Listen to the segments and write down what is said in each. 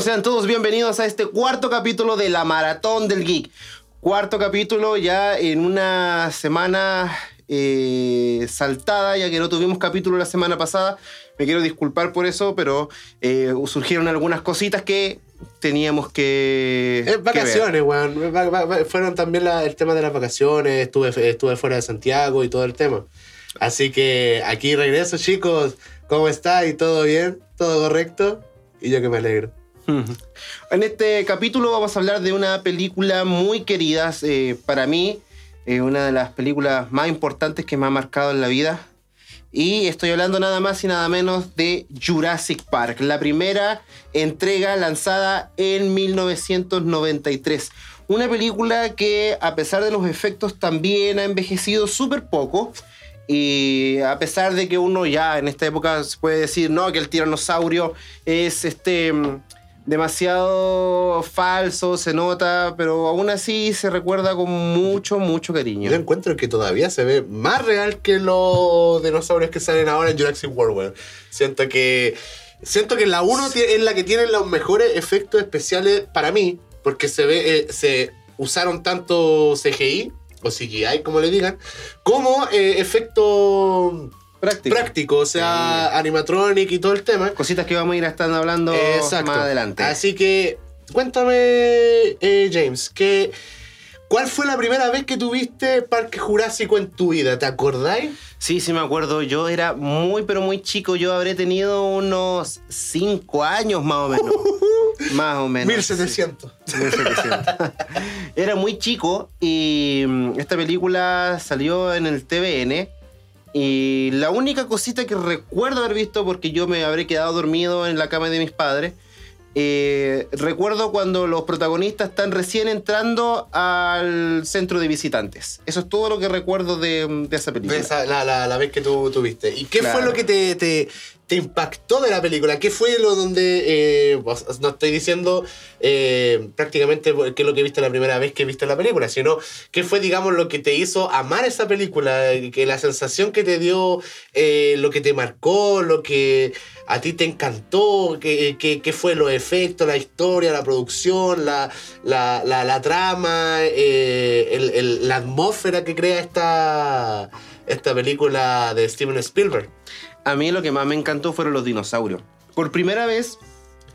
Chicos, sean todos bienvenidos a este cuarto capítulo de la Maratón del Geek. Cuarto capítulo ya en una semana eh, saltada, ya que no tuvimos capítulo la semana pasada. Me quiero disculpar por eso, pero eh, surgieron algunas cositas que teníamos que. Es vacaciones, weón. Fueron también el tema de las vacaciones. Estuve, estuve fuera de Santiago y todo el tema. Así que aquí regreso, chicos. ¿Cómo está? ¿Y todo bien? ¿Todo correcto? Y yo que me alegro. En este capítulo vamos a hablar de una película muy querida eh, para mí, eh, una de las películas más importantes que me ha marcado en la vida. Y estoy hablando nada más y nada menos de Jurassic Park, la primera entrega lanzada en 1993. Una película que a pesar de los efectos también ha envejecido súper poco. Y a pesar de que uno ya en esta época se puede decir, no, que el tiranosaurio es este demasiado falso, se nota, pero aún así se recuerda con mucho, mucho cariño. Yo encuentro que todavía se ve más real que los dinosaurios que salen ahora en Jurassic World, Siento que. Siento que la 1 es la que tiene los mejores efectos especiales para mí, porque se ve. Eh, se usaron tanto CGI o CGI, como le digan, como eh, efecto práctico. o sea, animatronic y todo el tema. Cositas que vamos a ir estando hablando más adelante. Así que, cuéntame, eh, James, que, ¿cuál fue la primera vez que tuviste Parque Jurásico en tu vida? ¿Te acordáis? Sí, sí me acuerdo. Yo era muy, pero muy chico. Yo habré tenido unos 5 años más o menos. Más o menos. 1700. 1700. Era muy chico y mm, esta película salió en el TVN. Y la única cosita que recuerdo haber visto, porque yo me habré quedado dormido en la cama de mis padres, eh, recuerdo cuando los protagonistas están recién entrando al centro de visitantes. Eso es todo lo que recuerdo de, esa película. la, vez que tú tuviste. ¿Y qué fue lo que te, te impactó de la película? ¿Qué fue lo donde, eh, no estoy diciendo eh, prácticamente qué es lo que viste la primera vez que viste la película, sino qué fue, digamos, lo que te hizo amar esa película, que la sensación que te dio, eh, lo que te marcó, lo que a ti te encantó, qué, qué, fue los efectos, la historia, la producción, la, la, la, trama, la atmósfera que crea esta, esta película de Steven Spielberg a mí lo que más me encantó fueron los dinosaurios. Por primera vez.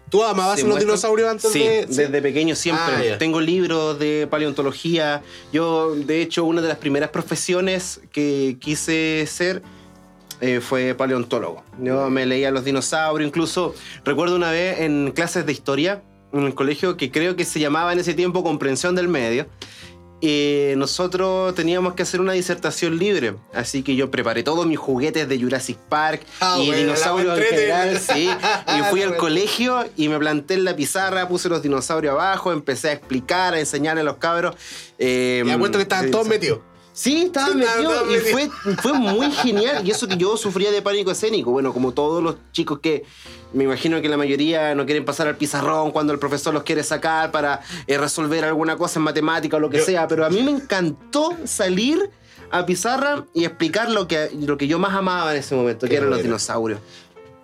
¿Tú amabas los dinosaurios antes sí, de.? desde pequeño siempre. Ah, Tengo libros de paleontología. Yo, de hecho, una de las primeras profesiones que quise ser eh, fue paleontólogo. Yo me leía los dinosaurios. Incluso recuerdo una vez en clases de historia, en el colegio que creo que se llamaba en ese tiempo Comprensión del Medio nosotros teníamos que hacer una disertación libre. Así que yo preparé todos mis juguetes de Jurassic Park ah, y dinosaurios en general, sí. Y fui al colegio y me planté en la pizarra, puse los dinosaurios abajo, empecé a explicar, a enseñarle a los cabros. Eh, y que estaban todos metidos. Sí, estaba metido y fue, fue muy genial. Y eso que yo sufría de pánico escénico. Bueno, como todos los chicos que me imagino que la mayoría no quieren pasar al pizarrón cuando el profesor los quiere sacar para eh, resolver alguna cosa en matemática o lo que sea. Pero a mí me encantó salir a pizarra y explicar lo que, lo que yo más amaba en ese momento, que eran los dinosaurios.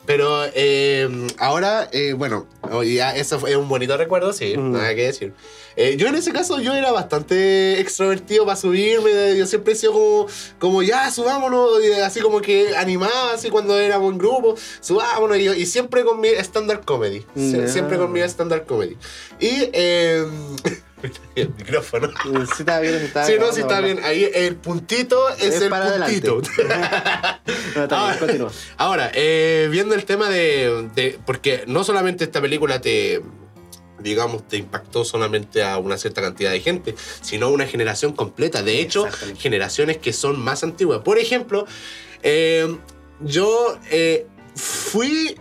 Pero eh, ahora, eh, bueno, ya eso es un bonito recuerdo, sí, nada que decir. Eh, yo en ese caso yo era bastante extrovertido para subirme, yo siempre he sido como, como ya, subámonos, así como que animaba, así cuando éramos en grupo, subámonos, y, siempre con mi stand-up comedy, siempre con mi stand-up comedy. Y... El micrófono. Sí, está bien, está Sí, no, sí, está bien. Ahí el puntito es, el puntito. ahora, ahora eh, viendo el tema de, de, Porque no solamente esta película te digamos, te impactó solamente a una cierta cantidad de gente, sino a una generación completa. De hecho, generaciones que son más antiguas. Por ejemplo, eh, yo eh, fui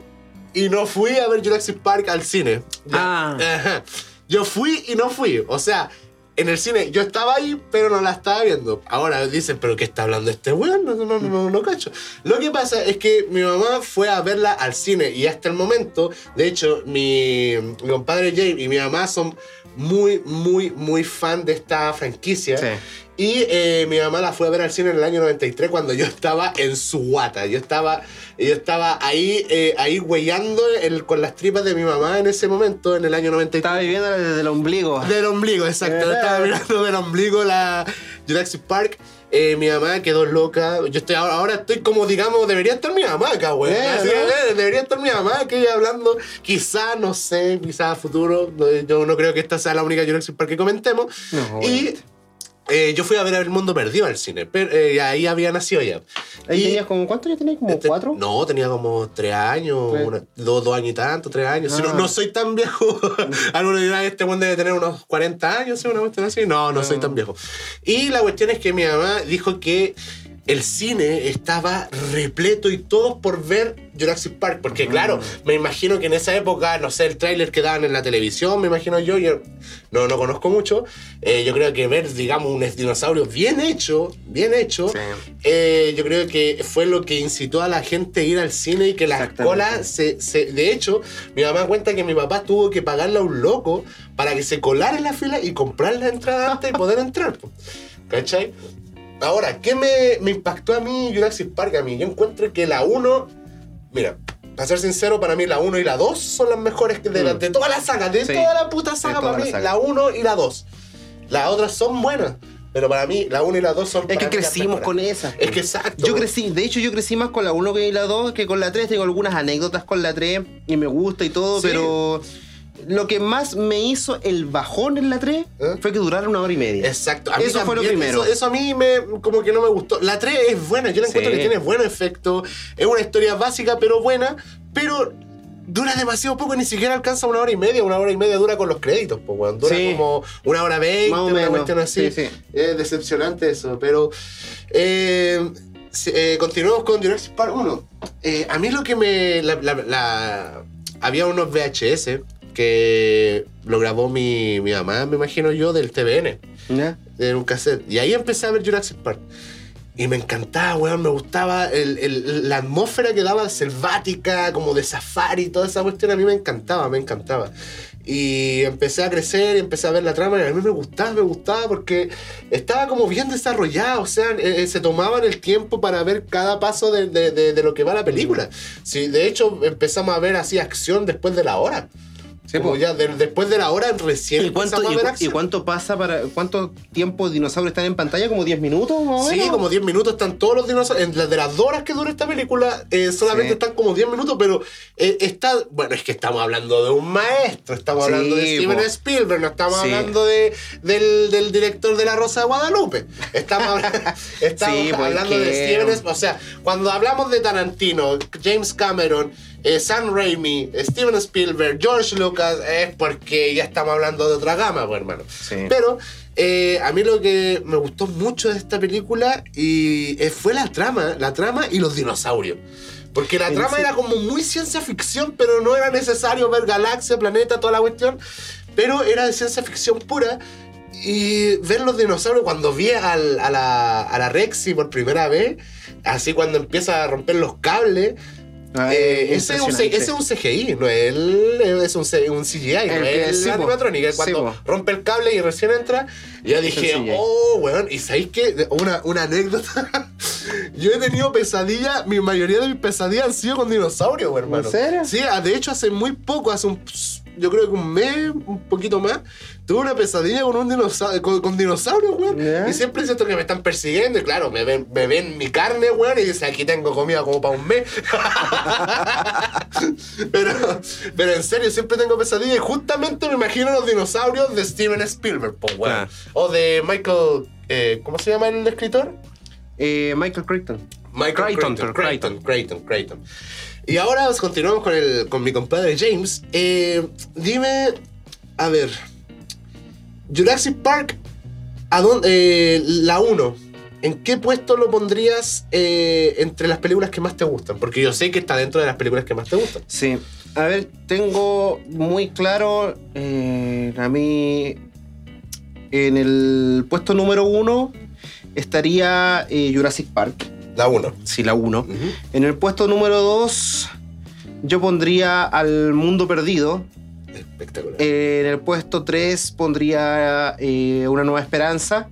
y no fui a ver Jurassic Park al cine. Ah. Yo fui y no fui. O sea, en el cine yo estaba ahí, pero no la estaba viendo. Ahora dicen, ¿pero qué está hablando este weón? No, no, no, no, cacho. Lo que pasa es que mi mamá fue a verla al cine y hasta el momento, de hecho, mi, compadre James y mi mamá son muy, muy, muy fan de esta franquicia. Sí. Y eh, mi mamá la fue a ver al cine en el año 93 cuando yo estaba en su guata. Yo estaba, yo estaba ahí, eh, ahí huellando el- con las tripas de mi mamá en ese momento, en el año 93. Estaba viviendo desde el ombligo. Del ombligo, exacto. Eh. Estaba mirando del ombligo la Jurassic Park. Eh, mi mamá quedó loca. Yo estoy ahora, ahora estoy como, digamos, debería estar mi mamá acá, güey. Eh, debería estar mi mamá aquí hablando. Quizá, no sé, quizá a futuro. Yo no creo que esta sea la única Jurassic Park que comentemos. No, y. eh, yo fui a ver El Mundo Perdido al cine. Pero, eh, ahí había nacido ya. Ahí Y- tenías como, ¿cuánto ya tenías? ¿Como este, cuatro? No, tenía como tres años, Tres. una- dos, dos años y tanto, tres años. Si no, Ah. no soy tan viejo. Algunos dirán, este buen debe tener unos 40 años, ¿sí? una cuestión así. No, no soy No. tan viejo. Y la cuestión es que mi mamá dijo que el cine estaba repleto y todos por ver Jurassic Park. Porque, claro, me imagino que en esa época, no sé, el tráiler que daban en la televisión, me imagino yo, yo no, no conozco mucho. eh, yo creo que ver, digamos, un dinosaurio bien hecho, bien hecho, Sí. eh, yo creo que fue lo que incitó a la gente a ir al cine y que las colas se, se- De hecho, mi mamá cuenta que mi papá tuvo que pagarle a un loco para que se colara en la fila y comprar la entrada antes y poder entrar. ¿Cachai? Ahora, ¿qué me, me impactó a mí Jurassic Park? A mí, yo encuentro que la 1. Mira, para ser sincero, para mí la 1 y la 2 son las mejores de, la- Mm. de toda la saga, de Sí, toda la puta saga. para la mí, saga. la 1 y la 2. Las otras son buenas, pero para mí la 1 y la 2 son Es que crecimos con esa. Es que exacto. Yo crecí, de hecho yo crecí más con la 1 que la 2 que con la 3. Tengo algunas anécdotas con la 3 y me gusta y todo, Sí. pero lo que más me hizo el bajón en la 3 ¿Eh? fue que durara una hora y media. Exacto. A mí Eso fue lo primero. Eso, eso a mí me, como que no me gustó. La 3 es buena, yo la encuentro que tiene buen efecto. Es una historia básica, pero buena. Pero dura demasiado poco, ni siquiera alcanza una hora y media. Una hora y media dura con los créditos, pues, weón. Dura Sí. como una hora veinte, una menos. cuestión así. Sí. Es decepcionante eso, pero. eh, eh, continuamos con Jurassic Park 1. Eh, a mí lo que me. la- la- la- había unos VHS que lo grabó mi, mi mamá, me imagino yo, del TVN ¿Ya? en un cassette. Y ahí empecé a ver Jurassic Park. Y me encantaba, weón, me gustaba el- el- la atmósfera que daba selvática, como de safari, toda esa cuestión, a mí me encantaba, me encantaba. Y empecé a crecer y empecé a ver la trama y a mí me gustaba, me gustaba porque estaba como bien desarrollada, o sea, eh, eh, se tomaban el tiempo para ver cada paso de, de- de- de lo que va la película. Sí, de hecho, empezamos a ver así acción después de la hora. Sí, Como pues. ya de- después de la hora recién ¿Y cuánto, a y, pasa para. ¿Cuánto tiempo dinosaurios están en pantalla? ¿Como 10 minutos más Sí, menos? como 10 minutos están todos los dinosaurios. En las de las dos horas que dura esta película, eh, solamente Sí. están como 10 minutos, pero eh, está. Bueno, es que estamos hablando de un maestro, estamos Sí, hablando de Steven po. Spielberg, no estamos hablando de, del, del director de La Rosa de Guadalupe. Estamos, habla- estamos hablando de Steven Spielberg. O sea, cuando hablamos de Tarantino, James Cameron, eh, Sam Raimi, Steven Spielberg, George Lucas, es porque ya estamos hablando de otra gama, pues, hermano. Sí. Pero eh, a mí lo que me gustó mucho de esta película y, eh, fue la trama, la trama y los dinosaurios. Porque la trama sí. era como muy ciencia ficción, pero no era necesario ver galaxia, planeta, toda la cuestión. Pero era de ciencia ficción pura. Y ver los dinosaurios cuando vi al- a, la, a la Rexy por primera vez, así cuando empieza a romper los cables, Ah, eh, ese, es un, C- impresionante. ese es un CGI, no es, el- es un, un CGI, no El que- es Sí, Cuando rompe el cable y recién entra, yo dije, oh, weón, y sabéis que una, una anécdota, yo he tenido pesadillas, mi mayoría de mis pesadillas han sido con dinosaurios, hermano. ¿En serio? Sí, ah, de hecho hace muy poco, hace un, yo creo que un mes, un poquito más, tuve una pesadilla con un dinosaurio, con, con dinosaurios, weón. Y siempre siento que me están persiguiendo y claro, me ven, me ven mi carne, weón, y dicen, aquí tengo comida como para un mes. pero, pero en serio, siempre tengo pesadillas y justamente me imagino los dinosaurios de Steven Spielberg, pues, weón. O de Michael, eh, ¿cómo se llama el escritor? Eh, Michael Crichton. Michael Crichton, Crichton. Crichton, Crichton, Crichton. Y ahora pues, continuamos con, el, con mi compadre James. Eh, dime, a ver, Jurassic Park, ¿a dónde, eh, la 1, ¿en qué puesto lo pondrías eh, entre las películas que más te gustan? Porque yo sé que está dentro de las películas que más te gustan. Sí. A ver, tengo muy claro. a mí. En el puesto número uno estaría Jurassic Park. La 1. Sí, la uno. En el puesto número dos. Yo pondría al Mundo Perdido. Espectacular. en el puesto 3 pondría eh, Una Nueva Esperanza.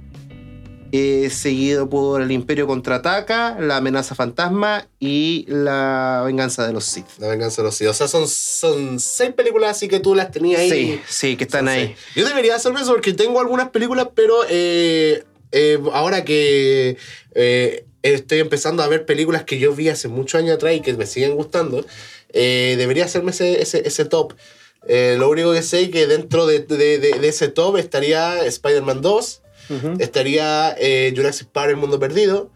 eh, seguido por El Imperio Contraataca, La Amenaza Fantasma y La Venganza de los Sith. La venganza de los Sith. O sea, son, son seis películas así que tú las tenías ahí. Sí, sí, que están Son ahí. seis. Yo debería hacerme eso porque tengo algunas películas, pero eh, eh, ahora que eh, estoy empezando a ver películas que yo vi hace muchos años atrás y que me siguen gustando, eh, debería hacerme ese, ese, ese top. Eh, lo único que sé es que dentro de, de- de- de ese top estaría Spider-Man 2, Ujú. estaría eh, Jurassic Park El Mundo Perdido,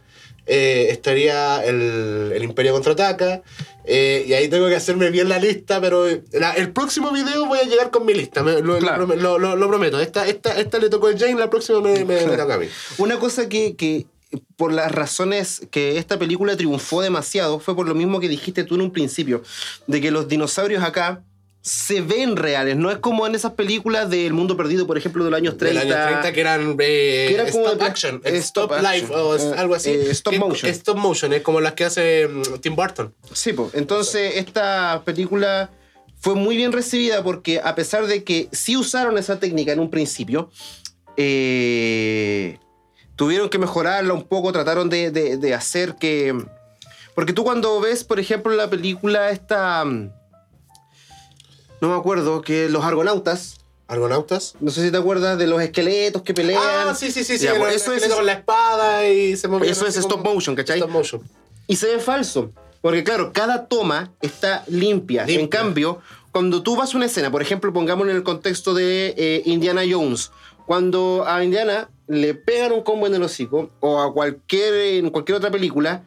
eh, estaría el, el Imperio Contraataca, eh, y ahí tengo que hacerme bien la lista, pero la- el próximo video voy a llegar con mi lista, me- lo, Claro. lo- lo- lo prometo. Esta, esta, esta le tocó a Jane, la próxima me, me- me toca a mí. Una cosa que, que, por las razones que esta película triunfó demasiado, fue por lo mismo que dijiste tú en un principio, de que los dinosaurios acá se ven reales, no es como en esas películas del mundo perdido, por ejemplo, de los años 30. Del año 30 que eran eh, Que era como stop de- action, stop, stop life o eh, algo así. eh, stop motion. Stop motion, es como las que hace mm, Tim Burton. Sí, pues. Entonces, esta película fue muy bien recibida porque, a pesar de que sí usaron esa técnica en un principio, eh, tuvieron que mejorarla un poco, trataron de, de- de hacer que. Porque tú, cuando ves, por ejemplo, la película esta. mm, No me acuerdo, que los argonautas. Argonautas. No sé si te acuerdas de los esqueletos que pelean. Ah, sí, sí, sí, sí. Ya, el eso es- con la espada y se. Eso es stop motion, ¿cachai? Stop motion. Y se ve falso. Porque claro, cada toma está limpia. Limpia. En cambio, cuando tú vas a una escena, por ejemplo, pongamos en el contexto de eh, Indiana Jones, cuando a Indiana le pegan un combo en el hocico, o a cualquier, en cualquier otra película,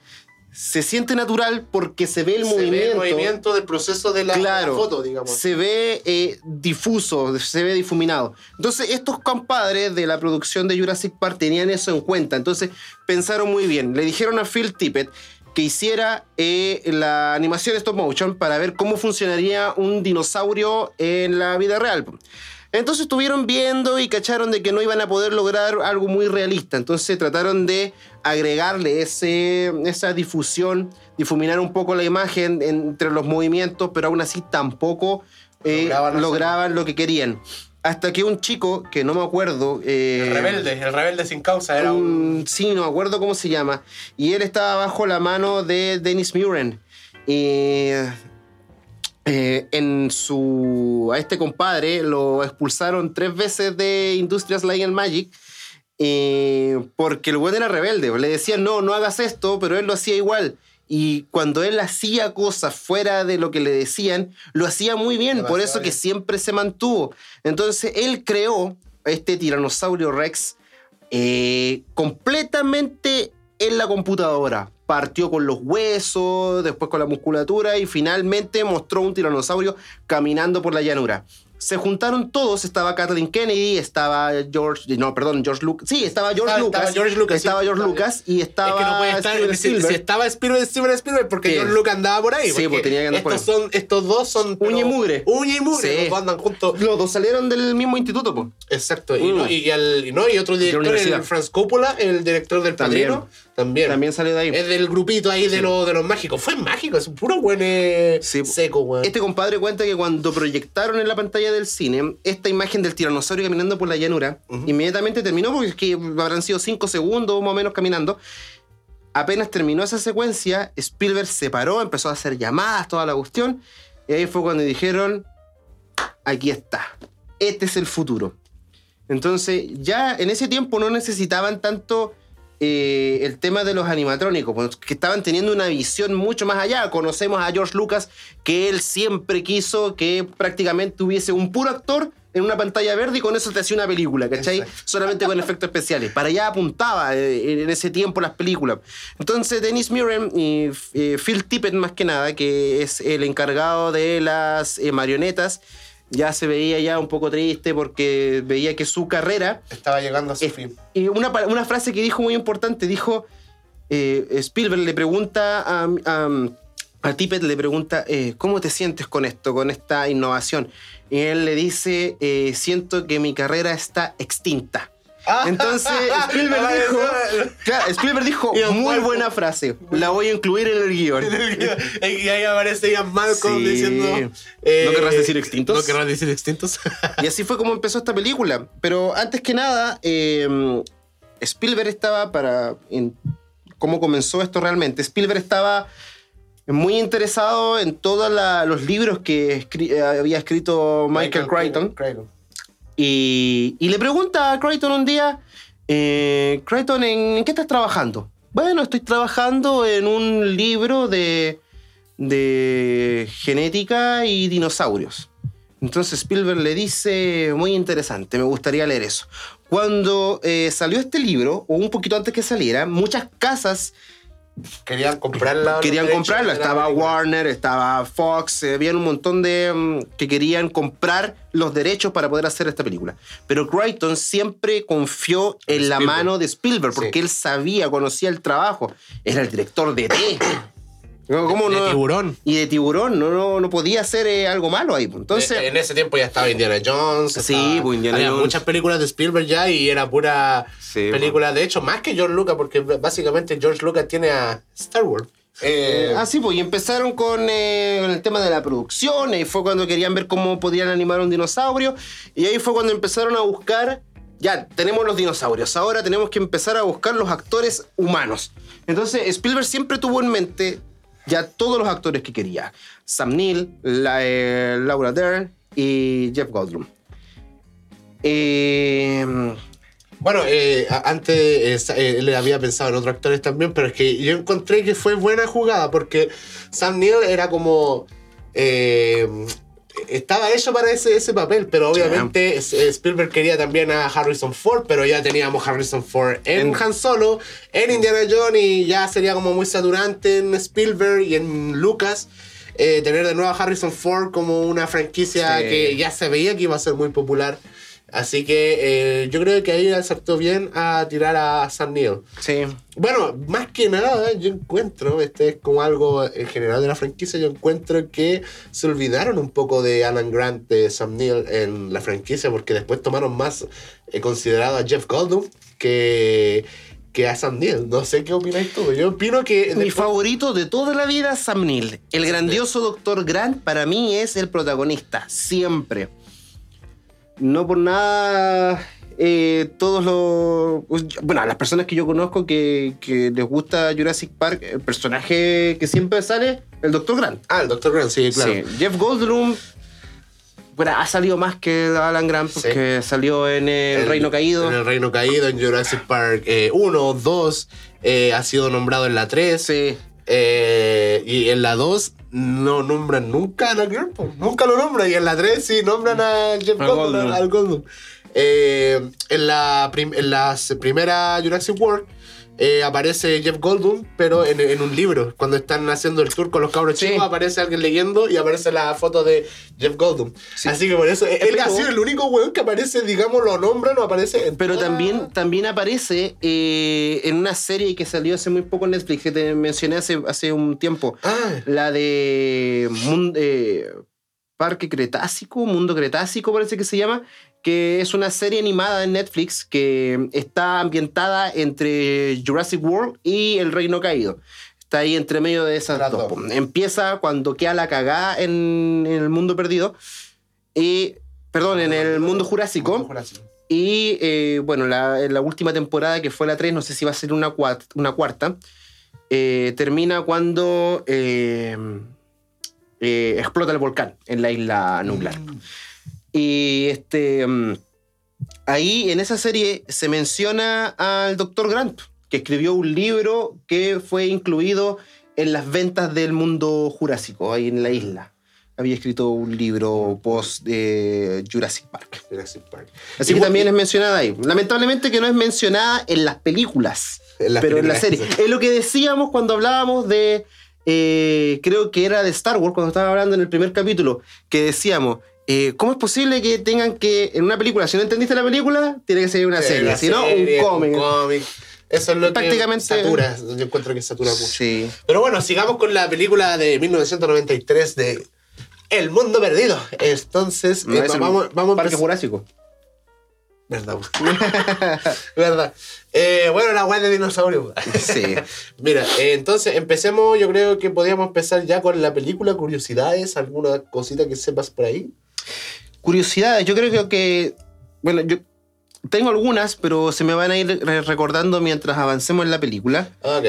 se siente natural porque se ve el Se ve movimiento. el movimiento del proceso de la, Claro, la foto, digamos. se ve eh, difuso, se ve difuminado. Entonces, estos compadres de la producción de Jurassic Park tenían eso en cuenta. Entonces, pensaron muy bien. Le dijeron a Phil Tippett que hiciera eh, la animación stop motion para ver cómo funcionaría un dinosaurio en la vida real. Entonces estuvieron viendo y cacharon de que no iban a poder lograr algo muy realista. Entonces trataron de agregarle ese, esa difusión, difuminar un poco la imagen entre los movimientos, pero aún así tampoco eh, Lograban lo que querían. Hasta que un chico, que no me acuerdo... eh, El rebelde, el rebelde sin causa era un... un- sí, no me acuerdo cómo se llama. Y él estaba bajo la mano de Dennis Muren. Y eh, en su. A este compadre lo expulsaron tres veces de Industrias Light and Magic. eh, porque el güey era rebelde. Le decían, no, no hagas esto, pero él lo hacía igual. Y cuando él hacía cosas fuera de lo que le decían, lo hacía muy bien. por eso que siempre se mantuvo. Entonces él creó este tiranosaurio Rex eh, completamente en la computadora. Partió con los huesos, después con la musculatura y finalmente mostró un tiranosaurio caminando por la llanura. Se juntaron todos, estaba Kathleen Kennedy, estaba George, no, perdón, George Lucas. Sí, estaba George Estaba- Lucas. estaba George Lucas, Estaba sí. George Lucas y estaba es que no puede estar. Steven Si, si estaba Spielberg, Steven Spielberg, porque Sí. John Lucas andaba por ahí. Sí, porque pues tenía que andar por estos, son, estos dos son. Uña y mugre. Uña y mugre. Sí. Los dos andan juntos. Los dos salieron del mismo instituto, pues. Exacto. Y, Mm. no, y, al- y no, y otro director, el Franz Coppola, el director del También. Padrino, también. También salió de ahí. Es del grupito ahí de, los, de los mágicos. Fue mágico, es un puro buen eh, Sí. seco, weón. Este compadre cuenta que cuando proyectaron en la pantalla del cine esta imagen del tiranosaurio caminando por la llanura, inmediatamente terminó, porque es que habrán sido cinco segundos más o menos caminando. Apenas terminó esa secuencia, Spielberg se paró, empezó a hacer llamadas, toda la cuestión, y ahí fue cuando dijeron, aquí está, este es el futuro. Entonces, ya en ese tiempo no necesitaban tanto eh, el tema de los animatrónicos, pues, que estaban teniendo una visión mucho más allá. Conocemos a George Lucas, que él siempre quiso que prácticamente hubiese un puro actor en una pantalla verde y con eso te hacía una película, ¿cachai? Exacto. Solamente con efectos especiales. Para allá apuntaba eh, en ese tiempo las películas. Entonces, Dennis Muren y eh, Phil Tippett, más que nada, que es el encargado de las marionetas, ya se veía ya un poco triste porque veía que su carrera Estaba llegando a su es- fin. y una, una frase que dijo muy importante, dijo, eh, Spielberg le pregunta a, a, a Tippett, le pregunta, eh, ¿cómo te sientes con esto, con esta innovación? Y él le dice, eh, siento que mi carrera está extinta. Ah. Entonces, Spielberg dijo, claro, Spielberg dijo, muy buena frase, la voy a incluir en el guion. y ahí aparece Ian Malcolm diciendo... ¿No querrás decir extintos? ¿No querrás decir extintos? y así fue como empezó esta película. Pero antes que nada, eh, Spielberg estaba para... ¿Cómo comenzó esto realmente? Spielberg estaba muy interesado en todos los libros que había escrito Michael, Crichton. Y, le pregunta a Crichton un día, eh, Crichton, ¿en, qué estás trabajando? Bueno, estoy trabajando en un libro de, de genética y dinosaurios. Entonces Spielberg le dice, muy interesante, me gustaría leer eso. Cuando eh, salió este libro, o un poquito antes que saliera, muchas casas Querían comprarla. Querían comprarla. Estaba Warner, estaba Fox, eh, había un montón de mm, que querían comprar los derechos para poder hacer esta película. Pero Crichton siempre confió en la mano de Spielberg porque él sabía, conocía el trabajo. Era el director de T. ¿Cómo de tiburón. Y de tiburón, no, no, podía hacer eh, algo malo ahí. Pues. Entonces, en ese tiempo ya estaba Indiana Jones. Sí, pues Indiana había muchas películas de Spielberg ya y era pura película. De hecho, más que George Lucas, porque básicamente George Lucas tiene a Star Wars. Eh, ah, sí, pues y empezaron con, eh, con, el tema de la producción, y fue cuando querían ver cómo podían animar un dinosaurio, y ahí fue cuando empezaron a buscar, ya, tenemos los dinosaurios, ahora tenemos que empezar a buscar los actores humanos. Entonces Spielberg siempre tuvo en mente ya todos los actores que quería. Sam Neill, eh, Laura Dern y Jeff Goldblum. Eh, bueno, eh, antes él había pensado en otros actores también, pero es que yo encontré que fue buena jugada porque Sam Neill era como estaba hecho para ese, ese papel, pero obviamente Spielberg quería también a Harrison Ford, pero ya teníamos Harrison Ford en, Han Solo, en Indiana Jones y ya sería como muy saturante en Spielberg y en Lucas. Eh, tener de nuevo a Harrison Ford como una franquicia que ya se veía que iba a ser muy popular. Así que eh, yo creo que ahí acertó bien a tirar a Sam Neill. Sí. Bueno, más que nada, yo encuentro, este es como algo en general de la franquicia, yo encuentro que se olvidaron un poco de Alan Grant, de Sam Neill en la franquicia, porque después tomaron más eh, considerado a Jeff Goldblum que, que a Sam Neill. No sé qué opináis tú. Yo opino que... Mi favorito de toda la vida Sam Neill. El grandioso Doctor Grant para mí es el protagonista, siempre no por nada eh, todos los. Bueno, a las personas que yo conozco que, les gusta Jurassic Park, el personaje que siempre sale, el Dr. Grant. Ah, el Dr. Grant, sí, claro. Jeff Goldblum. Bueno, ha salido más que Alan Grant porque salió en el, Reino Caído. En el Reino Caído, en Jurassic Park 1, eh, 2, eh, ha sido nombrado en la 3. Sí. Y en la 2 no nombran nunca a Alan Grant, nunca lo nombran. Y en la 3 sí nombran a Jeff Goldblum, al Goldblum. Eh, en, la en la primera Jurassic World eh, aparece Jeff Goldblum, pero en, un libro. Cuando están haciendo el tour con los cabros chicos, aparece alguien leyendo y aparece la foto de Jeff Goldblum. Así que por eso, él ha sido el único weón que aparece, digamos, lo nombran o aparece Pero también, también aparece eh, en una serie que salió hace muy poco en Netflix, que te mencioné hace, hace un tiempo. Ah. La de... Eh, Parque Cretácico, Mundo Cretácico parece que se llama, que es una serie animada en Netflix que está ambientada entre Jurassic World y El Reino Caído. Está ahí entre medio de esas dos. Empieza cuando queda la cagada en, el mundo perdido. Y, perdón, en el mundo jurásico. Y eh, bueno, la, la, última temporada, que fue la 3, no sé si va a ser una, una cuarta, eh, termina cuando eh, explota el volcán en la isla nublar. Mm. Y este, mm, ahí en esa serie se menciona al Dr. Grant, que escribió un libro que fue incluido en las ventas del mundo jurásico, ahí en la isla. Había escrito un libro post de Jurassic Park. Jurassic Park. Así que también es mencionada ahí. Lamentablemente que no es mencionada en las películas, pero en la serie. Es lo que decíamos cuando hablábamos de, eh, creo que era de Star Wars, cuando estaba hablando en el primer capítulo, que decíamos, eh, ¿Cómo es posible que tengan que, en una película, si no entendiste la película, tiene que ser una serie, si no, un cómic. Eso es lo Prácticamente... que satura, yo encuentro que satura mucho. Sí. Pero bueno, sigamos con la película de 1993 de El Mundo Perdido. Entonces, eh, vamos, vamos Parque Jurásico. Verdad. Verdad. Eh, bueno, la web de dinosaurio. Sí. Mira, eh, entonces empecemos. Yo creo que podríamos empezar ya con la película. Curiosidades, alguna cosita que sepas por ahí. Curiosidades, yo creo que. Bueno, yo tengo algunas, pero se me van a ir re- recordando mientras avancemos en la película. Ok.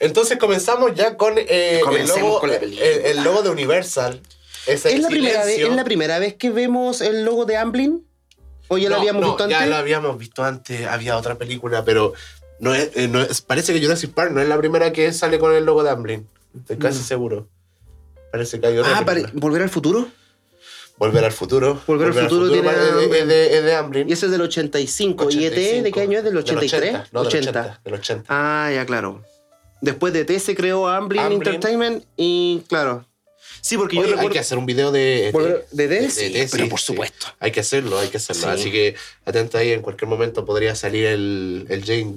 Entonces comenzamos ya con, eh, el, logo, con la el, película. el logo de Universal. Ese ¿Es la, primera vez. ¿Es la primera vez que vemos el logo de Amblin? ¿O ya lo No, habíamos no, visto Ya antes? lo habíamos visto antes, había otra película, pero no es, eh, no es- parece que Jurassic Park no es la primera que sale con el logo de Amblin. Estoy casi Mm. seguro. Parece que hay otra Ah. ¿Volver al futuro? Volver al futuro. Volver al futuro tiene es de- de, Amblin. Y ese es del 85. ¿Y ET de qué año es? ¿Del 83? 80, no, del 80. Del 80. Ah, ya, claro. Después de ET se creó Amblin, Amblin. Entertainment y, claro. Sí, porque yo Oye, hay recuerdo... que hacer un video de... Volver- ¿De ET? de- Sí, pero por sí. supuesto. Hay que hacerlo, hay que hacerlo. Sí. Así que atento ahí, en cualquier momento podría salir el, el Jane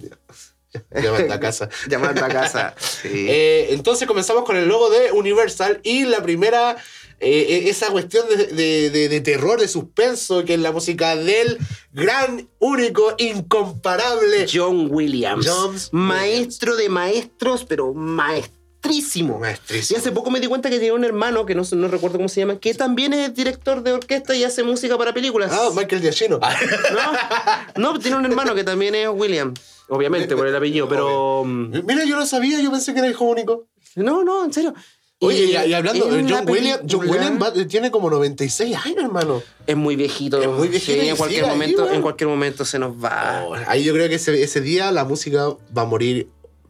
llamando a casa. Llamando a casa. Sí. Eh, entonces comenzamos con el logo de Universal y la primera, eh, esa cuestión de, de- de- de terror, de suspenso, que es la música del gran, único, incomparable. John Williams. John maestro de maestros, pero maestrísimo. Y Maestrísimo. hace poco me di cuenta que tiene un hermano, que no, no recuerdo cómo se llama, que también es director de orquesta y hace música para películas. Ah, Michael Giacchino. No, no, tiene un hermano que también es William. Obviamente, por el apellido, pero. Mira, yo no sabía, yo pensé que era hijo único. No, no, en serio. Oye, y, y hablando, John la Williams, John Williams va- tiene como 96 años, hermano. Es muy viejito. Es muy viejito Sí, y en cualquier ahí, momento, en cualquier momento se nos va. Oh, ahí yo creo que ese, ese día la música va a morir,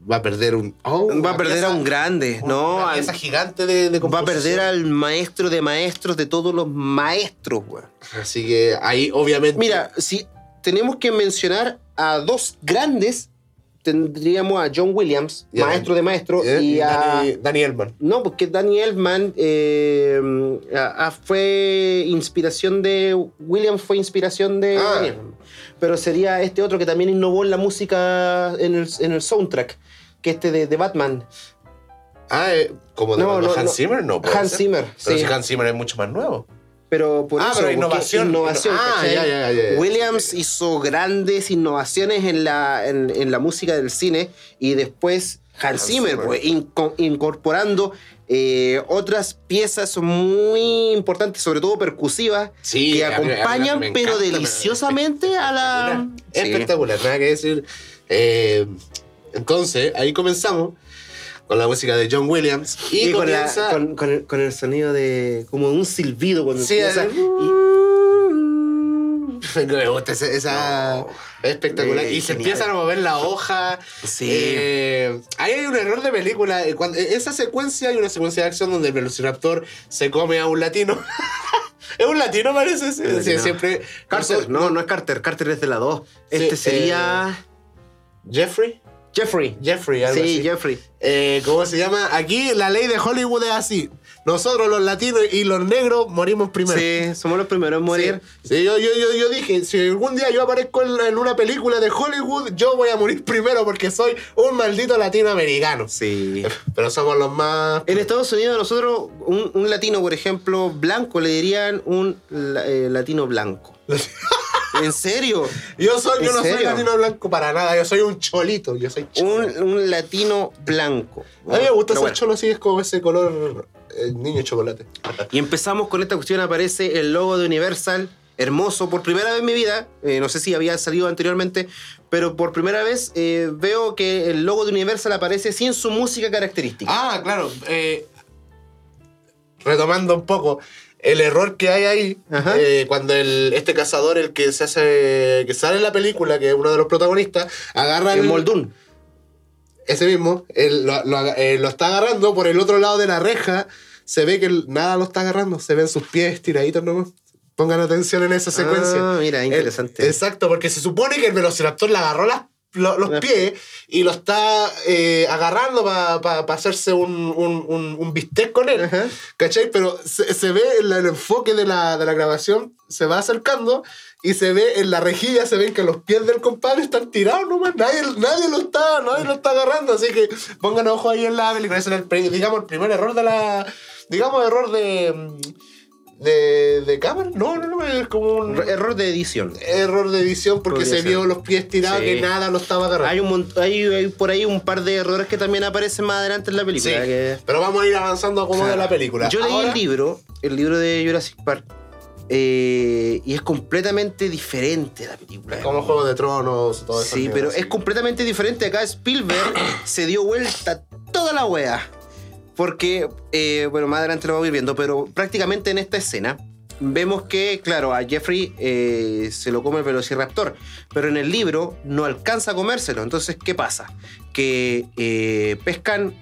va a perder un... oh, va a perder a un grande, ¿no? Una Al- pieza gigante de, de va a perder al maestro de maestros de todos los maestros, weón. Así que ahí, obviamente... Mira, si tenemos que mencionar a dos grandes, tendríamos a John Williams, Y maestro de maestros, eh, y a. Danny, Danny Elfman. No, porque Danny Elfman eh, a- a- fue inspiración de. Williams fue inspiración de Ah. Pero sería este otro que también innovó en la música, en el, en el soundtrack, que este de, de Batman. Ah, eh, como de No, no, Hans no. Zimmer, no. Hans ser. Zimmer, Pero sí. si Hans Zimmer es mucho más nuevo. Pero por Ah, eso, pero innovación. innovación, Ah, ya, ya, ya. Williams hizo grandes innovaciones en la, en, en la música del cine y después Hans Zimmer, pues, inco- incorporando eh, otras piezas muy importantes, sobre todo percusivas, Sí, que a mí- a mí acompañan pero encanta, deliciosamente a la... Sí. Espectacular, nada que decir. Eh, entonces, ahí comenzamos con la música de John Williams. Y, Y con, la- con- con el, con el sonido de como un silbido cuando Sí, empieza. el- me gusta esa... esa- No. Espectacular. Eh, y se empiezan a mover la hoja. Sí. Eh, ahí hay un error de película. Eh, Cuando, en esa secuencia hay una secuencia de acción donde el velociraptor se come a un latino. es un latino, parece. Sí, latino. siempre. Carter, no, no es Carter, Carter es de la 2. Sí, Este sería Jeffrey. Jeffrey. Jeffrey, algo Sí, así. Jeffrey. Eh, ¿Cómo se llama? Aquí la ley de Hollywood es así. Nosotros los latinos y los negros morimos primero. Sí, somos los primeros en morir. Sí, Sí, yo, yo, yo, yo dije, si algún día yo aparezco en, en una película de Hollywood, yo voy a morir primero porque soy un maldito latinoamericano. Sí. Pero somos los más... En Estados Unidos nosotros, un, un latino, por ejemplo, blanco, le dirían un eh, latino blanco. ¿En serio? Yo, soy, yo ¿En no soy serio? latino blanco para nada, yo soy un cholito, yo soy cholo. Un, un latino blanco. A mí me gusta ser bueno. cholo así, es como ese color eh, niño chocolate. Y empezamos con esta cuestión, aparece el logo de Universal, hermoso, por primera vez en mi vida, eh, no sé si había salido anteriormente, pero por primera vez eh, veo que el logo de Universal aparece sin su música característica. Ah, claro. retomando un poco, el error que hay ahí, eh, cuando el, este cazador, el que se hace, que sale en la película, que es uno de los protagonistas, agarra el el, Moldún. ese mismo, él lo, lo aga- eh, lo está agarrando por el otro lado de la reja, se ve que nada lo está agarrando, se ven sus pies tiraditos nomás. Pongan atención en esa secuencia. Ah, mira, El- interesante. exacto, porque se supone que el velociraptor le agarró las- lo- los pies y lo está eh, agarrando para hacerse un, un, un- un bistec con él. Ajá. ¿Cachai? Pero se, se ve el, el enfoque de la, de la grabación, se va acercando y se ve en la rejilla, se ven que los pies del compadre están tirados nomás. Nadie, nadie lo está, nadie lo está agarrando. Así que pongan ojo ahí en la película. Ese es el, digamos, el primer error de la. Digamos, error de. De, de cámara. No, no, no, es como un error de edición. Error de edición porque se vio los pies tirados que nada lo estaba agarrando. Hay, un, hay, por ahí un par de errores que también aparecen más adelante en la película. Pero vamos a ir avanzando a cómo de la película. Yo leí el libro, el libro de Jurassic Park. Eh, y es completamente diferente la película. como Juego de Tronos, todo eso. Sí, pero es completamente diferente. Acá Spielberg se dio vuelta toda la wea. Porque, eh, bueno, más adelante lo vamos a pero prácticamente en esta escena vemos que, claro, a Jeffrey eh, se lo come el velociraptor, pero en el libro no alcanza a comérselo. Entonces, ¿qué pasa? Que pescan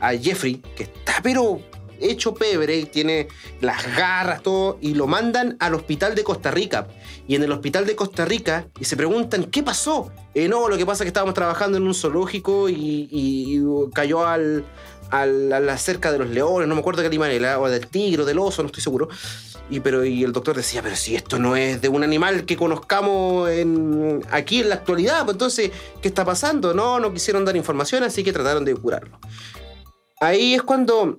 a Jeffrey, que está pero hecho pebre, tiene las garras, todo, y lo mandan al hospital de Costa Rica. Y en el hospital de Costa Rica y se preguntan, ¿qué pasó? Eh, no, lo que pasa es que estábamos trabajando en un zoológico y, cayó al, a la cerca de los leones, no me acuerdo qué animal era, o del tigre, del oso, no estoy seguro. Y, pero, y el doctor decía, pero si esto no es de un animal que conozcamos aquí en la actualidad, pues entonces, ¿qué está pasando? No, no quisieron dar información, así que trataron de curarlo. Ahí es cuando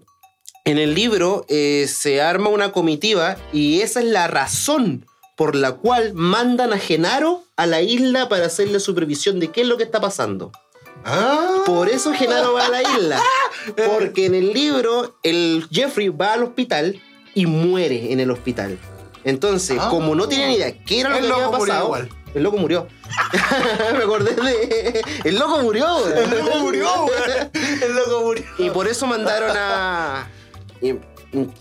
en el libro eh, se arma una comitiva y esa es la razón por la cual mandan a Genaro a la isla para hacerle supervisión de qué es lo que está pasando. Ah. Por eso Genaro va a la isla. Porque en el libro el Jeffrey va al hospital y muere en el hospital. Entonces, ah. como no tiene ni idea qué era lo que había pasado, el loco murió. Me acordé de. El loco murió, El loco murió, El loco murió. Y por eso mandaron a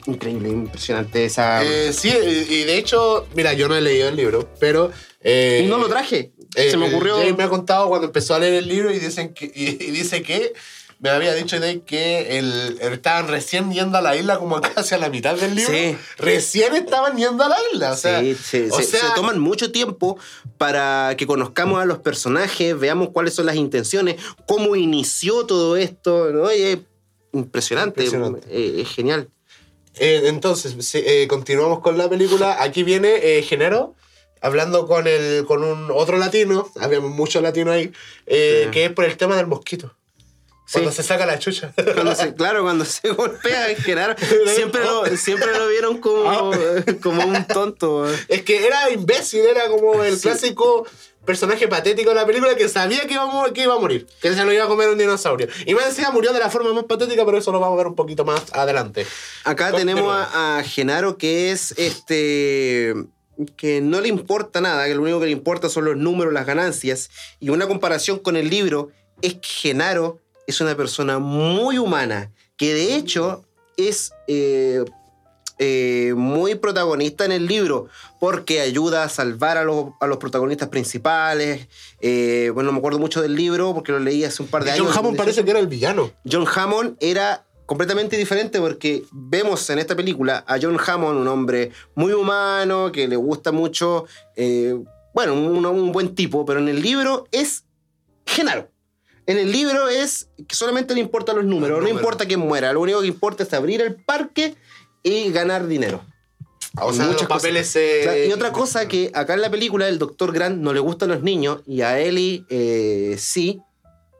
increíble, impresionante esa. Eh, sí, y de hecho, mira, yo no he leído el libro, pero. Eh, no lo traje. Eh, Se me ocurrió. me ha contado cuando empezó a leer el libro y, dicen que, y, dice que me había dicho que el, estaban recién yendo a la isla como casi a la mitad del libro. Sí. Recién estaban yendo a la isla. O sea, sí, sí. O se, toman mucho tiempo para que conozcamos a los personajes, veamos cuáles son las intenciones, cómo inició todo esto. ¿no? Impresionante, eh, es genial. Eh, entonces, eh, continuamos con la película. Aquí viene Genero hablando con, el, con un otro latino, había muchos latinos ahí, que es por el tema del mosquito. Cuando se saca la chucha. claro, cuando se golpea Genaro, siempre lo, siempre lo vieron como, ah. como un tonto. Es que era imbécil, era como el clásico personaje patético de la película que sabía que iba, a, que iba a morir, que se lo iba a comer un dinosaurio. Y más decía murió de la forma más patética, pero eso lo vamos a ver un poquito más adelante. Acá tenemos a, Genaro que es este que no le importa nada, que lo único que le importa son los números, las ganancias. Y una comparación con el libro es que Genaro es una persona muy humana, que de hecho es eh, eh, muy protagonista en el libro, porque ayuda a salvar a los, protagonistas principales. Eh, bueno, no me acuerdo mucho del libro porque lo leí hace un par de años. John Hammond parece que era el villano. John Hammond era completamente diferente porque vemos en esta película a John Hammond, un hombre muy humano, que le gusta mucho, eh, bueno, un, buen tipo, pero en el libro es Genaro. En el libro es que solamente le importan los números, no importa quién muera, lo único que importa es abrir el parque y ganar dinero. O sea, muchos papeles. y otra cosa que acá en la película el doctor Grant no le gustan los niños y a Ellie eh, sí.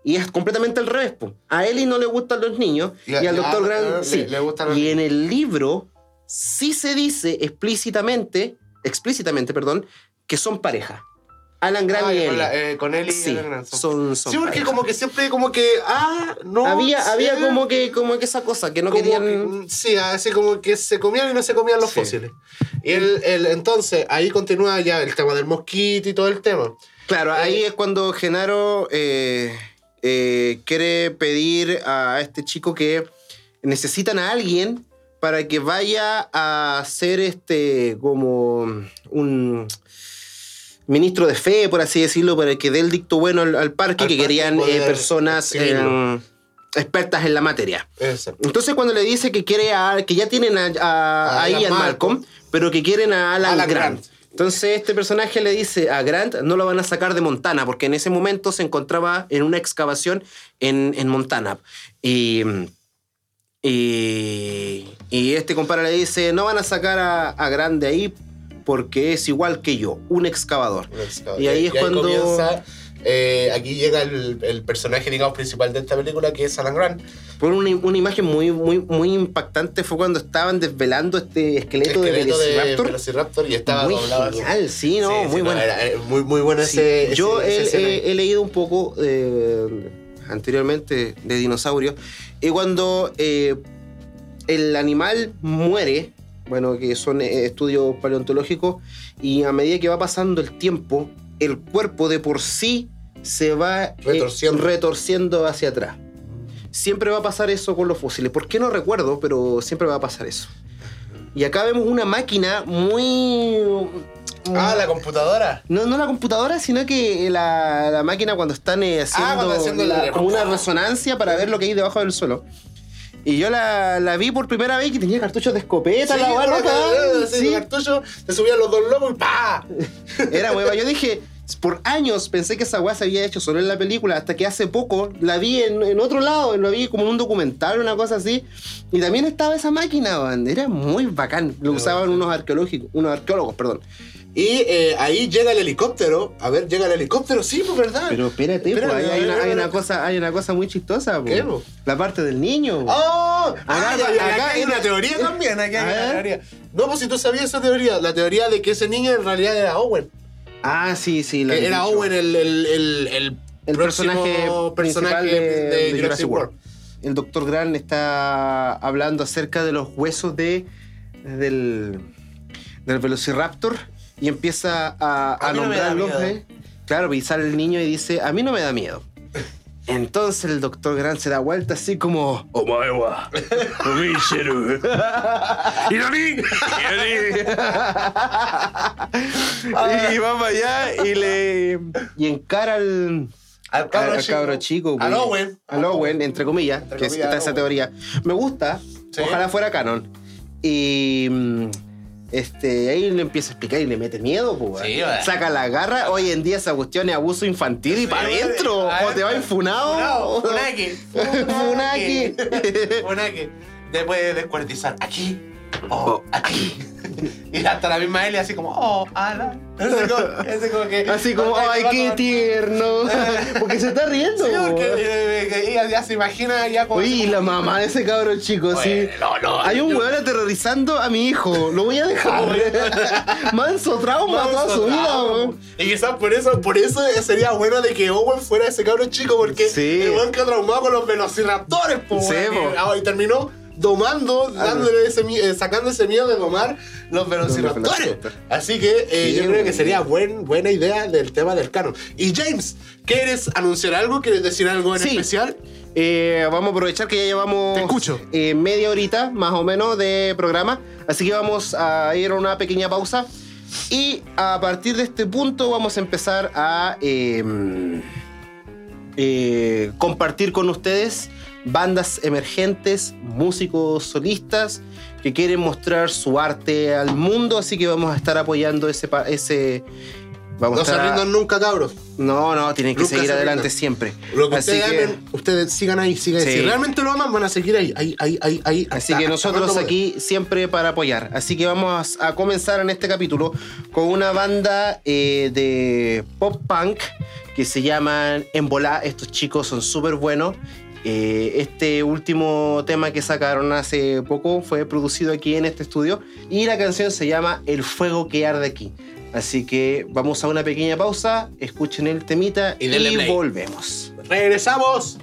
Y es completamente al revés. A Ellie no le gustan los niños y, al doctor Grant sí. y en el libro sí se dice explícitamente, explícitamente, perdón, que son pareja. Alan Grant y él. Eh, con, él y sí, Alan Grant. Son, son, sí, porque como que siempre como que, ah, no Había, había como, que, como que esa cosa, que no querían... Mm, sí, así como que se comían y no se comían los fósiles. Y el, el, entonces, ahí continúa ya el tema del mosquito y todo el tema. Claro, ahí eh, es cuando Genaro eh, quiere pedir a este chico que necesitan a alguien para que vaya a hacer este como un ministro de fe, por así decirlo, para que dé el dicto bueno al, parque, que querían eh, personas eh, expertas en la materia. Entonces cuando le dice que quiere a, que ya tienen a, a, Ian Malcolm, pero que quieren a Alan, Grant. Entonces este personaje le dice a Grant no lo van a sacar de Montana, porque en ese momento se encontraba en una excavación en, Montana. Y, y, este compadre le dice, no van a sacar a, a Grant de ahí porque es igual que yo, un excavador. Y ahí es cuando. Comienza eh, aquí llega el, el, personaje, digamos, principal de esta película, que es Alan Grant. Por una, una, imagen muy, muy, muy impactante fue cuando estaban desvelando este esqueleto, de Velociraptor. De Velociraptor y estaba muy doblado genial, sí, ¿no? muy bueno. muy, muy bueno ese, Yo he, leído un poco eh, anteriormente de dinosaurios y cuando eh, el animal muere, bueno, que son estudios paleontológicos, y a medida que va pasando el tiempo, el cuerpo de por sí se va eh, retorciendo. hacia atrás. Siempre va a pasar eso con los fósiles. ¿Por qué no recuerdo? Pero siempre va a pasar eso. Y acá vemos una máquina muy... Ah, la computadora. No, no la computadora, sino que la, máquina cuando están eh, ah, haciendo, como una resonancia para ver lo que hay debajo del suelo. Y yo la, la, vi por primera vez que tenía cartuchos de escopeta, la barra. Sí, cartuchos, te subían los dos lomos y ¡pa! Era hueva. Yo dije, por años pensé que esa weá se había hecho solo en la película, hasta que hace poco la vi en, otro lado, lo vi como en un documental, una cosa así. Y también estaba esa máquina, era muy bacán. Lo usaban unos arqueológicos, unos arqueólogos, perdón. Y eh, ahí llega el helicóptero. A ver, llega el helicóptero, sí, pues verdad. Pero espérate, pues, hay, una, cosa, hay una cosa muy chistosa. ¿Qué? La parte del niño. ¡Oh! Acá, hay una teoría también. Acá hay una teoría. No, pues si tú sabías esa teoría, la teoría de que ese niño en realidad era Owen. Ah, sí, sí. La era Owen el, el, el, el personaje, personaje de, Jurassic World. El doctor Grant está hablando acerca de los huesos de, del, del Velociraptor y empieza a, a, nombrarlos. ¿eh? Claro, y sale el niño y dice, a mí no me da miedo. Entonces el doctor Grant se da vuelta así como Omaewa, Omishiru. ¡Ironi! y va para allá y le. Y encara al. Al cabro, chico. Al Owen. Al Owen, entre comillas, que está esa teoría. Me gusta. Ojalá fuera canon. Y mm, este, ahí le empieza a explicar y le mete miedo, pues. Saca la garra. Hoy en día esa cuestión es abuso infantil y para adentro. O te va infunado. Funaki. Funaki. Funaki. Después de descuartizar. Aquí. Oh, aquí. y hasta la misma Ellie así como, oh, Alan. Ese como, que, así como, ay, qué tierno. porque se está riendo. Sí, porque ella ya se imagina ya como. Uy, la mamá de ese cabrón chico, sí. No, no. Hay un weón aterrorizando a mi hijo. Lo voy a dejar. Manso trauma toda su vida, weón. Y quizás por eso, por eso sería bueno de que Owen fuera ese cabrón chico, porque el weón que traumado con los velociraptores, po, sí, y terminó domando, dándole ese, eh, sacando ese miedo de domar los velociraptores. Así que eh, yo creo que sería buen, buena idea del tema del canon. Y James, ¿quieres anunciar algo? ¿Quieres decir algo en especial? Eh, vamos a aprovechar que ya llevamos media horita más o menos de programa. Así que vamos a ir a una pequeña pausa. Y a partir de este punto vamos a empezar a em, compartir con ustedes bandas emergentes, músicos solistas que quieren mostrar su arte al mundo, así que vamos a estar apoyando ese... ese vamos no se rindan nunca, cabros. No, no, tienen que seguir adelante siempre. Lo que ustedes ustedes sigan ahí, sigan ahí. Si realmente lo aman, van a seguir ahí, ahí, ahí, ahí. ahí así que nosotros aquí siempre para apoyar. Así que vamos a comenzar en este capítulo con una banda eh, de pop punk que se llaman Embolá. Estos chicos son súper buenos eh, este último tema que sacaron hace poco fue producido aquí en este estudio y la canción se llama El fuego que arde aquí. Así que vamos a una pequeña pausa, escuchen el temita y, y volvemos. ¡Regresamos!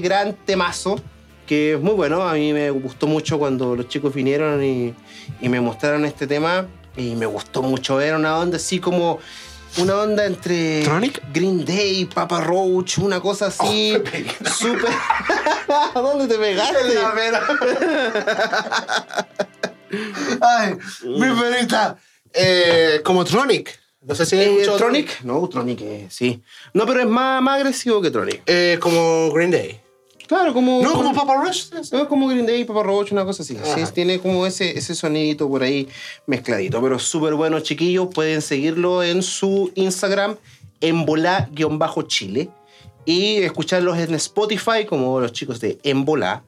Gran temazo, que es muy bueno. A mí me gustó mucho cuando los chicos vinieron y, y me mostraron este tema. Y me gustó mucho. Era una onda así como. Una onda entre ¿Tronic? Green Day, Papa Roach, una cosa así. Oh, me pegué. súper. ¿Dónde te pegaste? Ay, mi perita. Eh, como Tronic. No sé si has Eh, ¿Tronic? No, Tronic, eh, sí. No, pero es más, más agresivo que Tronic. Eh, como Green Day. Claro, como. No, como Papa Rush. No, es como Green Day, Papa Roach, una cosa así. Sí, tiene como ese, ese sonidito por ahí mezcladito. Pero súper bueno, chiquillos. Pueden seguirlo en su Instagram, embolá-chile. Y escucharlos en Spotify, como los chicos de Embolá.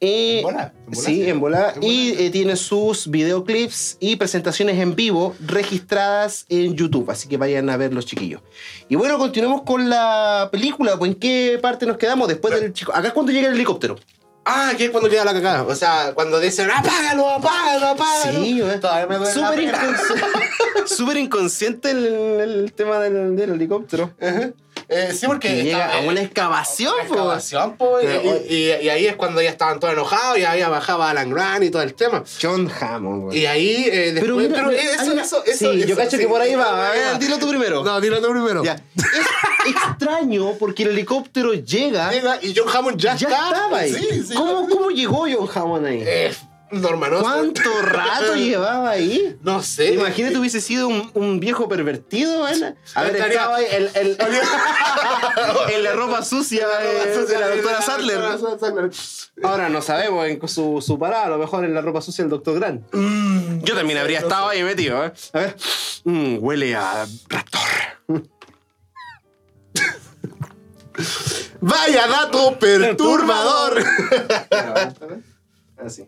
Y, Embolá, Embolá, sí, sí. Embolá. Embolá. Y eh, tiene sus videoclips y presentaciones en vivo registradas en YouTube. Así que vayan a ver los chiquillos. Y bueno, continuemos con la película. Pues, ¿En qué parte nos quedamos después del chico? Acá es cuando llega el helicóptero. Ah, que es cuando queda la cagada. O sea, cuando dicen, apágalo, apágalo, apágalo. Sí, güey. Todavía me duele Súper inconsci- súper inconsciente el, el tema del, del helicóptero. Ajá. Eh, sí, porque. Que llega estaba- a una excavación, Una po. excavación, po, y, Pero, y- y- y ahí es cuando ya estaban todos enojados y había bajaba Alan Grant y todo el tema. John Hammond, güey. Y ahí eh, después. Pero, mira, mira, eso, hay una- eso, eso, Sí, yo cacho sí, que por ahí va. A dilo tú primero. No, dilo tú primero. Ya. Es extraño porque el helicóptero llega. Llega y John Hammond ya, ya está. estaba ahí. Sí, sí. ¿Cómo, ¿Cómo llegó John Hammond ahí? Eh, Norman Osborn. ¿Cuánto rato llevaba ahí? No sé. Imagínate hubiese sido un, un viejo pervertido, ¿eh? A ver, Estaría- estaba ahí el, el- en la ropa sucia de, de la doctora Sattler. Ahora no sabemos en su, su parada, a lo mejor en la ropa sucia del doctor Grant. Yo también habría estado ahí metido, ¿eh? A ver. Mm, huele a raptor. Vaya dato perturbador. Así.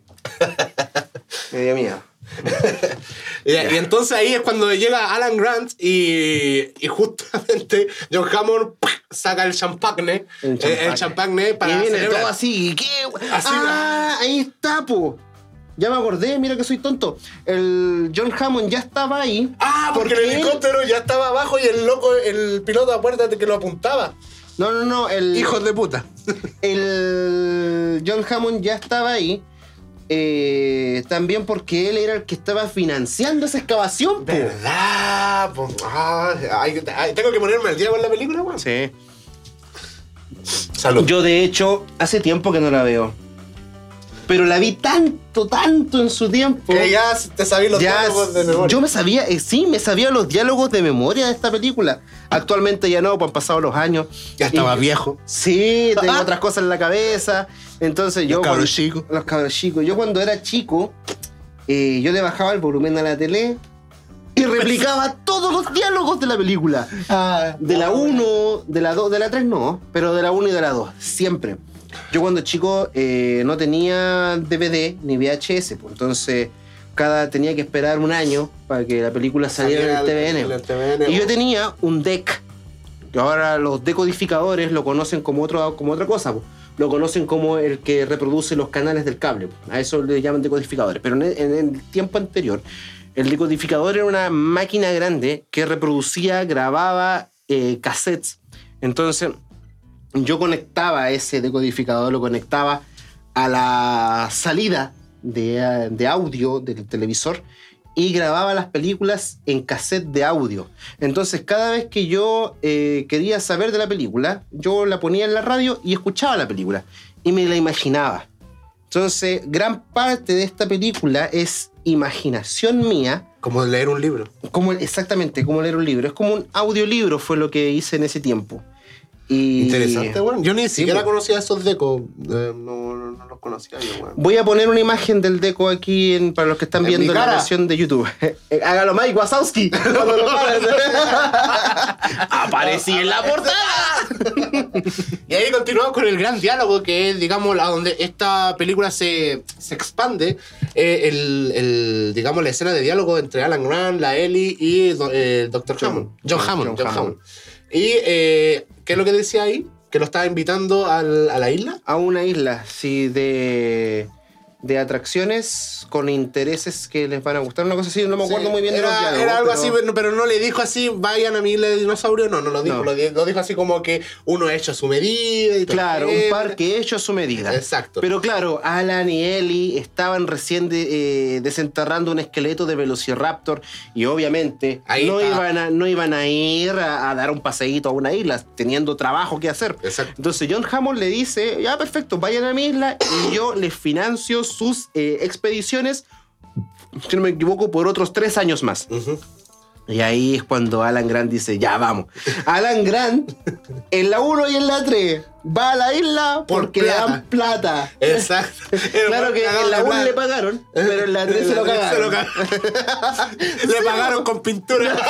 Me dio miedo. y, y entonces ahí es cuando llega Alan Grant y, y justamente John Hammond saca el champagne, El eh, el champagne para y viene celebrar. todo así. ¿Qué? Así, ah, ahí está, po. Ya me acordé, mira que soy tonto. El John Hammond ya estaba ahí. Ah, porque, el él- helicóptero ya estaba abajo y el loco, el piloto, acuérdate que lo apuntaba. No, no, no. El, Hijos de puta. el John Hammond ya estaba ahí. Eh, también porque él era el que estaba financiando esa excavación, po. ¿Verdad? po? Ah, tengo que ponerme al día con la película, weón. Sí. Salud. Yo, de hecho, hace tiempo que no la veo. Pero la vi tanto, tanto en su tiempo. que ya te sabías los Ya, diálogos de memoria. yo me sabía, eh, sí, me sabía los diálogos de memoria de esta película. Actualmente ya no, pues han pasado los años. ya estaba Y- viejo. Sí, tengo otras cosas en la cabeza. Entonces yo. Los cabros cuando- chicos. Los cabros chicos. Yo cuando era chico, eh, yo le bajaba el volumen a la tele y replicaba todos los diálogos de la película. Ah, De la 1, de la 2, de la 3 no, pero de la 1 y de la 2, siempre. Yo cuando chico eh, no tenía DVD ni VHS, pues, entonces cada tenía que esperar un año para que la película saliera en el TVN. en el TVN, Y yo po. tenía un deck, que ahora los decodificadores lo conocen como, otro, como otra cosa, po. lo conocen como el que reproduce los canales del cable, po. a eso le llaman decodificadores. Pero en el, en el tiempo anterior, el decodificador era una máquina grande que reproducía, grababa eh, cassettes. Entonces, yo conectaba ese decodificador, lo conectaba a la salida de, de audio del televisor y grababa las películas en cassette de audio. Entonces, cada vez que yo eh, quería saber de la película, yo la ponía en la radio y escuchaba la película y me la imaginaba. Entonces, gran parte de esta película es imaginación mía, Como leer un libro. como exactamente como leer un libro. Es como un audiolibro, fue lo que hice en ese tiempo. Y Interesante, weón. Yo ni siquiera po. conocía esos decos. Eh, no, no, no los conocía yo, weón. Voy a poner una imagen del deco aquí en- para los que están En viendo la versión de YouTube. Hágalo Mike Wazowski. Aparecí en la portada. Y ahí continuamos con el gran diálogo que es, digamos, a donde esta película se, se expande. eh, el, el, digamos, la escena de diálogo entre Alan Grant, la Ellie y do- eh, el Dr. John. Hammond. John Hammond. John John Hammond. Y, eh, ¿qué es lo que decía ahí? Que lo estaba invitando a la isla. A una isla, sí, de. De atracciones con intereses que les van a gustar. Una cosa así, no me acuerdo Sí, muy bien de era, los diálogos, era algo pero- así, pero, pero no le dijo así, vayan a mi isla de dinosaurio, no, no lo dijo, No. Lo, di- lo dijo así como que uno hecho a su medida y Claro, un parque hecho a su medida. Exacto. Pero claro, Alan y Ellie estaban recién de- eh, desenterrando un esqueleto de Velociraptor y obviamente Ahí no está. iban, a, no iban a ir a, a dar un paseíto a una isla teniendo trabajo que hacer. Exacto. Entonces John Hammond le dice, ya perfecto, vayan a mi isla y yo les financio sus eh, expediciones, si no me equivoco, por otros tres años más. Ujú. Y ahí es cuando Alan Grant dice, ya vamos. Alan Grant, en la 1 y en la 3, va a la isla Por porque le dan plata. Exacto. Claro que en la 1 le pagaron, pero en la 3 se lo cagaron. cagaron. le pagaron con pintura.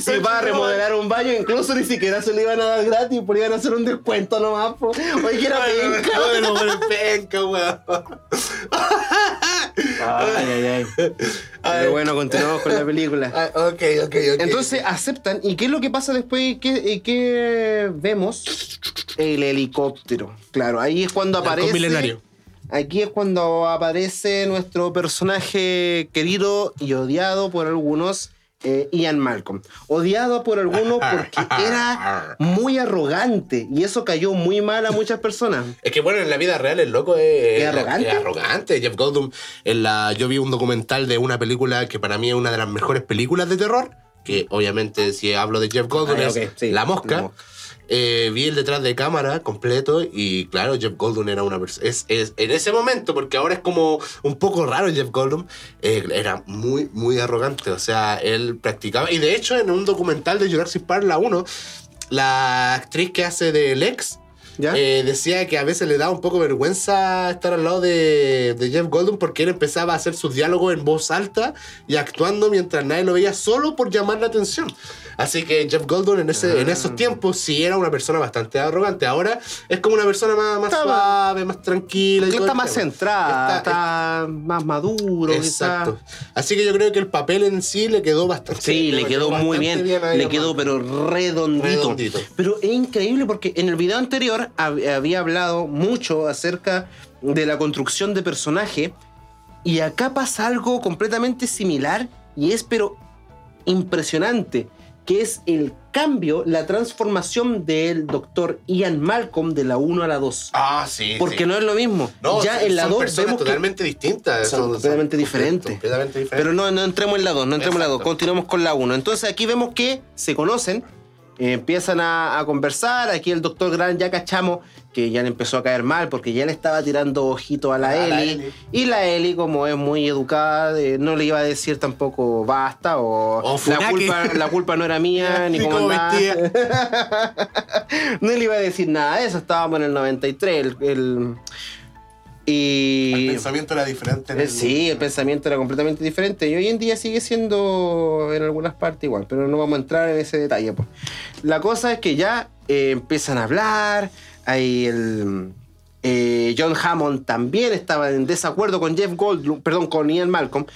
Si va a remodelar un baño, incluso ni siquiera se lo iban a dar gratis, porque iban a hacer un descuento nomás. po. Oye, que era penca. Bueno, penca, weón. Ay, ay, ay. Pero bueno, continuamos con la película. Ah, Ok, ok, ok. Entonces aceptan. ¿Y qué es lo que pasa después? ¿Qué, eh, qué vemos? El helicóptero. Claro, ahí es cuando aparece. milenario. Aquí es cuando aparece nuestro personaje querido y odiado por algunos, eh, Ian Malcolm. Odiado por algunos porque era muy arrogante y eso cayó muy mal a muchas personas. Es que bueno, en la vida real el loco es, ¿Es arrogante? es arrogante. Jeff Goldblum, en la, yo vi un documental de una película que para mí es una de las mejores películas de terror, que obviamente si hablo de Jeff Goldblum Ah, es ok, sí, La Mosca. La Mosca. Eh, vi el detrás de cámara completo y claro, Jeff Goldblum era una persona... Es, es- en ese momento, porque ahora es como un poco raro Jeff Goldblum, eh, era muy, muy arrogante. O sea, él practicaba... Y de hecho, en un documental de Jurassic Park, la 1, la actriz que hace de Lex... ¿Ya? Eh, decía que a veces le daba un poco vergüenza estar al lado de, de Jeff Goldblum porque él empezaba a hacer sus diálogos en voz alta y actuando mientras nadie lo veía solo por llamar la atención. Así que Jeff Goldblum en, ese, en Ah. esos tiempos sí era una persona bastante arrogante. Ahora es como una persona más, suave, más tranquila. y está más tema. centrada, Está- está, más maduro. Exacto. Así que yo creo que el papel en sí le quedó bastante Sí, le quedó muy bien. le quedó, pero redondito. Redondito. Pero es increíble porque en el video anterior hab- había hablado mucho acerca de la construcción de personaje. Y acá pasa algo completamente similar. Y es, pero impresionante. Que es el cambio, la transformación del doctor Ian Malcolm de la 1 a la 2. Ah, sí. Porque sí. no es lo mismo. No, ya son- en la son 2 personas vemos que totalmente distintas. son completamente diferentes. Completamente diferentes. Pero no, no entremos en la 2, no entremos en la 2, Exacto. continuamos con la 1. Entonces aquí vemos que se conocen, eh, empiezan a, a conversar. Aquí el doctor Grant ya cachamos que ya le empezó a caer mal porque ya le estaba tirando ojito a la A la Eli. Ellie. Y la Eli, como es muy educada, eh, no le iba a decir tampoco basta o, la, culpa, la culpa no era mía, ni cómo no le iba a decir nada de eso, estábamos en el 93. El, el- y... El pensamiento era diferente. en Eh, el- Sí, el pensamiento era completamente diferente y hoy en día sigue siendo en algunas partes igual, pero no vamos a entrar en ese detalle. Pues. La cosa es que ya eh, empiezan a hablar, hay el... eh, John Hammond también estaba en desacuerdo con Jeff Goldblum, perdón, con Ian Malcolm,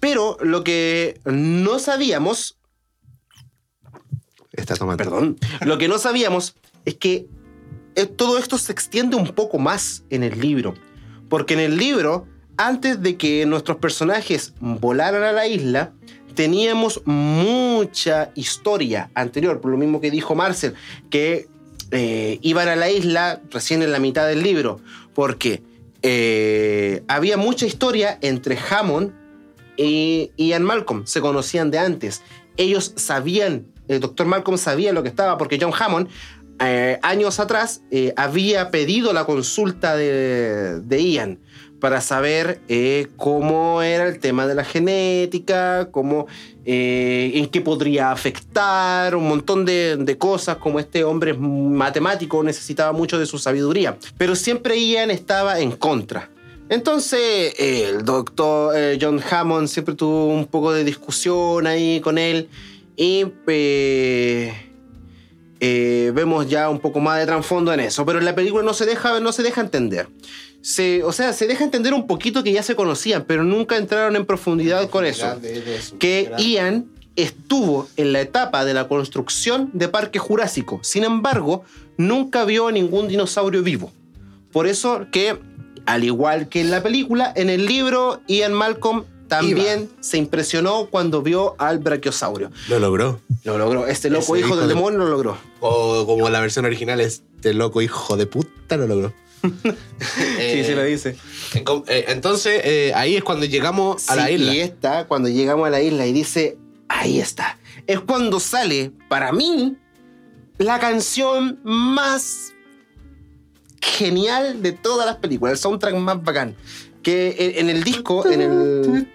pero lo que no sabíamos Está tomando. Perdón. Lo que no sabíamos es que todo esto se extiende un poco más en el libro. Porque en el libro, antes de que nuestros personajes volaran a la isla, teníamos mucha historia anterior, por lo mismo que dijo Marcel, que eh, iban a la isla recién en la mitad del libro, porque eh, había mucha historia entre Hammond y Ian Malcolm, se conocían de antes. Ellos sabían, el doctor Malcolm sabía lo que estaba, porque John Hammond, eh, años atrás, eh, había pedido la consulta de, Ian para saber eh, cómo era el tema de la genética, cómo, en qué podría afectar, un montón de, de cosas, como este hombre matemático necesitaba mucho de su sabiduría. Pero siempre Ian estaba en contra. Entonces, el doctor John Hammond siempre tuvo un poco de discusión ahí con él y eh, vemos ya un poco más de trasfondo en eso, pero en la película no se deja, no se deja entender. Se, o sea, se deja entender un poquito que ya se conocían, pero nunca entraron en profundidad con eso. Que Ian estuvo en la etapa de la construcción de Parque Jurásico, sin embargo, nunca vio a ningún dinosaurio vivo. Por eso que al igual que en la película, en el libro Ian Malcolm también se impresionó cuando vio al brachiosaurio. Lo logró. Lo logró. Este loco hijo, del demonio lo logró. O como la versión original, este loco hijo de puta lo logró. sí, sí lo dice. Eh, entonces, eh, ahí es cuando llegamos a la isla. Y está cuando llegamos a la isla y dice, ahí está. Es cuando sale, para mí, la canción más genial de todas las películas, el soundtrack más bacán. Que en el disco, en el,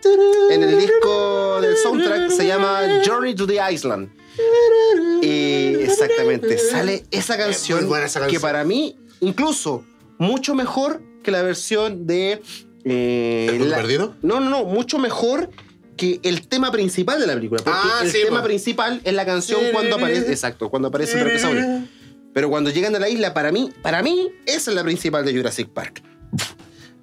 en el disco del soundtrack se llama Journey to the Island. Y exactamente, sale esa canción, que para mí, incluso mucho mejor que la versión de. Eh, ¿El perdido? No, no, no, mucho mejor que el tema principal de la película. Porque ah, el tema principal es la canción cuando aparece. Exacto, cuando aparece Pero cuando llegan a la isla, para mí, para mí, esa es la principal de Jurassic Park.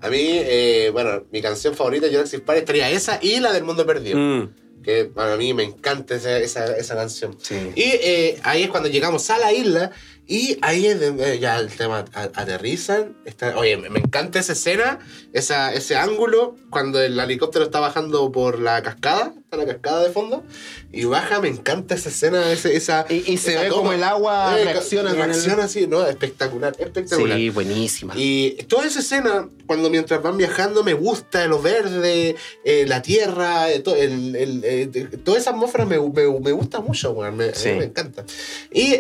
A mí, eh, bueno, mi canción favorita de Jurassic Park estaría esa y la del mundo perdido. Mm. Que para mí me encanta esa, esa, canción. Y eh, ahí es cuando llegamos a la isla y ahí es donde ya el tema aterrizan. Está, oye, me encanta esa escena, esa, ese ángulo, cuando el helicóptero está bajando por la cascada, la cascada de fondo, y baja, me encanta esa escena, esa... Y, se ve como el agua eh, reacciona. Reacciona así, ¿no? Espectacular, espectacular. Sí, buenísima. Y toda esa escena, cuando mientras van viajando, me gusta lo verde, eh, la tierra, eh, el, el, toda esa atmósfera me, me, gusta mucho, me, me encanta. Y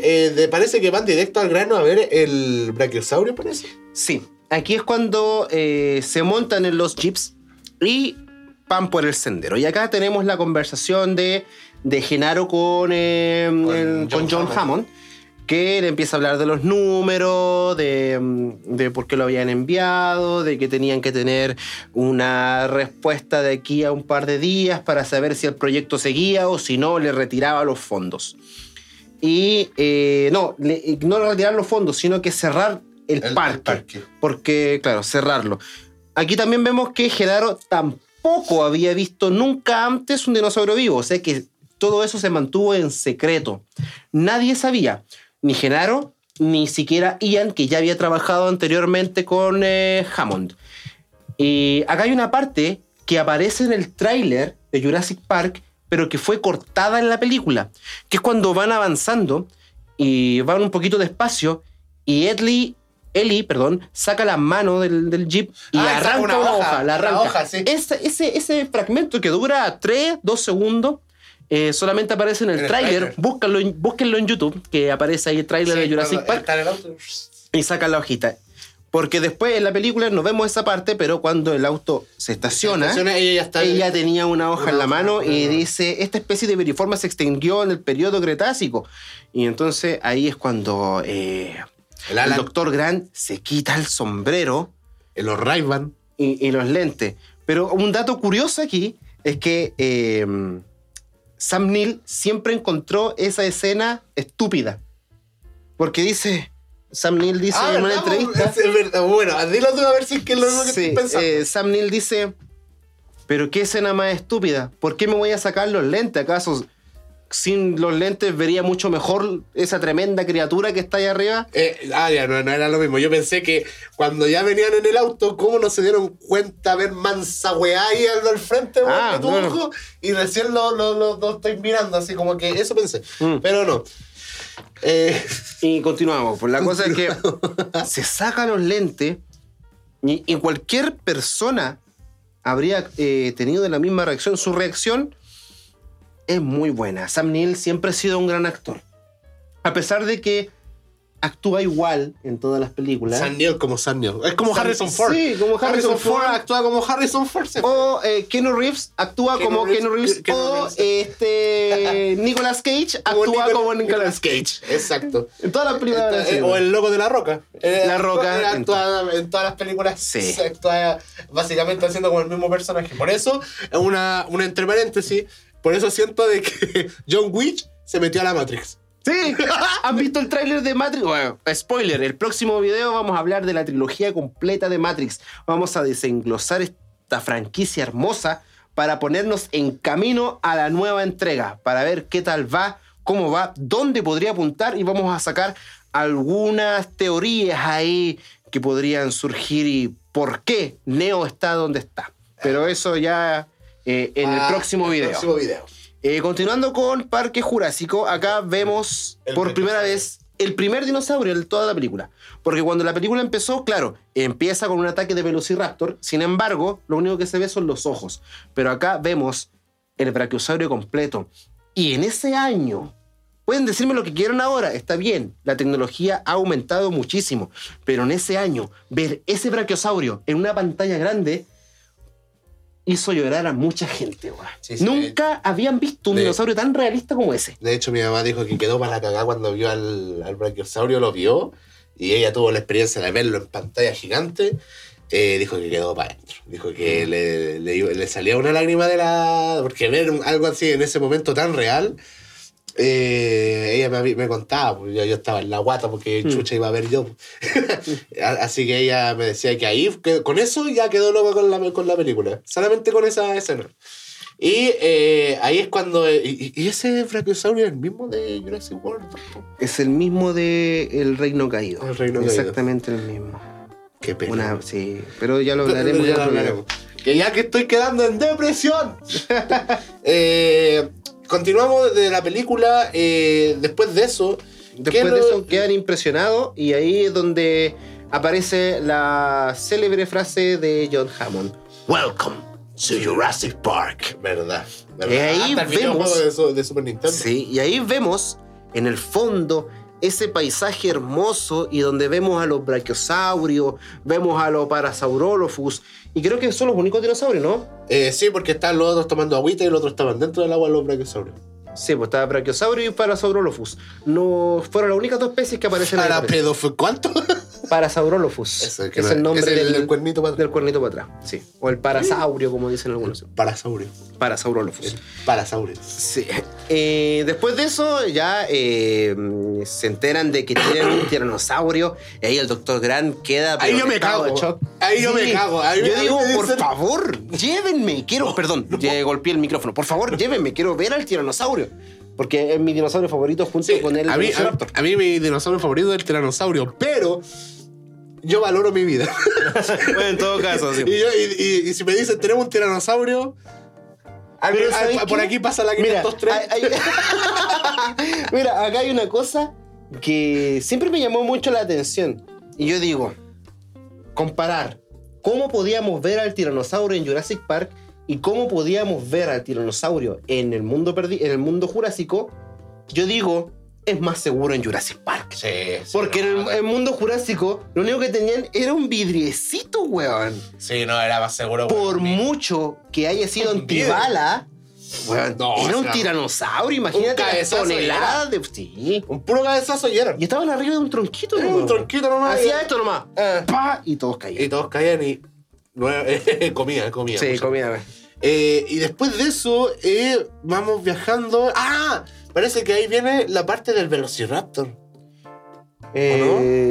parece que van directo al grano a ver el brachiosaurio, parece. Sí, aquí es cuando eh, se montan en los jeeps y van por el sendero. Y acá tenemos la conversación de, de Genaro con, eh, John, Hammond. que le empieza a hablar de los números, de, de, por qué lo habían enviado, de que tenían que tener una respuesta de aquí a un par de días para saber si el proyecto seguía o si no, le retiraba los fondos y eh, no, no retirar los fondos, sino que cerrar el, parque, Porque, claro, cerrarlo. Aquí también vemos que Genaro tampoco había visto nunca antes un dinosaurio vivo, o sea que todo eso se mantuvo en secreto. Nadie sabía, ni Genaro, ni siquiera Ian, que ya había trabajado anteriormente con eh, Hammond. Y acá hay una parte que aparece en el tráiler de Jurassic Park pero que fue cortada en la película, que es cuando van avanzando y van un poquito despacio y Edley Ellie, perdón, saca la mano del, jeep y ah, arranca una, hoja, la arranca. ese, ese, fragmento que dura 3, 2 segundos, eh, solamente aparece en el, tráiler. Búsquenlo, búsquenlo, en YouTube, que aparece ahí el tráiler de Jurassic Park. Y saca la hojita. Porque después en la película no vemos esa parte, pero cuando el auto se estaciona, ella, tenía una hoja en la mano y dice, esta especie de veriforma se extinguió en el periodo Cretácico. Y entonces ahí es cuando eh, el, doctor Grant se quita el sombrero. En los ray y, y, los lentes. Pero un dato curioso aquí es que eh, Sam Neill siempre encontró esa escena estúpida. Porque dice Sam Neill dice ah, en una entrevista. Es verdad. Bueno, dilo tú a ver si es que es lo que sí, estoy pensando. Eh, Sam Neill dice: Pero qué escena más estúpida. ¿Por qué me voy a sacar los lentes? ¿Acaso sin los lentes vería mucho mejor esa tremenda criatura que está ahí arriba? Eh, ah, ya, no, era lo mismo. Yo pensé que cuando ya venían en el auto, ¿cómo no se dieron cuenta ver mansa weá ahí al frente, ah, Y recién lo, lo, lo, estoy mirando, así como que eso pensé. Mm. Pero no. Eh, y continuamos. Pues la cosa es que se saca los lentes y, cualquier persona habría eh, tenido la misma reacción. Su reacción es muy buena. Sam Neill siempre ha sido un gran actor. A pesar de que actúa igual en todas las películas. Sam Neill como Sam Neill. Es como Harrison Ford. Sí, como Harrison, Ford. actúa como Harrison Ford. O eh, Keanu Reeves actúa como Reeves, Keanu Reeves. o este Nicolas Cage actúa como Nicolas Cage. Exacto. En todas las películas. Eh, o el loco de La Roca. Eh, la Roca. Actúa, en, todas las películas. Sí. Actúa básicamente haciendo como el mismo personaje. Por eso, una, una entre paréntesis, por eso siento de que John Wick se metió a la Matrix. Sí, ¿han visto el tráiler de Matrix? Bueno, spoiler, el próximo video vamos a hablar de la trilogía completa de Matrix. Vamos a desenglosar esta franquicia hermosa para ponernos en camino a la nueva entrega, para ver qué tal va, cómo va, dónde podría apuntar y vamos a sacar algunas teorías ahí que podrían surgir y por qué Neo está donde está. Pero eso ya eh, en el Ah, próximo el video. próximo video. Eh, continuando con Parque Jurásico, acá vemos El por primer primera vez el primer dinosaurio de toda la película. Porque cuando la película empezó, claro, empieza con un ataque de Velociraptor, sin embargo, lo único que se ve son los ojos. Pero acá vemos el brachiosaurio completo. Y en ese año, pueden decirme lo que quieran ahora, está bien, la tecnología ha aumentado muchísimo, pero en ese año, ver ese brachiosaurio en una pantalla grande hizo llorar a mucha gente. weón. Sí, sí. Nunca habían visto un De- dinosaurio tan realista como ese. De hecho, mi mamá dijo que quedó para la cagada cuando vio al, al brachiosaurio, lo vio, y ella tuvo la experiencia de verlo en pantalla gigante. eh, dijo que quedó para adentro. Dijo que le, le- le salía una lágrima de la. Porque ver algo así en ese momento tan real. Eh, ella me, me contaba, pues, yo, yo estaba en la guata porque Mm. chucha iba a ver yo. Así que ella me decía que ahí, que con eso ya quedó loca con la, con la película. Solamente con esa escena. Y eh, ahí es cuando. Y, y ese brachiosaurio es el mismo de Jurassic World. Es el mismo de El Reino Caído. El Reino Caído. Exactamente el mismo. Qué pena. Una, sí, pero ya lo Pero hablaremos. ya lo hablaremos. Que ya que estoy quedando en depresión. Eh, continuamos de la película. eh, después de eso. Después ¿qué de lo- eso quedan impresionados y ahí es donde aparece la célebre frase de John Hammond. Welcome to Jurassic Park. Verdad. verdad. Y ahí Hasta el vemos- videojuego de, su- de Super Nintendo. Sí, y ahí vemos en el fondo ese paisaje hermoso y donde vemos a los brachiosaurios, vemos a los parasaurolophus y creo que son los únicos dinosaurios, ¿no? Eh, sí, porque están los otros tomando agüita y los otros estaban dentro del agua los brachiosaurios. Sí, pues estaba brachiosaurio y parasaurolophus. No fueron las únicas dos especies que aparecen en Para el pedo ¿Cuánto? Parasaurolophus. Es no- el nombre es el del, del cuernito para del cuernito para atrás. Sí. O el parasaurio, como dicen algunos. Parasaurio. Parasaurolophus. Parasaurio. Sí. Eh, después de eso, ya eh, se enteran de que tienen un tiranosaurio. Y ahí el doctor Grant queda. Ahí yo me cago. shock. Ahí yo me cago. Ahí me- yo mí digo, me por dicen- favor, llévenme. Quiero, perdón, ya golpeé el micrófono. Por favor, llévenme. Quiero ver al tiranosaurio. Porque es mi dinosaurio favorito junto Sí, con el a mí, a, Velociraptor. a mí mi dinosaurio favorito es el tiranosaurio, pero yo valoro mi vida. Bueno, en todo caso, sí. y, yo- y- y- y si me dicen tenemos un tiranosaurio, al- Pero al- ¿sabes por qué? aquí pasa la Mira, 503. hay- hay- Mira, acá hay una cosa que siempre me llamó mucho la atención. Y yo digo, comparar cómo podíamos ver al tiranosaurio en Jurassic Park y cómo podíamos ver al tiranosaurio en el mundo, perdi- en el mundo jurásico, yo digo, es más seguro en Jurassic Park. Sí, sí, Porque en no, el, el mundo jurásico lo único que tenían era un vidriecito, weón. Sí, no, era más seguro. Por weón. mucho que haya sido antibala, weón, No, era o un tiranosaurio, imagínate un de... Sí. Un puro cabezazo y era. Y estaban arriba de un tronquito, Era un tronquito nomás. Hacía esto nomás. Eh. Pa, y todos caían. Y todos caían y. nueve- comía, comía. Sí, comida. Eh, y después de eso, eh, vamos viajando. ¡Ah! Parece que ahí viene la parte del Velociraptor.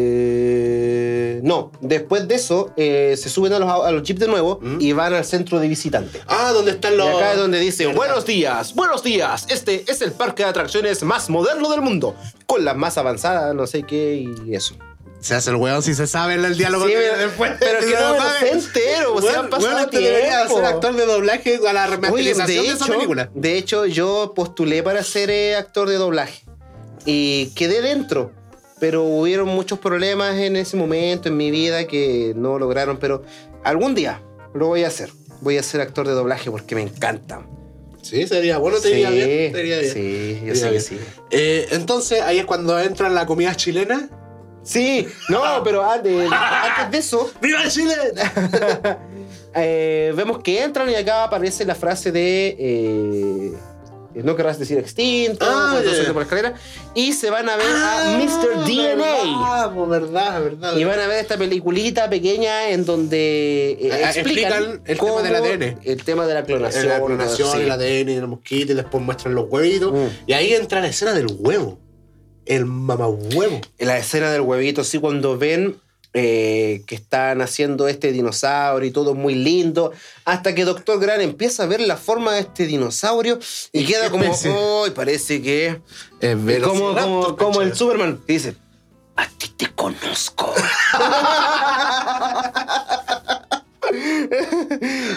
Eh, no, después de eso eh, se suben a los, a los jeeps de nuevo ¿Mm? y van al centro de visitantes. Ah, ¿dónde están Y los.? acá es donde dice, ¿Verdad? buenos días, buenos días, este es el parque de atracciones más moderno del mundo, con las más avanzadas, no sé qué, y eso. Se hace el weón si se sabe el diálogo Sí, que después. pero que no me lo entero, o sea, han pasado debería tiempo. ser actor de doblaje a la Oye, remasterización de, de, esa hecho, película. de hecho, yo postulé para ser eh, actor de doblaje y quedé dentro, pero hubieron muchos problemas en ese momento en mi vida que no lograron, pero algún día lo voy a hacer. Voy a ser actor de doblaje porque me encanta. Sí, sería bueno, te sí, iría bien. Te iría bien. sí, yo sé que sí. Eh, entonces, ahí es cuando entra la comida chilena. Sí, no, pero antes, antes de eso, ¡Viva Chile! eh, vemos que entran y acá aparece la frase de. eh, no querrás decir extinto, Ah, ya. por la escalera. Y se van a ver a Mr. DNA. Ah, verdad, verdad. Y van a ver esta peliculita pequeña en donde eh, Ah, explican, explican el tema del ADN. El tema de la clonación. la clonación, sí. el ADN y el mosquito, y después muestran los huevitos. Mm. Y ahí entra la escena del huevo. El mamahuevo. La escena del huevito, sí, cuando ven eh, que están haciendo este dinosaurio y todo muy lindo, hasta que Doctor Gran empieza a ver la forma de este dinosaurio y ¿Y queda como? ¡ay! parece que... Es como, como, como el Superman, dice, a ti te conozco.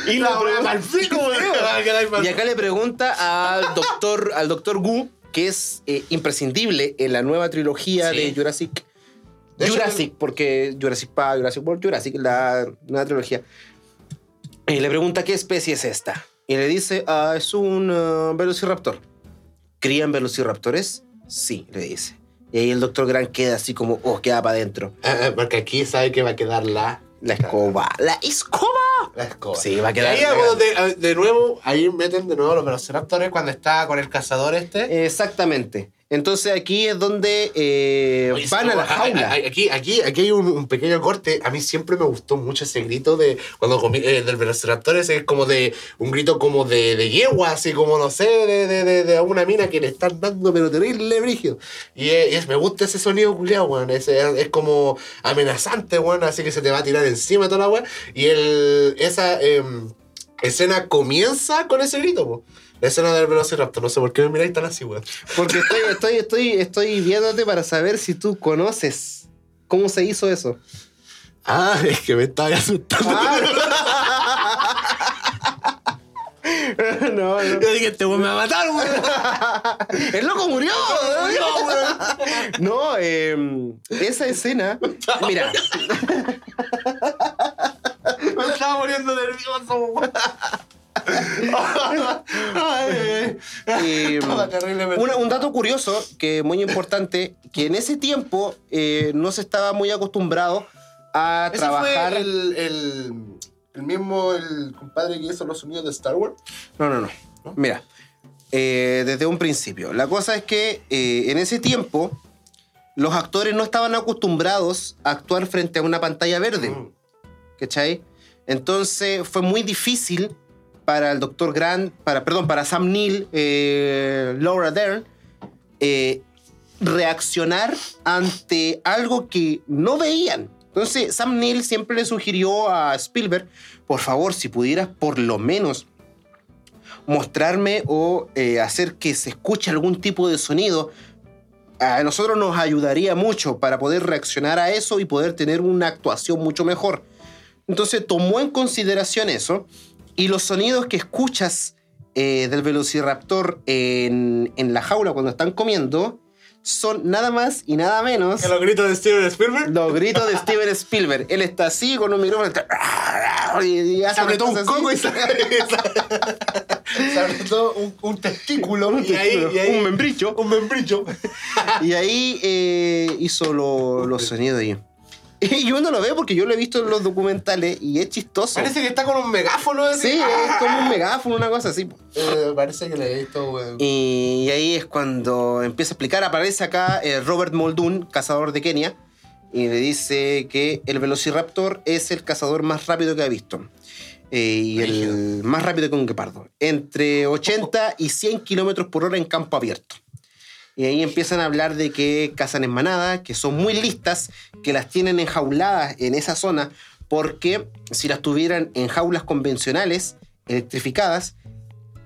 y, La weón. y acá le pregunta al doctor, al doctor Gu, que es eh, imprescindible en la nueva trilogía Sí. de Jurassic. De hecho, Jurassic, porque Jurassic Park, Jurassic World, Jurassic, la nueva trilogía. Y le pregunta qué especie es esta. Y le dice, ah, es un ah, velociraptor. ¿Crían velociraptores? Sí, le dice. Y ahí el doctor Grant queda así como, oh, queda para adentro. Ah, Porque aquí sabe que va a quedar la, La escoba. ¡La escoba! la escoba. Sí, va a Y quedar. ahí de, de nuevo, ahí meten de nuevo los velociraptores cuando está con el cazador este. Exactamente. Entonces aquí es donde eh, Oye, van a la jaula. Aquí, aquí, aquí hay un, un pequeño corte. A mí siempre me gustó mucho ese grito de cuando comi- eh, del velociraptor. ese Es como de un grito como de, de yegua, así como no sé, de, de, de, una mina que le están dando, pero terrible brígido. Y, es- y es- me gusta ese sonido culiado, weón. Es, es, como amenazante, weón. Así que se te va a tirar encima toda la weón. Y el, esa em, escena comienza con ese grito. La escena del velociraptor. No sé por qué me miráis tan así, weón. Porque estoy, estoy, estoy, estoy viéndote para saber si tú conoces cómo se hizo eso. Ah, es que me estaba asustando. no, no. Yo dije, este weón me va a matar, weón. ¡El loco murió! No, weón. No, eh, esa escena. Mira, Me estaba muriendo nervioso, weón. Una- un dato curioso que es muy importante: que en ese tiempo eh, no se estaba muy acostumbrado a Ese trabajar. fue el, el, el mismo, el compadre que hizo los sonidos de Star Wars. No, no, no. Mira, eh, desde un principio. La cosa es que eh, en ese tiempo los actores no estaban acostumbrados a actuar frente a una pantalla verde. Mm. ¿Cachai? Entonces fue muy difícil para el Dr. Grant, para, perdón, para Sam Neill, eh, Laura Dern, eh, reaccionar ante algo que no veían. Entonces Sam Neill siempre le sugirió a Spielberg, por favor, si pudieras por lo menos mostrarme o eh, hacer que se escuche algún tipo de sonido, a nosotros nos ayudaría mucho para poder reaccionar a eso y poder tener una actuación mucho mejor. Entonces tomó en consideración eso y los sonidos que escuchas eh, del velociraptor en, en la jaula cuando están comiendo son nada más y nada menos Que los gritos de Steven Spielberg. los gritos de Steven Spielberg. Él está así con un micrófono está- y, y hace Se apretó un coco y se, se apretó un, un testículo. Un y ahí, testículo, y ahí- un membrillo. Un membrillo. Y ahí eh, hizo lo- los sonidos ahí. Y uno lo ve porque yo lo he visto en los documentales y es chistoso. Parece que está con un megáfono. así. Sí, es como un megáfono, una cosa así. Eh, parece que le he visto, weón. Y ahí es cuando empieza a explicar, aparece acá eh, Robert Muldoon, cazador de Kenia, y le dice que el Velociraptor es el cazador más rápido que ha visto. Eh, y el más rápido que un guepardo. Entre 80 y 100 kilómetros por hora en campo abierto. Y ahí empiezan a hablar de que cazan en manada, que son muy listas, que las tienen enjauladas en esa zona, porque si las tuvieran en jaulas convencionales, electrificadas,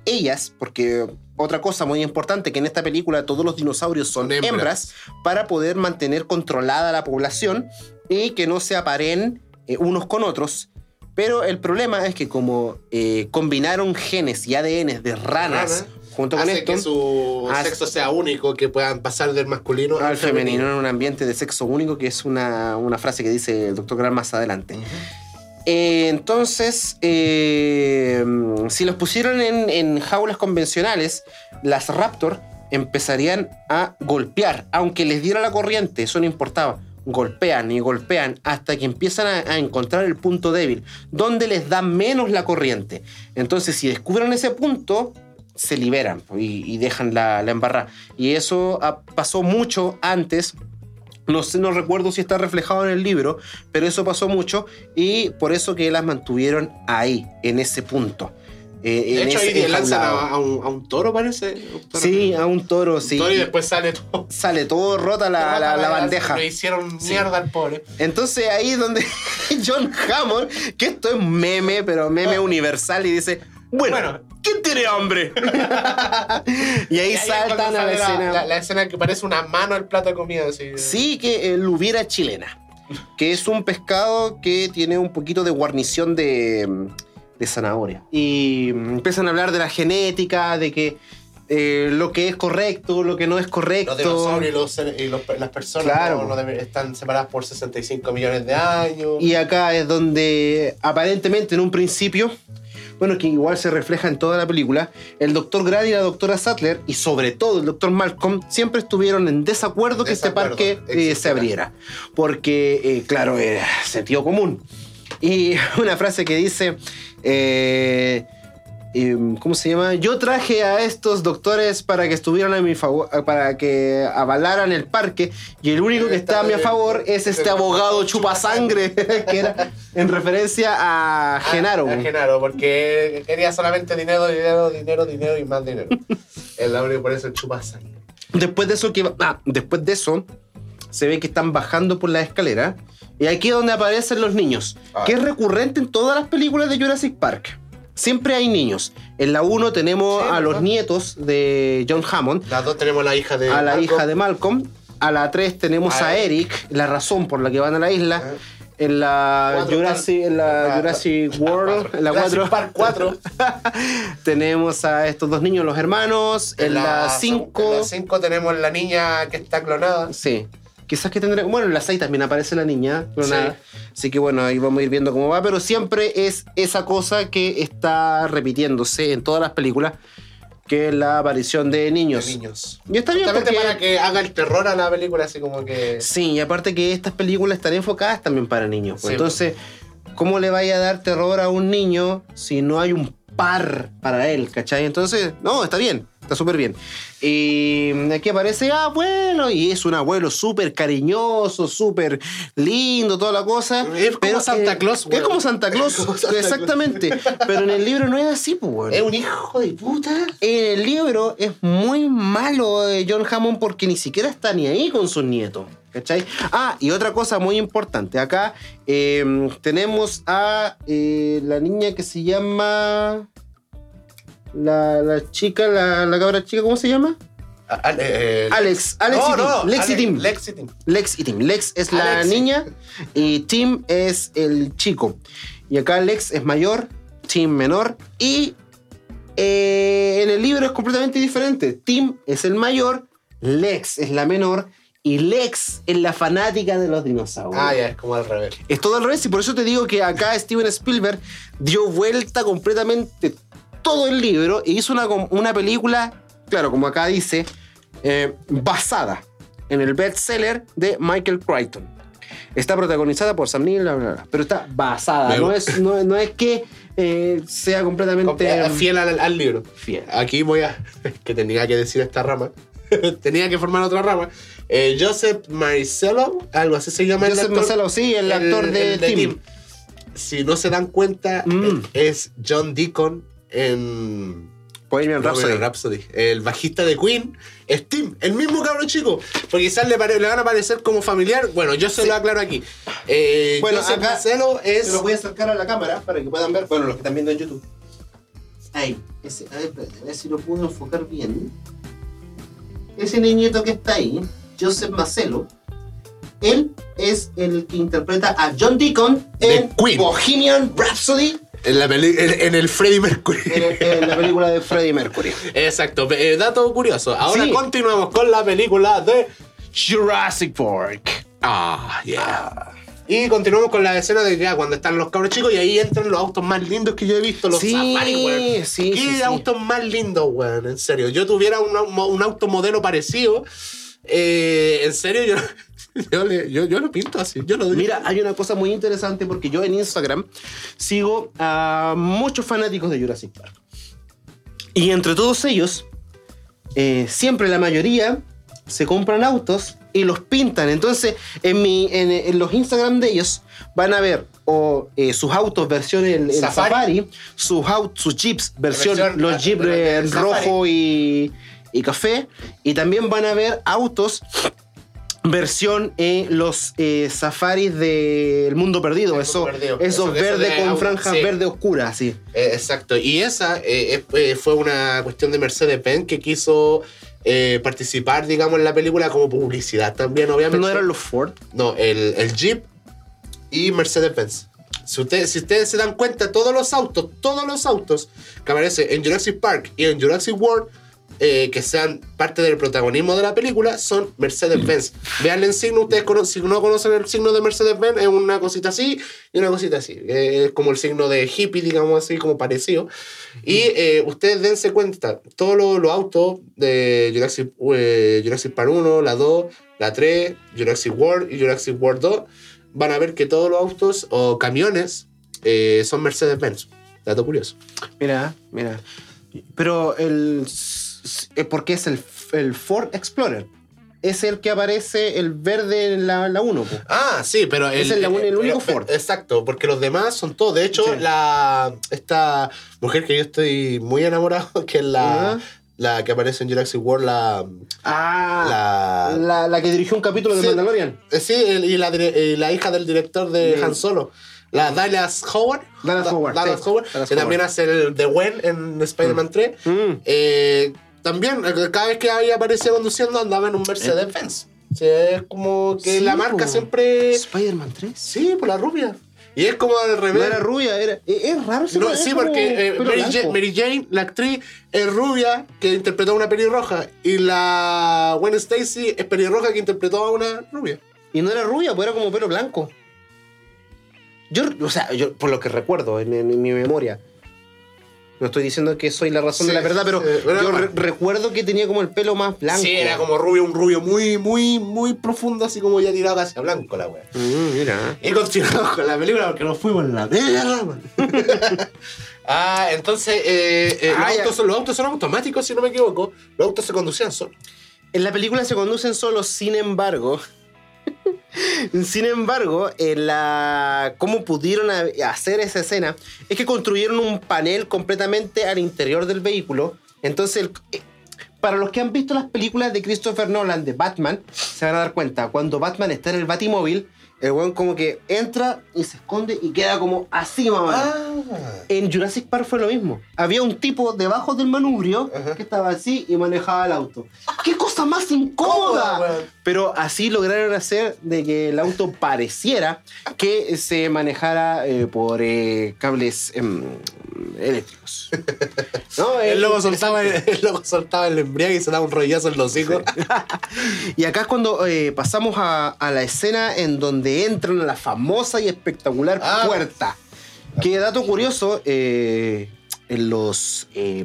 ellas, porque otra cosa muy importante, que en esta película todos los dinosaurios son Son hembras. hembras, para poder mantener controlada la población y que no se aparen eh, unos con otros. Pero el problema es que como eh, combinaron genes y ADN de ranas Rana. Junto con Hace esto, que su hace- sexo sea único, que puedan pasar del masculino al femenino en un ambiente de sexo único, que es una, una frase que dice el doctor Grant más adelante. Eh, entonces, eh, si los pusieron en, en jaulas convencionales, las Raptor empezarían a golpear, aunque les diera la corriente, eso no importaba. Golpean y golpean hasta que empiezan a, a encontrar el punto débil, donde les da menos la corriente. Entonces, si descubren ese punto, se liberan y, y dejan la, la embarrada. Y eso ah, pasó mucho antes no sé, no recuerdo si está reflejado en el libro, pero eso pasó mucho y por eso que las mantuvieron ahí, en ese punto. eh, De en hecho, ahí ese lanzan a, a un, a un toro, parece. Un toro. Sí, a un toro, Un sí. toro y después sale todo. Sale todo rota la, la- la bandeja. Le hicieron mierda al pobre. Entonces ahí es donde John Hammond, que esto es meme, pero meme universal, y dice, Bueno, ¿quién tiene hambre? y ahí Y ahí saltan a la escena. La, la escena que parece una mano el plato de comida. Así. Sí, que el hubiera chilena, que es un pescado que tiene un poquito de guarnición de, de zanahoria. Y mm, empiezan a hablar de la genética, de que eh, lo que es correcto, lo que no es correcto. Los dinosaurios y, los y los- las personas Claro. no- no debe- están separadas por 65 millones de años. Y acá es donde aparentemente en un principio, bueno, que igual se refleja en toda la película, el doctor Grady y la doctora Sattler, y sobre todo el doctor Malcolm, siempre estuvieron en desacuerdo que este Desacuerdo, parque eh, se abriera. Porque, eh, claro, era sentido común. Y una frase que dice... eh, ¿Cómo se llama? Yo traje a estos doctores para que estuvieran a mi favor, para que avalaran el parque, y el único que está a mi favor es este abogado chupasangre, que era en referencia a Genaro. A, a Genaro, porque quería solamente dinero, dinero, dinero, dinero y más dinero. el hombre por eso chupa sangre. Después de eso, que, ah, después de eso, se ve que están bajando por la escalera, y aquí es donde aparecen los niños, Ah. que es recurrente en todas las películas de Jurassic Park. Siempre hay niños. En la 1 tenemos Sí, a los nietos de John Hammond, Las dos tenemos la hija de. a la Malcolm. hija de Malcolm. A la 3 tenemos A a Eric, la razón por la que van a la isla. Ajá. En la Cuatro Jurassic, en la la- Jurassic World, en la Jurassic 4, Park 4. tenemos a estos dos niños, los hermanos. En la 5, En la 5 tenemos la niña que está clonada. sí. Quizás que tendré. Bueno, en la 6 también aparece la niña clonada. Así que bueno, ahí vamos a ir viendo cómo va. Pero siempre es esa cosa que está repitiéndose en todas las películas, que es la aparición de niños. De niños. Y está bien porque- para que haga el terror a la película, así como que. Sí, y aparte que estas películas están enfocadas también para niños. pues. Sí, Entonces, ¿cómo le vaya a dar terror a un niño si no hay un par para él? ¿Cachai? Entonces, no, está bien, está súper bien. Y aquí aparece abuelo, y es un abuelo súper cariñoso, súper lindo, toda la cosa. Es como Santa Claus, Es weón. como Santa Claus, Es como Santa Claus. exactamente. Pero en el libro no es así, pues. Es un hijo de puta. En el libro es muy malo de John Hammond porque ni siquiera está ni ahí con sus nietos. ¿Cachai? Ah, y otra cosa muy importante. Acá eh, tenemos a eh, la niña que se llama. La, la chica, la, la cabra chica, ¿cómo se llama? Eh, Alex, Alex no, y Tim. no, Lex y Tim. Lex y Tim. Lex y Tim. Lex es la niña y Tim es el chico. Y acá Lex es mayor, Tim menor y eh, en el libro es completamente diferente. Tim es el mayor, Lex es la menor y Lex es la fanática de los dinosaurios. Ah, ya, es como al revés. Es todo al revés y por eso te digo que acá Steven Spielberg dio vuelta completamente todo el libro e hizo una, una película, claro, como acá dice, eh, basada en el bestseller de Michael Crichton. Está protagonizada por Sam Neill, bla, bla, bla, pero está basada, no es, no, no es que eh, sea completamente Fiel al, al libro. fiel. Aquí voy a. que tenía que decir esta rama. tenía que formar otra rama. Eh, Joseph Maricello, algo así se llama el Joseph actor. Marcelo, sí, el, actor de, el Tim. Si no se dan cuenta, Mm. es John Deacon en Bohemian Rhapsody. Rhapsody. El bajista de Queen es Tim, el mismo cabrón chico. Porque quizás le, pare- le van a parecer como familiar. Bueno, yo se Sí. lo aclaro aquí. Eh, Bueno, Joseph acá Marcelo es. Se lo voy a acercar a la cámara para que puedan ver. Bueno, los que están viendo en YouTube. Ahí. Ese, a, ver, a ver si lo puedo enfocar bien. Ese niñito que está ahí, Joseph Macelo, él es el que interpreta a John Deacon De en Queen. Bohemian Rhapsody, En, la peli- en, el Freddie Mercury. en, en la película de Freddie Mercury. Exacto, eh, dato curioso. Ahora Sí. continuamos con la película de. Jurassic Park. Ah, yeah. Y continuamos con la escena de ya cuando están los cabros chicos y ahí entran los autos más lindos que yo he visto, los Sí, Safari, weón. sí, ¿Qué sí, sí. autos más lindos, weón? En serio. Yo tuviera un, un auto modelo parecido. Eh, en serio, yo, yo, le- yo, yo lo pinto así. Yo lo Mira, hay una cosa muy interesante porque yo en Instagram sigo a muchos fanáticos de Jurassic Park. Y entre todos ellos, eh, siempre la mayoría se compran autos y los pintan. Entonces, en, mi, en, en los Instagram de ellos van a ver o eh, sus autos versión el, el Safari. Safari, sus, au- sus jeeps versión, versión, los jeeps rojo y, y café. Y también van a ver autos versión en los eh, safaris del mundo perdido, eso, mundo perdido. esos Eso- verdes de con franjas sí. verde oscuras, sí. Eh, exacto. Y esa eh, es- eh, fue una cuestión de Mercedes-Benz que quiso eh, participar, digamos, en la película como publicidad también, obviamente. ¿No eran los Ford? No, el, el Jeep y Mercedes-Benz. Si, ustedes- si ustedes se dan cuenta, todos los autos, todos los autos que aparecen en Jurassic Park y en Jurassic World, eh, que sean parte del protagonismo de la película, son Mercedes-Benz. Vean el signo, ustedes si no conocen el signo de Mercedes-Benz, es una cosita así y una cosita así. Eh, Es como el signo de hippie, digamos así, como parecido. Y eh, ustedes dense cuenta, todos los, los autos de Jurassic, eh, Jurassic Park 1, la 2, la 3, Jurassic World y Jurassic World 2, van a ver que todos los autos o camiones eh, son Mercedes-Benz. Dato curioso. Mira, mira. Pero el. Eh, Porque es el, el Ford Explorer. Es el que aparece el verde en la, la 1. po. Ah, sí, pero el, es la un- el único pero- Ford. Exacto, porque los demás son todos. De hecho, Sí. la esta mujer que yo estoy muy enamorado, que es la, la que aparece en Jurassic World, la. Ah, la, la, que dirigió un capítulo de Sí. Mandalorian. eh, sí, el- y la, la hija del director de De- Han Solo. La Dallas Howard. Dallas Da- Howard, Dallas sí. Howard, Dallas que Howard. también hace el de Gwen en Spider-Man 3. Mm. Eh, también, eh, cada vez que había aparecido conduciendo, andaba en un Mercedes-Benz. Sí, es como que Sí, la marca po. siempre. Spider-Man 3. Sí, por la rubia. Y es como al No revés. era rubia, era. Es, es raro ese No, sí, porque eh, Mary, blanco. Ja- Mary Jane, la actriz, es rubia que interpretó a una pelirroja. Y la Gwen Stacy es pelirroja que interpretó a una rubia. Y no era rubia, pues era como pelo blanco. Yo, o sea, yo por lo que recuerdo en, en- en mi memoria. No estoy diciendo que soy la razón Sí, de la verdad, pero yo re- recuerdo que tenía como el pelo más blanco. Sí, era como rubio, un rubio muy, muy, muy profundo, así como ya tirado casi a blanco la wea. Mm, mira. Y continuamos con la película porque nos fuimos en la ah, entonces, eh, eh, Ah, los, autos son, los autos son automáticos, si no me equivoco. Los autos se conducían solos. En la película se conducen solos, sin embargo. Sin embargo, en la. ¿Cómo pudieron hacer esa escena? Es que construyeron un panel completamente al interior del vehículo. Entonces, el- eh, para los que han visto las películas de Christopher Nolan de Batman, se van a dar cuenta, cuando Batman está en el Batimóvil, el weón como que entra y se esconde y queda como así, mamá. En Jurassic Park fue lo mismo. Había un tipo debajo del manubrio que estaba así y manejaba el auto. ¡Qué cosa más incómoda! Pero así lograron hacer de que el auto pareciera que se manejara eh, por eh, cables em, eléctricos. ¿No? El loco, soltaba, el loco soltaba el embriague y se daba un rollazo en los hijos. Y acá es cuando eh, pasamos a, a la escena en donde entran a la famosa y espectacular Ah. puerta. Que dato curioso, eh, en los eh,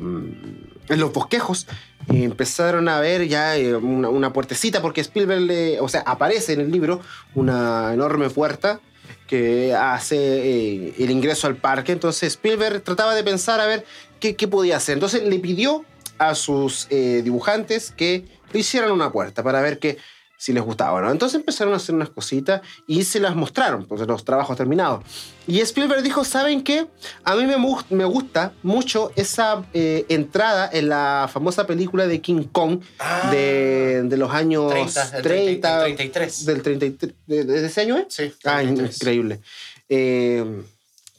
en los bosquejos empezaron a ver ya eh, una, una puertecita porque Spielberg le, o sea, aparece en el libro una enorme puerta que hace eh, el ingreso al parque. Entonces Spielberg trataba de pensar a ver qué, qué podía hacer. Entonces le pidió a sus eh, dibujantes que le hicieran una puerta para ver que si les gustaba, ¿no? Entonces empezaron a hacer unas cositas y se las mostraron, pues los trabajos terminados. Y Spielberg dijo, ¿saben qué? A mí me, me gusta mucho esa eh, entrada en la famosa película de King Kong Ah. de, de los años 30, 30, el 33. del 33, ¿de, de ese año es? Sí, Ah, 33. increíble. Eh,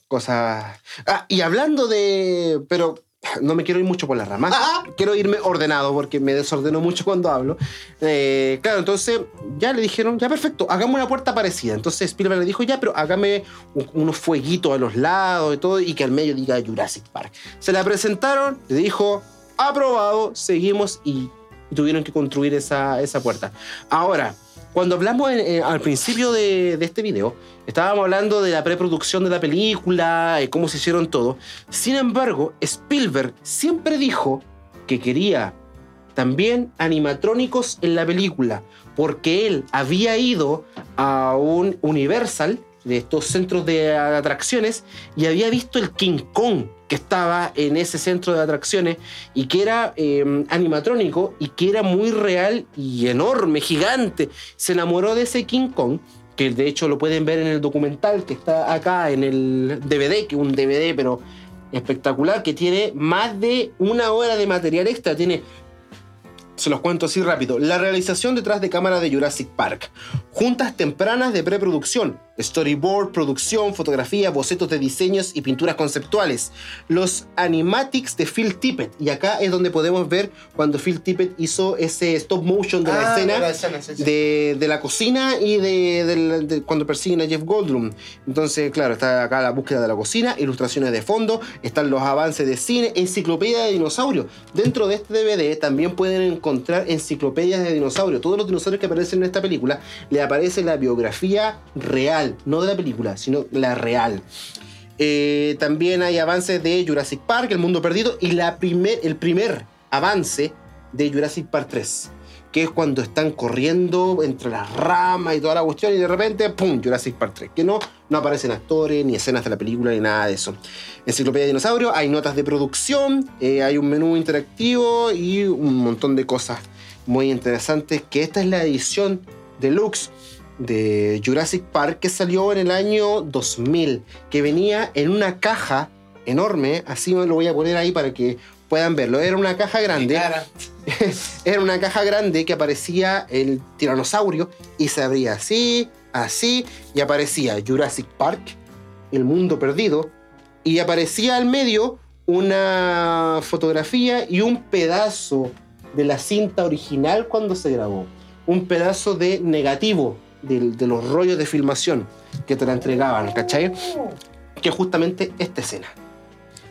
cosas... Ah, y hablando de... Pero no me quiero ir mucho por las ramas. Quiero irme ordenado porque me desordeno mucho cuando hablo. Eh, claro, entonces ya le dijeron, ya perfecto, hagamos una puerta parecida. Entonces Spielberg le dijo, ya, pero hágame un- unos fueguitos a los lados y todo y que al medio diga Jurassic Park. Se la presentaron, le dijo, aprobado, seguimos y, y tuvieron que construir esa, esa puerta. Ahora, cuando hablamos eh, al principio de, este video, estábamos hablando de la preproducción de la película, y cómo se hicieron todo. Sin embargo, Spielberg siempre dijo que quería también animatrónicos en la película, porque él había ido a un Universal, de estos centros de atracciones, y había visto el King Kong que estaba en ese centro de atracciones y que era eh, animatrónico y que era muy real y enorme, gigante. Se enamoró de ese King Kong, que de hecho lo pueden ver en el documental que está acá en el DVD, que es un DVD pero espectacular, que tiene más de una hora de material extra. Tiene Se los cuento así rápido. La realización detrás de cámara de Jurassic Park. Juntas tempranas de preproducción. Storyboard, producción, fotografía, bocetos de diseños y pinturas conceptuales. Los animatics de Phil Tippett. Y acá es donde podemos ver cuando Phil Tippett hizo ese stop motion de la Ah, escena, de la escena, sí, sí. De, de la cocina y de, de cuando persiguen a Jeff Goldblum. Entonces, claro, está acá la búsqueda de la cocina, ilustraciones de fondo, están los avances de cine, enciclopedia de dinosaurios. Dentro de este DVD también pueden encontrar enciclopedias de dinosaurios. Todos los dinosaurios que aparecen en esta película le aparece la biografía real, no de la película, sino la real. Eh, también hay avances de Jurassic Park, El Mundo Perdido, y la primer, el primer avance de Jurassic Park 3, que es cuando están corriendo entre las ramas y toda la cuestión, y de repente, ¡pum! Jurassic Park 3, que no, no aparecen actores, ni escenas de la película, ni nada de eso. Enciclopedia de Dinosaurio, hay notas de producción, eh, hay un menú interactivo y un montón de cosas muy interesantes, que esta es la edición deluxe de Jurassic Park que salió en el año 2000, que venía en una caja enorme, así me lo voy a poner ahí para que puedan verlo. Era una caja grande, era una caja grande que aparecía el tiranosaurio y se abría así, así, y aparecía Jurassic Park, el mundo perdido, y aparecía al medio una fotografía y un pedazo de la cinta original cuando se grabó. Un pedazo de negativo de, de los rollos de filmación que te la entregaban, ¿cachai? Que justamente esta escena.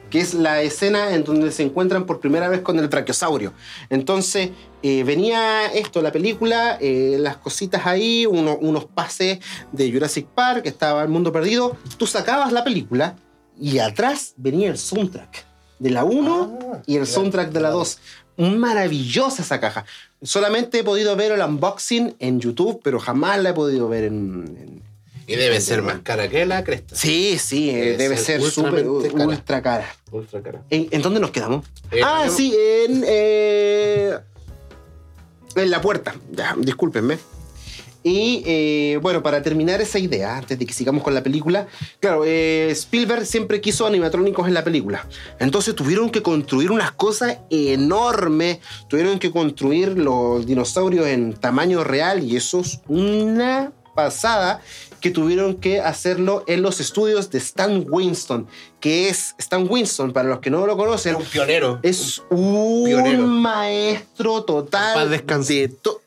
Que es la escena en donde se encuentran por primera vez con el brachiosaurio. Entonces, eh, venía esto, la película, eh, las cositas ahí, uno- unos pases de Jurassic Park, estaba el mundo perdido. Tú sacabas la película y atrás venía el soundtrack de la 1 Ah, y el soundtrack de la 2. Maravillosa esa caja. Solamente he podido ver el unboxing en YouTube, pero jamás la he podido ver en. en- Y debe ser más cara que la cresta. Sí, sí, eh, Debe debe ser súper ultra cara. Ultra cara. ¿En, en dónde nos quedamos? Eh, ah, tenemos- sí, en. eh, en la puerta. Ya, discúlpenme. Y eh, bueno, para terminar esa idea, antes de que sigamos con la película, claro, eh, Spielberg siempre quiso animatrónicos en la película. Entonces tuvieron que construir unas cosas enormes, tuvieron que construir los dinosaurios en tamaño real y eso es una pasada que tuvieron que hacerlo en los estudios de Stan Winston, que es Stan Winston, para los que no lo conocen, un pionero. es un pionero. maestro total. Paz descanse. de to-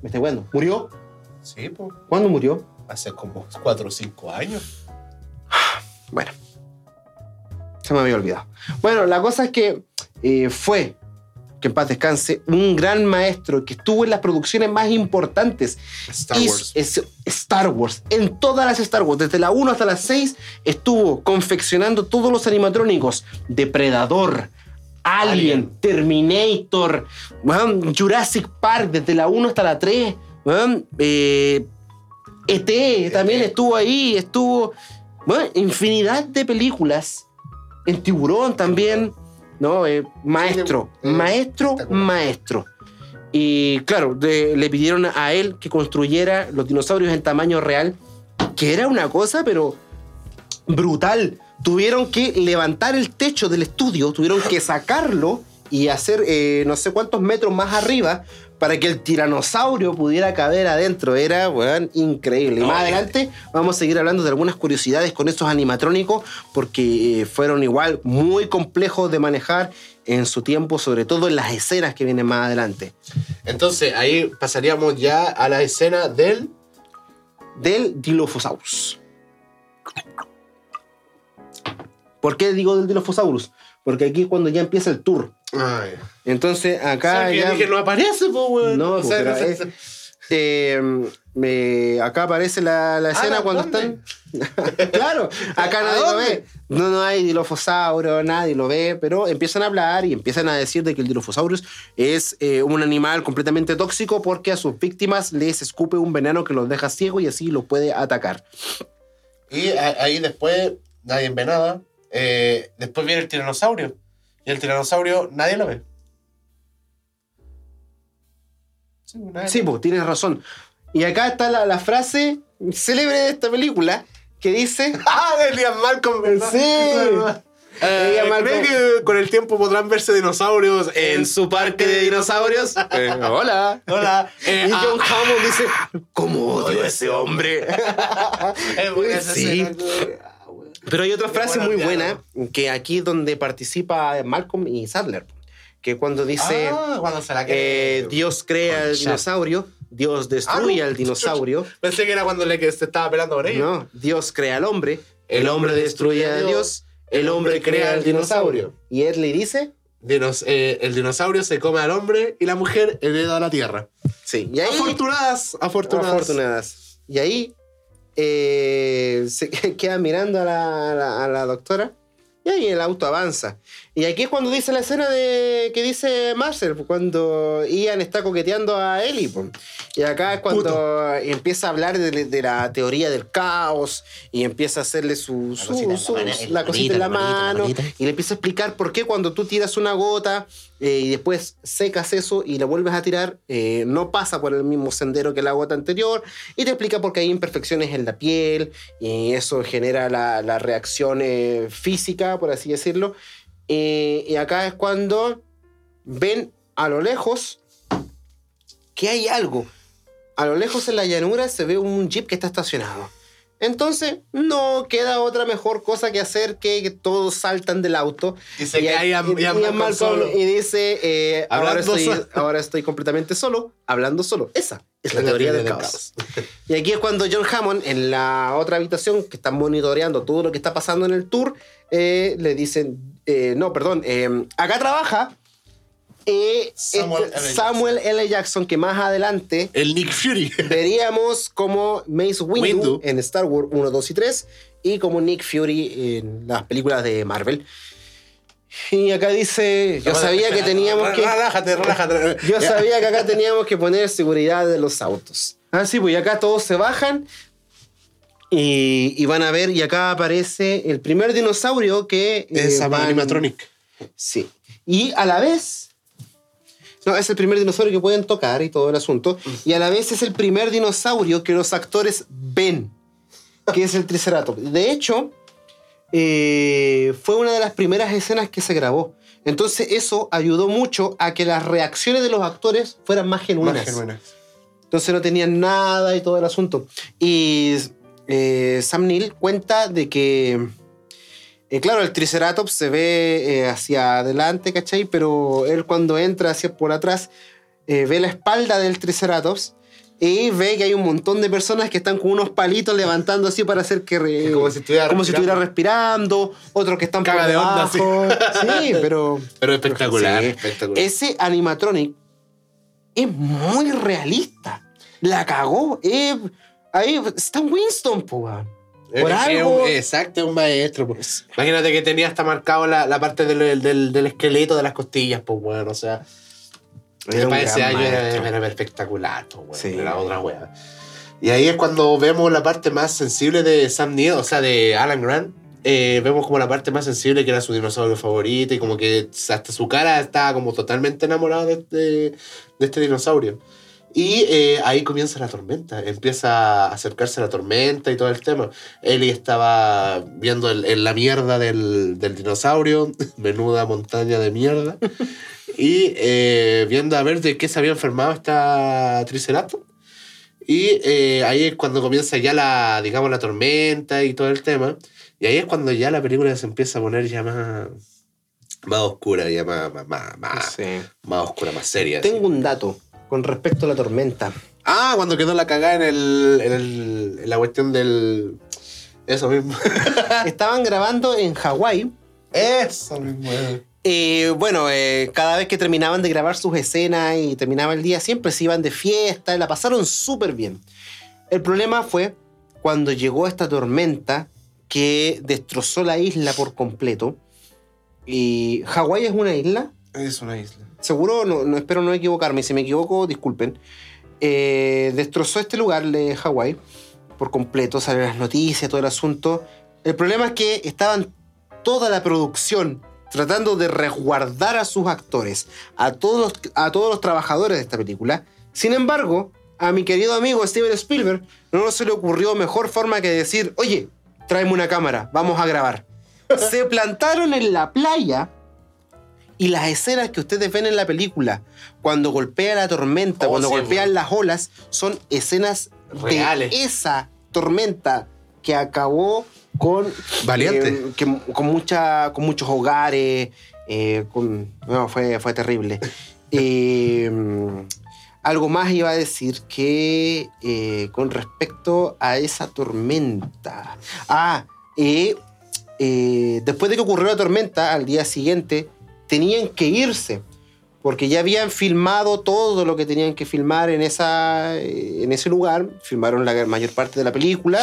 Me estoy bueno. ¿Murió? Sí, pues. ¿Cuándo murió? Hace como 4 o 5 años. Bueno. Se me había olvidado. Bueno, la cosa es que eh, fue, que en paz descanse, un gran maestro que estuvo en las producciones más importantes. Star Wars. es- Star Wars. En todas las Star Wars, desde la 1 hasta la 6, estuvo confeccionando todos los animatrónicos. Depredador, Alien, Alien. Terminator, Jurassic Park, desde la 1 hasta la 3. Weón, eh, ET también estuvo ahí, estuvo. Bueno, infinidad de películas. En Tiburón también. ¿No? Eh, maestro, maestro, maestro. Y claro, de- le pidieron a él que construyera los dinosaurios en tamaño real, que era una cosa, pero brutal. Tuvieron que levantar el techo del estudio, tuvieron que sacarlo y hacer eh, no sé cuántos metros más arriba para que el tiranosaurio pudiera caber adentro. Era, weón, increíble. Y más adelante vamos a seguir hablando de algunas curiosidades con estos animatrónicos porque eh, fueron igual muy complejos de manejar en su tiempo, sobre todo en las escenas que vienen más adelante. Entonces, ahí pasaríamos ya a la escena del. Del Dilophosaurus. ¿Por qué digo del Dilophosaurus? Porque aquí es cuando ya empieza el tour. Ay. Entonces acá ¿Sabes que ya... dije, no aparece, pues, weón. No, O sea, es- Eh, me- acá aparece la, la escena ¿la cuando dónde? están. claro, acá ¿A nadie lo ve. No, no hay dilophosauro, nadie lo ve, pero empiezan a hablar y empiezan a decir de que el dilophosaurus es eh, un animal completamente tóxico porque a sus víctimas les escupe un veneno que los deja ciego y así los puede atacar. Y a- ahí después nadie ve nada. Eh, después viene el tiranosaurio. Y el tiranosaurio nadie lo ve. Sí, pues tienes razón. Y acá está la, la frase célebre de esta película que dice. ¡Ah, de Liam Malcolm! Sí. Eh, ¿Cree que con el tiempo podrán verse dinosaurios en su parque de dinosaurios. Eh, hola. Hola. Eh, y ah, John Hammond dice, ¿cómo odio a ese hombre? Sí. Ah. Pero hay otra frase muy buena, que aquí donde participa Malcolm y Sadler, que cuando dice, Ah, cuando se la eh, que Dios crea al dinosaurio, Dios destruye Ah, no. al dinosaurio. Pensé que era cuando le que se estaba pelando con ella. No, Dios crea al hombre, el hombre destruye a Dios, el hombre crea al dinosaurio. Y Ed le dice, Dinos- eh, el dinosaurio se come al hombre y la mujer hereda la tierra. sí, y ahí, Afortunadas, afortunadas. afortunadas. Y ahí eh, se queda mirando a la, a la- a la doctora y ahí el auto avanza. Y aquí es cuando dice la escena de que dice Marcel, cuando Ian está coqueteando a Ellie. po. Y acá es cuando empieza a hablar de, de la teoría del caos y empieza a hacerle su, su- cosita en la su- la, la cosita en la la mano manita. y le empieza a explicar por qué cuando tú tiras una gota eh, y después secas eso y la vuelves a tirar, eh, no pasa por el mismo sendero que la gota anterior y te explica por qué hay imperfecciones en la piel y eso genera la, la reacción eh, física, por así decirlo. Eh, y acá es cuando ven a lo lejos que hay algo. A lo lejos en la llanura se ve un jeep que está estacionado. Entonces, no queda otra mejor cosa que hacer que, que todos saltan del auto. Y se Y- cae y- y Malcolm Malcolm solo. y dice, eh, ahora, estoy, ahora estoy completamente solo, hablando solo. Esa es la, teoría, teoría del del caos. Y aquí es cuando John Hammond, en la otra habitación, que están monitoreando todo lo que está pasando en el tour, eh, le dicen, eh, no, perdón, acá trabaja eh, Samuel este- L. Samuel L. Jackson, que más adelante El Nick Fury. veríamos como Mace Windu, Windu. en Star Wars 1, 2 y 3 y como Nick Fury en las películas de Marvel. Y acá dice, yo sabía que teníamos que... Relájate, relájate. Yo sabía que acá teníamos que poner seguridad de los autos. Ah, sí, pues y acá todos se bajan y, y van a ver, y acá aparece el primer dinosaurio que... Es eh, van- animatronic. Sí. Y a la vez... No, es el primer dinosaurio que pueden tocar y todo el asunto. Y a la vez es el primer dinosaurio que los actores ven, que es el Triceratops. De hecho, eh, fue una de las primeras escenas que se grabó. Entonces eso ayudó mucho a que las reacciones de los actores fueran más genuinas. Más genuinas. Entonces no tenían nada y todo el asunto. Y eh, Sam Neill cuenta de que, eh, claro, el Triceratops se ve eh, hacia adelante, ¿cachai? Pero él cuando entra hacia por atrás, eh, ve la espalda del Triceratops y ve que hay un montón de personas que están con unos palitos levantando así para hacer que... re- Como si estuviera como si respirando. estuviera respirando, otros que están Caga por de onda, sí. debajo. sí, pero... Pero espectacular. Sí. espectacular. Ese animatronic es muy realista. La cagó. Ahí Stan Winston, weón. Por Es- es algo- un- exacto, es un maestro. po. Imagínate que tenía hasta marcado la, la parte del, del- del esqueleto de las costillas, pues, bueno, o sea. Era para ese año era, era espectacular, pues, bueno, Sí. era otra wea. Y ahí es cuando vemos la parte más sensible de Sam Neill, o sea, de Alan Grant. Eh, vemos como la parte más sensible que era su dinosaurio favorito y como que hasta su cara estaba como totalmente enamorada de, de- de este dinosaurio. Y eh, ahí comienza la tormenta, empieza a acercarse la tormenta y todo el tema. Ellie estaba viendo el- el- la mierda del, del dinosaurio, menuda montaña de mierda, y eh, viendo a ver de qué se había enfermado esta Triceratops. Y eh, ahí es cuando comienza ya la, digamos, la tormenta y todo el tema. Y ahí es cuando ya la película se empieza a poner ya más, más oscura, ya más, más, más, Sí. más oscura, más seria. así. Tengo un dato con respecto a la tormenta. Ah, cuando quedó la cagada en, el, en, el- en la cuestión del... Eso mismo. Estaban grabando en Hawái. Eso mismo. Eh, bueno, eh, cada vez que terminaban de grabar sus escenas y terminaba el día, siempre se iban de fiesta y la pasaron súper bien. El problema fue cuando llegó esta tormenta que destrozó la isla por completo. Y Hawái es una isla, Es una isla. Seguro, no, no espero no equivocarme, si me equivoco, disculpen. Eh, destrozó este lugar de Hawái por completo, salen las noticias, todo el asunto. El problema es que estaban toda la producción tratando de resguardar a sus actores, a todos los, a todos los trabajadores de esta película. Sin embargo, a mi querido amigo Steven Spielberg no se le ocurrió mejor forma que decir, oye, tráeme una cámara, vamos a grabar. se plantaron en la playa y las escenas que ustedes ven en la película, cuando golpea la tormenta, Oh, cuando sí, golpean bueno. las olas, son escenas Reales. de esa tormenta que acabó con Valiente. eh, que- con mucha con muchos hogares eh, con, no, fue, fue terrible Eh, algo más iba a decir que con respecto a esa tormenta ah después de que ocurrió la tormenta al día siguiente tenían que irse porque ya habían filmado todo lo que tenían que filmar en, esa, eh, en ese lugar, filmaron la mayor parte de la película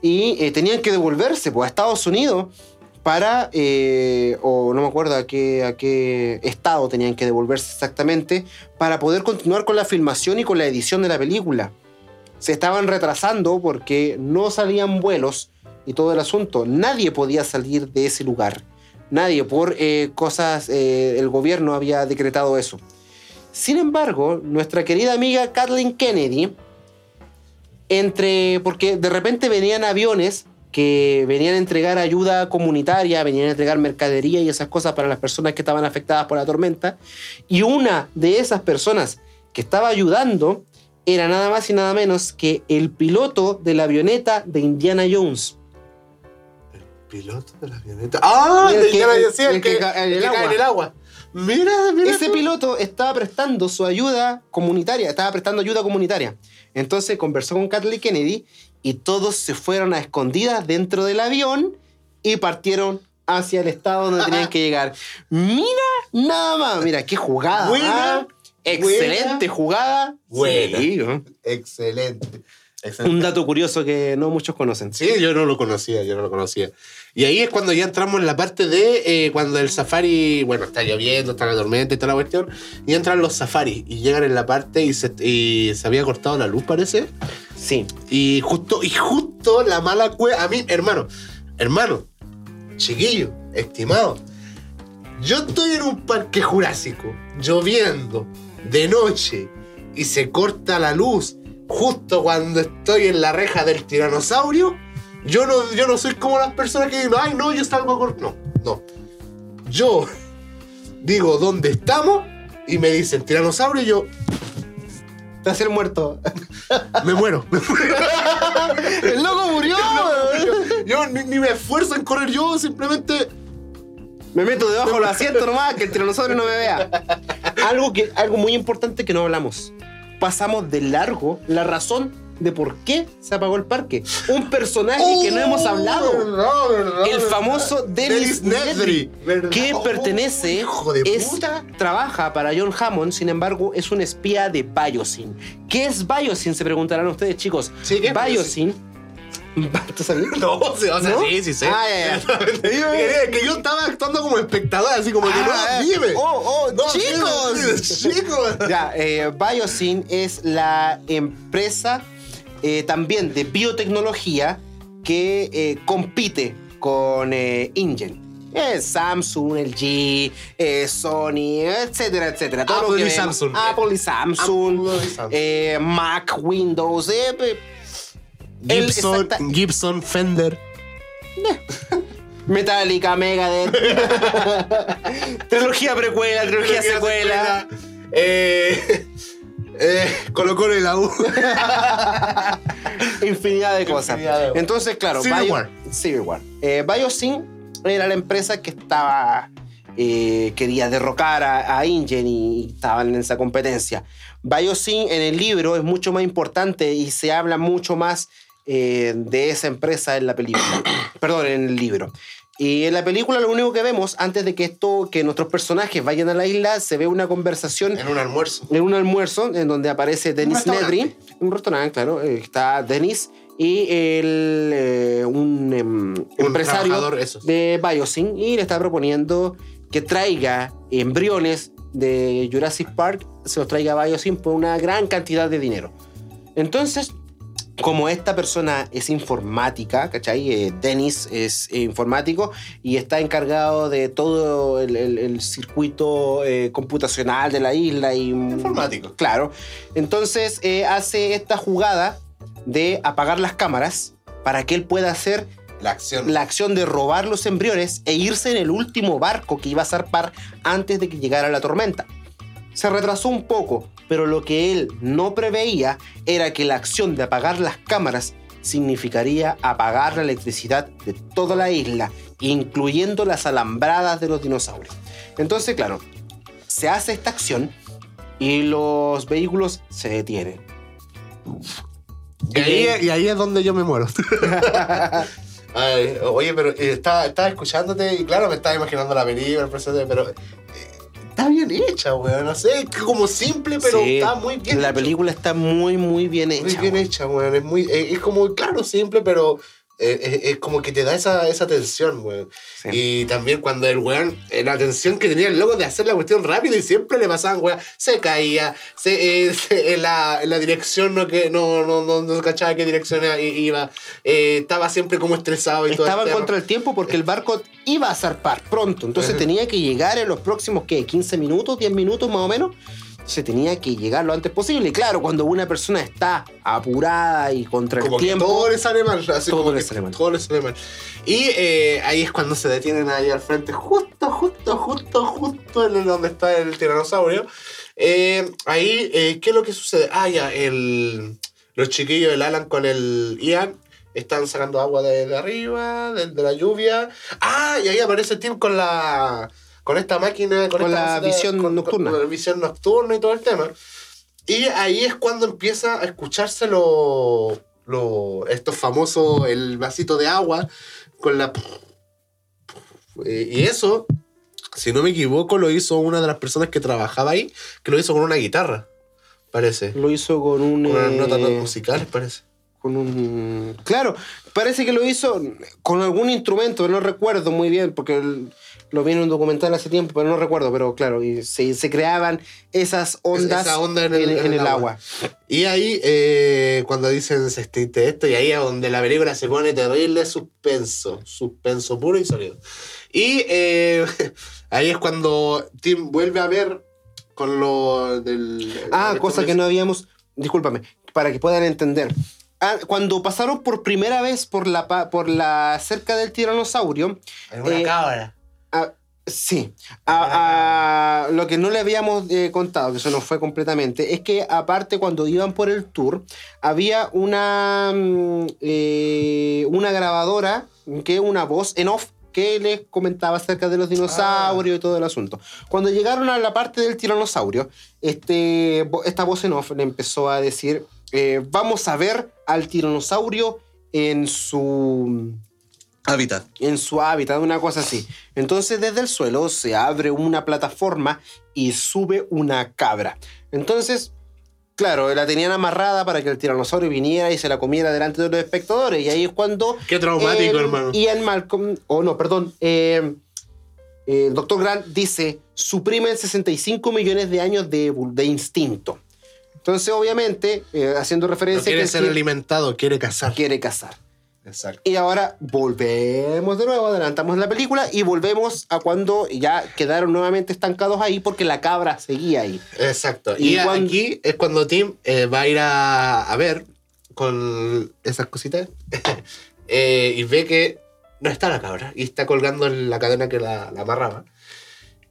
y eh, tenían que devolverse pues, a Estados Unidos para, eh, o no me acuerdo a qué, a qué estado tenían que devolverse exactamente, para poder continuar con la filmación y con la edición de la película. Se estaban retrasando porque no salían vuelos y todo el asunto. Nadie podía salir de ese lugar. Nadie, por eh, cosas, eh, el gobierno había decretado eso. Sin embargo, nuestra querida amiga Kathleen Kennedy, entre, porque de repente venían aviones que venían a entregar ayuda comunitaria, venían a entregar mercadería y esas cosas para las personas que estaban afectadas por la tormenta, y una de esas personas que estaba ayudando era nada más y nada menos que el piloto de la avioneta de Indiana Jones. Piloto de la avioneta. ¡Ah! El El que- que, el- decía, el el que que, ca- en el el que cae agua. en el agua. Mira, mira. Ese tú. piloto estaba prestando su ayuda comunitaria, estaba prestando ayuda comunitaria. Entonces conversó con Kathleen Kennedy y todos se fueron a escondidas dentro del avión y partieron hacia el estado donde tenían que llegar. Mira, nada más, mira, qué jugada. Buena, ¿ah? Excelente jugada. Buena. Excelente. Excelente. Un dato curioso que no muchos conocen. Sí, yo no lo conocía, yo no lo conocía. Y ahí es cuando ya entramos en la parte de eh, cuando el safari, bueno, está lloviendo, está la tormenta y toda la cuestión, y entran los safaris y llegan en la parte y se, y se había cortado la luz, parece. Sí. Y justo, y justo la mala cueva, a mí, hermano, hermano, chiquillo, estimado, yo estoy en un parque jurásico, lloviendo, de noche, y se corta la luz justo cuando estoy en la reja del tiranosaurio. Yo no, yo no soy como las personas que dicen, ay, no, yo salgo a cortar. No, no. Yo digo, ¿dónde estamos? Y me dicen, tiranosaurio, y yo Te hace el muerto. me muero. me muero. ¡El loco murió! yo yo ni, ni me esfuerzo en correr, yo simplemente. Me meto debajo del asiento nomás, que el tiranosaurio no me vea. Algo, que, algo muy importante que no hablamos. Pasamos de largo la razón de por qué se apagó el parque. Un personaje que no hemos hablado. Verdad, verdad, El famoso Dennis Nedry, que Oh, pertenece, hijo de es, puta. trabaja para John Hammond, sin embargo, es un espía de Biosyn. ¿Qué es Biosyn? Se preguntarán ustedes, chicos. Sí, ¿qué es Biosyn. ¿Tú sabías? No, o sea, ¿No? sí, sí sé. Ah, ya, ya. que, que yo estaba actuando como espectador, así como que Ah, no, dime. ¡Oh, oh, No, chicos! dime, chicos. Ya, eh, Biosyn es la empresa eh, también de biotecnología que eh, compite con eh, InGen. Samsung, LG, eh, Sony, etcétera, etcétera. Todo lo Apple que y. Samsung. Apple y Samsung. Apple y Samsung. eh, Mac, Windows. Eh, eh, Gibson, exacta- Gibson, Fender. Metallica, Megadeth. trilogía precuela, trilogía secuela. Eh, eh, Colo Colo y la U. Infinidad de cosas. Infinidad de cosas. Entonces, claro, Civil Bio- War. Civil War. Eh, Biosyn era la empresa que estaba. eh, quería derrocar a, a InGen y estaban en esa competencia. Biosyn en el libro es mucho más importante y se habla mucho más eh, de esa empresa en la película. Perdón, en el libro. Y en la película lo único que vemos, antes de que esto, que nuestros personajes vayan a la isla, se ve una conversación En un almuerzo. en un almuerzo en donde aparece Denis. Nedry, un restaurante, claro, eh, está Denis y el, eh, un em, empresario trabajador, eso. de Biosyn y le está proponiendo que traiga embriones de Jurassic Park, se los traiga a Biosyn por una gran cantidad de dinero. Entonces, como esta persona es informática, ¿cachai? Eh, Dennis es eh, informático y está encargado de todo el, el- el circuito eh, computacional de la isla y... Informático. Claro. Entonces hace esta jugada de apagar las cámaras para que él pueda hacer La acción. la acción de robar los embriones e irse en el último barco que iba a zarpar antes de que llegara la tormenta. Se retrasó un poco, pero lo que él no preveía era que la acción de apagar las cámaras significaría apagar la electricidad de toda la isla, incluyendo las alambradas de los dinosaurios. Entonces, claro, se hace esta acción y los vehículos se detienen. Y ahí, y ahí es donde yo me muero. Ay, oye, pero eh, estaba, estaba escuchándote y claro, me estaba imaginando la película, el proceso, pero está bien hecha, weón. No sé, es como simple, pero Sí, está muy bien La hecho. película está muy, muy bien hecha. Muy bien weón. hecha, weón. Es, muy, es como, claro, simple, pero eh, es, es como que te da esa, esa tensión, weón. Sí. Y también cuando el weón, eh, la tensión que tenía el loco de hacer la cuestión rápido y siempre le pasaban, weón, se caía, se, eh, se- en, la, en la dirección no, que, no, no, no, no cachaba qué dirección iba, eh, estaba siempre como estresado y todo. Estaba el en tema. contra del tiempo porque el barco iba a zarpar pronto. Entonces tenía que llegar en los próximos, ¿qué? 15 minutos, 10 minutos más o menos. Se tenía que llegar lo antes posible. Y claro, cuando una persona está apurada y contra Como el que tiempo. todo le sale mal. así todo como le que sale mal. Todo le sale mal. Y eh, ahí es cuando se detienen ahí al frente, justo, justo, justo, justo en el- donde está el tiranosaurio. Eh, ahí, eh, ¿qué es lo que sucede? Ah, ya, el, los chiquillos del Alan con el Ian están sacando agua de, de arriba, de, de la lluvia. Ah, y ahí aparece Tim con la. Con esta máquina, con, Con esta la visión con- nocturna. Con, la visión nocturna y todo el tema. Y ahí es cuando empieza a escucharse lo, lo, estos famosos, el vasito de agua con la... Eh, Y eso, si no me equivoco, lo hizo una de las personas que trabajaba ahí, que lo hizo con una guitarra, parece. Lo hizo con un. Con unas eh, notas musicales, parece. con un. Claro, parece que lo hizo con algún instrumento, no recuerdo muy bien, porque el- lo vi en un documental hace tiempo, pero no recuerdo. Pero claro, y se, se creaban esas ondas Esa onda en el, en el agua. Y ahí, eh, cuando dicen se extinte esto, y ahí es donde la película se pone terrible suspenso. Suspenso puro y sólido. Y eh, ahí es cuando Tim vuelve a ver con lo del. Ah, cosa que no habíamos. Discúlpame, para que puedan entender. Ah, cuando pasaron por primera vez por la, por la cerca del tiranosaurio, En una eh, cabra. Ah, sí, a- a- lo que no le habíamos eh, contado, que eso no fue completamente, es que aparte cuando iban por el tour, había una, mm, eh, una grabadora, que una voz en off que les comentaba acerca de los dinosaurios y todo el asunto. Cuando llegaron a la parte del tiranosaurio, este, esta voz en off le empezó a decir, eh, vamos a ver al tiranosaurio en su Hábitat. en su hábitat, una cosa así. Entonces desde el suelo se abre una plataforma y sube una cabra. Entonces, claro, la tenían amarrada para que el tiranosaurio viniera y se la comiera delante de los espectadores. Y ahí es cuando... Qué traumático, el- hermano. Ian Malcolm, o no, perdón, eh, el doctor Grant dice, suprimen 65 millones de años de, de instinto. Entonces, obviamente, eh, haciendo No referencia quiere que ser él alimentado, quiere cazar. quiere cazar. Exacto. Y ahora volvemos de nuevo, adelantamos la película y volvemos a cuando ya quedaron nuevamente estancados ahí porque la cabra seguía ahí. Exacto. Y Y, cuando- aquí es cuando Tim eh, va a ir a, a ver con esas cositas eh, y ve que no está la cabra y está colgando en la cadena que la, la amarraba.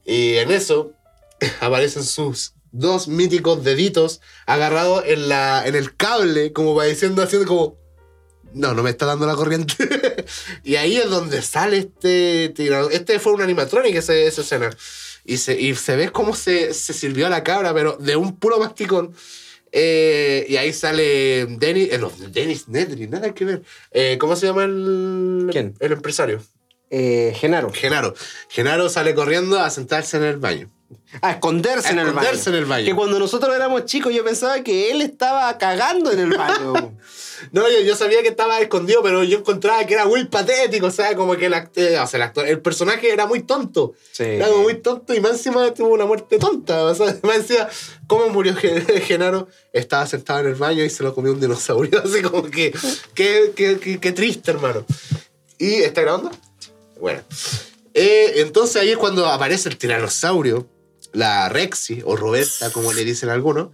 Y en eso aparecen sus dos míticos deditos agarrados en, la, en el cable, como va diciendo, haciendo como. No, no me está dando la corriente. y ahí es donde sale este. Este fue un animatronic, ese, esa escena. Y se, y se ve cómo se, se sirvió a la cabra, pero de un puro masticón. Eh, y ahí sale Dennis, eh, no, Dennis Nedry, nada que ver. Eh, ¿Cómo se llama el, ¿Quién? el empresario? Eh, Genaro. Genaro. Genaro sale corriendo a sentarse en el baño. A esconderse, A en, el esconderse baño. en el baño. Que cuando nosotros éramos chicos yo pensaba que él estaba cagando en el baño. No, yo, yo sabía que estaba escondido, pero yo encontraba que era muy patético, o sea, como que el, act- eh, o sea, el, actor- el personaje era muy tonto. Sí. Era como muy tonto y más encima tuvo una muerte tonta. O sea, más encima, ¿cómo murió Gen- Genaro? Estaba sentado en el baño y se lo comió un dinosaurio. Así como que, qué que, que- que triste, hermano. ¿Y está grabando? Bueno. Eh, entonces ahí es cuando aparece el tiranosaurio, la Rexy, o Roberta, como le dicen algunos.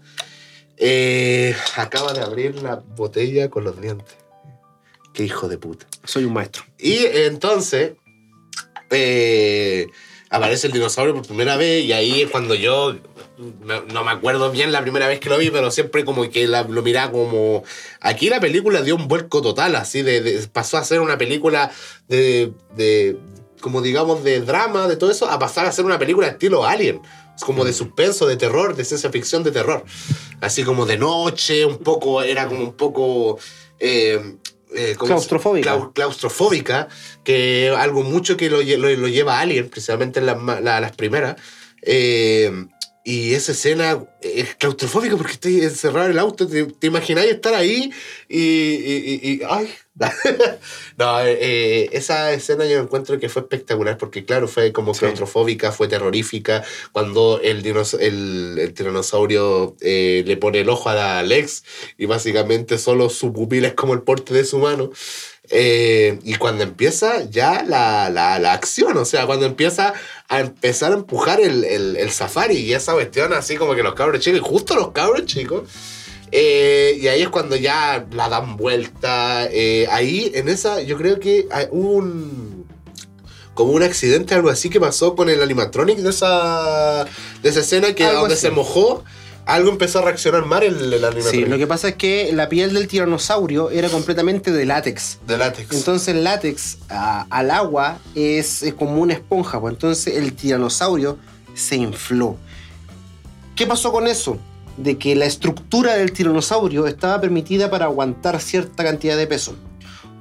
Eh, acaba de abrir la botella con los dientes. Qué hijo de puta. Soy un maestro. Y entonces eh, aparece el dinosaurio por primera vez y ahí es cuando yo no, me acuerdo bien la primera vez que lo vi, pero siempre como que la- lo miraba como... Aquí la película dio un vuelco total, así, de, de- pasó a ser una película de, de, como digamos, de drama, de todo eso, a pasar a ser una película estilo Alien. Es como de suspenso, de terror, de ciencia ficción, de terror. Así como de noche, un poco, era como un poco... eh, eh, ¿cómo se- Claustrofóbica. clau- claustrofóbica, que algo mucho que lo, lle- lo, lo lleva a Alien, precisamente en la- las primeras. Eh, y esa escena es claustrofóbica porque estoy encerrado en el auto. ¿Te, te imagináis estar ahí y. y- y- y- ¡Ay! no, eh, eh, esa escena yo encuentro que fue espectacular porque, claro, fue como Sí. claustrofóbica, fue terrorífica. Cuando el, dinos- el, el tiranosaurio eh, le pone el ojo a Alex y básicamente solo su pupila es como el porte de su mano. Eh, y cuando empieza ya la, la, la acción, o sea, cuando empieza a empezar a empujar el, el, el safari y esa cuestión así como que los cabros chicos, y justo los cabros chicos, eh, y ahí es cuando ya la dan vuelta. eh, ahí en esa yo creo que hay un... Como un accidente, algo así que pasó con el animatronic de esa, de esa escena que Algo donde así. se mojó, algo empezó a reaccionar mal el, el Sí, animatronic. lo que pasa es que la piel del tiranosaurio era completamente de látex. De látex. Entonces el látex a- al agua es, es como una esponja, pues entonces el tiranosaurio se infló. ¿Qué pasó con eso? De que la estructura del tiranosaurio estaba permitida para aguantar cierta cantidad de peso.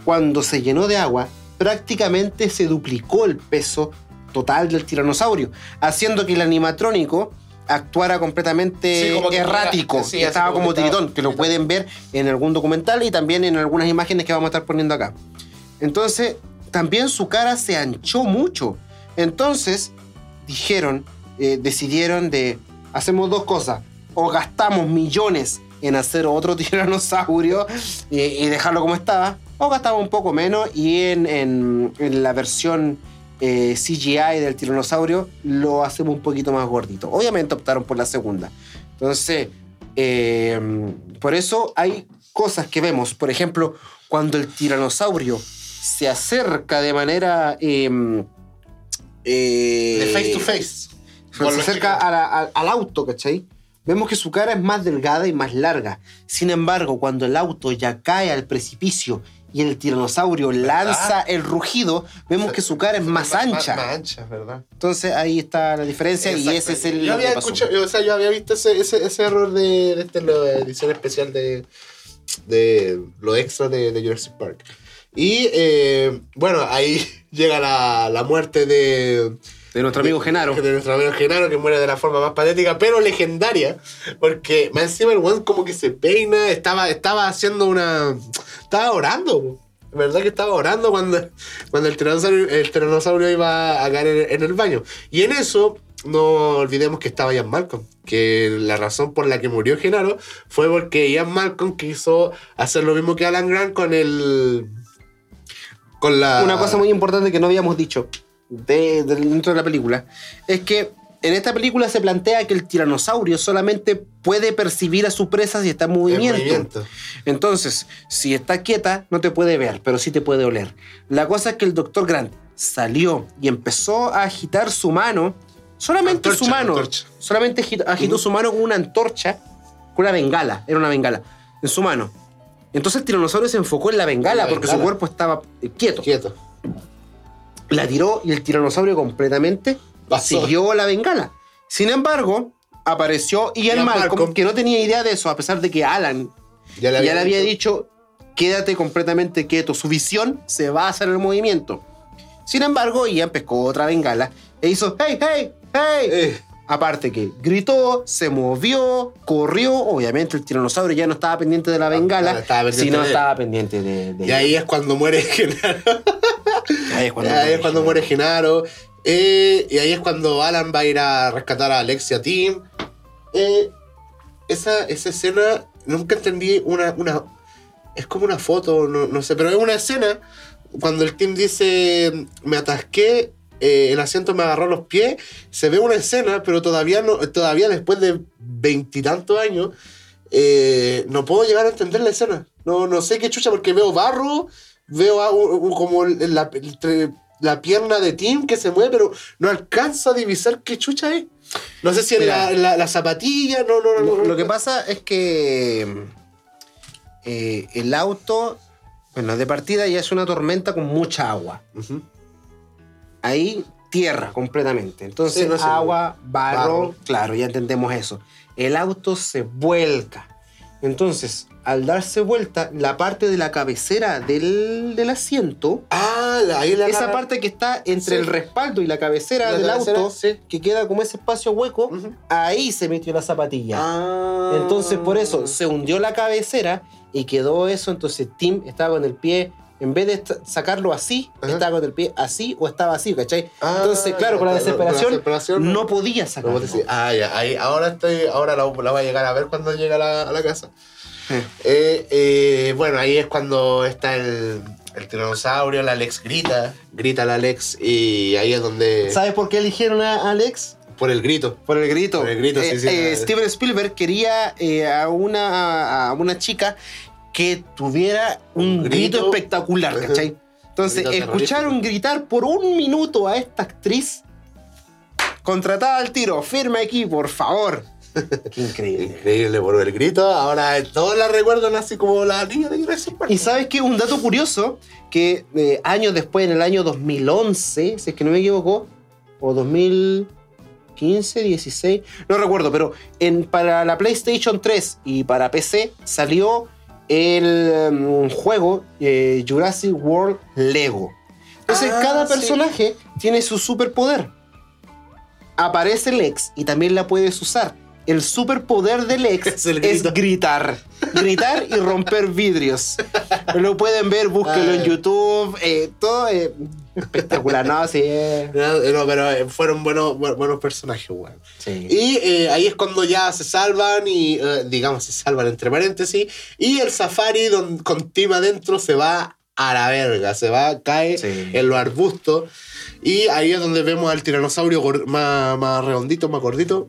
Cuando se llenó de agua, prácticamente se duplicó el peso total del tiranosaurio, haciendo que el animatrónico actuara completamente Sí, errático. sí, estaba como tiritón, que lo pueden ver en algún documental y también en algunas imágenes que vamos a estar poniendo acá. Entonces, también su cara se anchó mucho. Entonces, dijeron, eh, decidieron de, hacemos dos cosas. O gastamos millones en hacer otro tiranosaurio y, y dejarlo como estaba, o gastamos un poco menos y en, en- en la versión eh, CGI del tiranosaurio lo hacemos un poquito más gordito. Obviamente optaron por la segunda. Entonces, eh, por eso hay cosas que vemos. Por ejemplo, cuando el tiranosaurio se acerca de manera... eh, eh, De face to face. se Con los acerca a la- al auto, ¿cachai? Vemos que su cara es más delgada y más larga. Sin embargo, cuando el auto ya cae al precipicio y el tiranosaurio lanza el rugido, vemos que su cara es más ancha. Más, ancha, ¿verdad? Entonces ahí está la diferencia y ese es el Yo había escuchado, o sea, yo había visto ese, ese, ese error de, de este, la edición especial de, de lo extra de, de Jurassic Park. Y eh, bueno, ahí llega la, la muerte de, De nuestro amigo Genaro. de nuestro amigo Genaro, que muere de la forma más patética, pero legendaria. Porque más encima el one como que se peina, estaba, estaba haciendo una. Estaba orando. ¿Verdad que estaba orando cuando, cuando el, tiranosaurio, el tiranosaurio iba a caer en, en el baño? Y en eso, no olvidemos que estaba Ian Malcolm. Que la razón por la que murió Genaro fue porque Ian Malcolm quiso hacer lo mismo que Alan Grant con el. Con la. Una cosa muy importante que no habíamos dicho de, de- dentro de la película es que en esta película se plantea que el tiranosaurio solamente puede percibir a su presa si está en movimiento. movimiento. Entonces, si está quieta, no te puede ver, pero sí te puede oler. La cosa es que el doctor Grant salió y empezó a agitar su mano, solamente Antorcha, su mano, antorcha. solamente agitó, su mano con una antorcha, con una bengala, era una bengala, en su mano. Entonces el tiranosaurio se enfocó en la bengala la porque su bengala. cuerpo estaba quieto. Quieto. La tiró y el tiranosaurio completamente Pasó. siguió la bengala. Sin embargo, apareció Ian Ian Malcolm, Malcolm. que no tenía idea de eso, a pesar de que Alan Ya ya le había dicho, quédate completamente quieto, su visión se va a hacer el movimiento. Sin embargo, Ian pescó otra bengala e hizo, hey, hey, hey. Eh, Aparte que gritó, se movió, corrió. Obviamente el tiranosaurio ya no estaba pendiente de la bengala, no estaba pendiente sino de estaba pendiente de... de- y ahí es cuando muere Genaro. ahí es cuando, ahí es cuando muere Genaro. Eh, y ahí es cuando Alan va a ir a rescatar a Alexia Tim. Eh, esa, esa escena, nunca entendí una, una. Es como una foto, no, no sé, pero es una escena cuando el Tim dice: Me atasqué, eh, el asiento me agarró los pies. Se ve una escena, pero todavía, no, todavía después de veintitantos años, eh, no puedo llegar a entender la escena. No, no sé qué chucha, porque veo barro veo a- u- u- como la, la pierna de Tim que se mueve, pero no alcanzo a divisar qué chucha es. No sé si es la, la- la zapatilla, no, no, no. Lo, no. lo que pasa es que eh, el auto, bueno, de partida ya es una tormenta con mucha agua. Ahí tierra completamente. Entonces Sí, no sé. agua, barro, Barro. claro, ya entendemos eso. El auto se vuelca. Entonces, al darse vuelta, la parte de la cabecera del, del asiento, Ah, ahí la esa agarra. parte que está entre Sí. el respaldo y la cabecera La del cabecera, auto, sí. que queda como ese espacio hueco, Ujú. ahí se metió la zapatilla. Ah. Entonces, por eso se hundió la cabecera y quedó eso. Entonces, Tim estaba con el pie, en vez de sacarlo así, Ajá. estaba con el pie así o estaba así, ¿cachai? Ah, Entonces, claro, con la la desesperación, no podía sacarlo. ah, ya, ahí, ahora estoy, ahora la, la voy a llegar a ver cuando llegue a la, a la casa. Eh. Eh, eh, bueno, ahí es cuando está el, el tiranosaurio, la Alex grita, grita la Alex y ahí es donde... ¿Sabes por qué eligieron a Alex? Por el grito. Por el grito. Por el grito, sí, Eh, sí. eh, Steven Spielberg quería a, una, a una chica que tuviera un Un grito, grito. espectacular. ¿cachai? Entonces, escucharon gritar por un minuto a esta actriz contratada al tiro. Firma aquí, por favor. Qué increíble. Increíble por el grito. Ahora todos la recuerdan así como la niña de Jurassic Park. Y sabes que un dato curioso, que eh, años después, en el año 2011, si es que no me equivoco, o 2015, 16, no recuerdo, pero en, para la PlayStation 3 y para PC salió el mm, juego eh, Jurassic World Lego. Entonces Ah, cada sí. personaje tiene su superpoder. Aparece Lex y también la puedes usar. El superpoder de Lex Es es gritar. Gritar y romper vidrios. Lo pueden ver, búsquenlo en Ah. YouTube. eh, todo eh, espectacular, ¿no? Sí, eh, No, no, pero eh, fueron buenos, bu- buenos personajes, weón. sí. Y eh, ahí es cuando ya se salvan y, eh, digamos, se salvan entre paréntesis. Y el safari don- con Tim adentro se va a la verga, se va, cae Sí. en los arbustos. Y ahí es donde vemos al tiranosaurio más, más redondito, más gordito.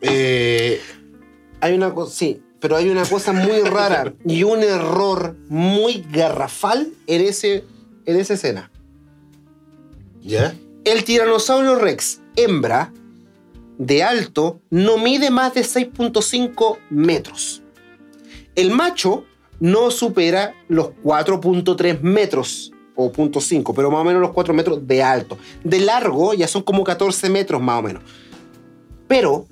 Eh, Hay una cosa, sí, pero hay una cosa muy rara y un error muy garrafal en, ese, en esa escena. ¿Ya? El tiranosaurio Rex hembra de alto no mide más de 6.5 metros. El macho no supera los 4.3 metros o 0.5, pero más o menos los 4 metros de alto. De largo ya son como 14 metros más o menos. Pero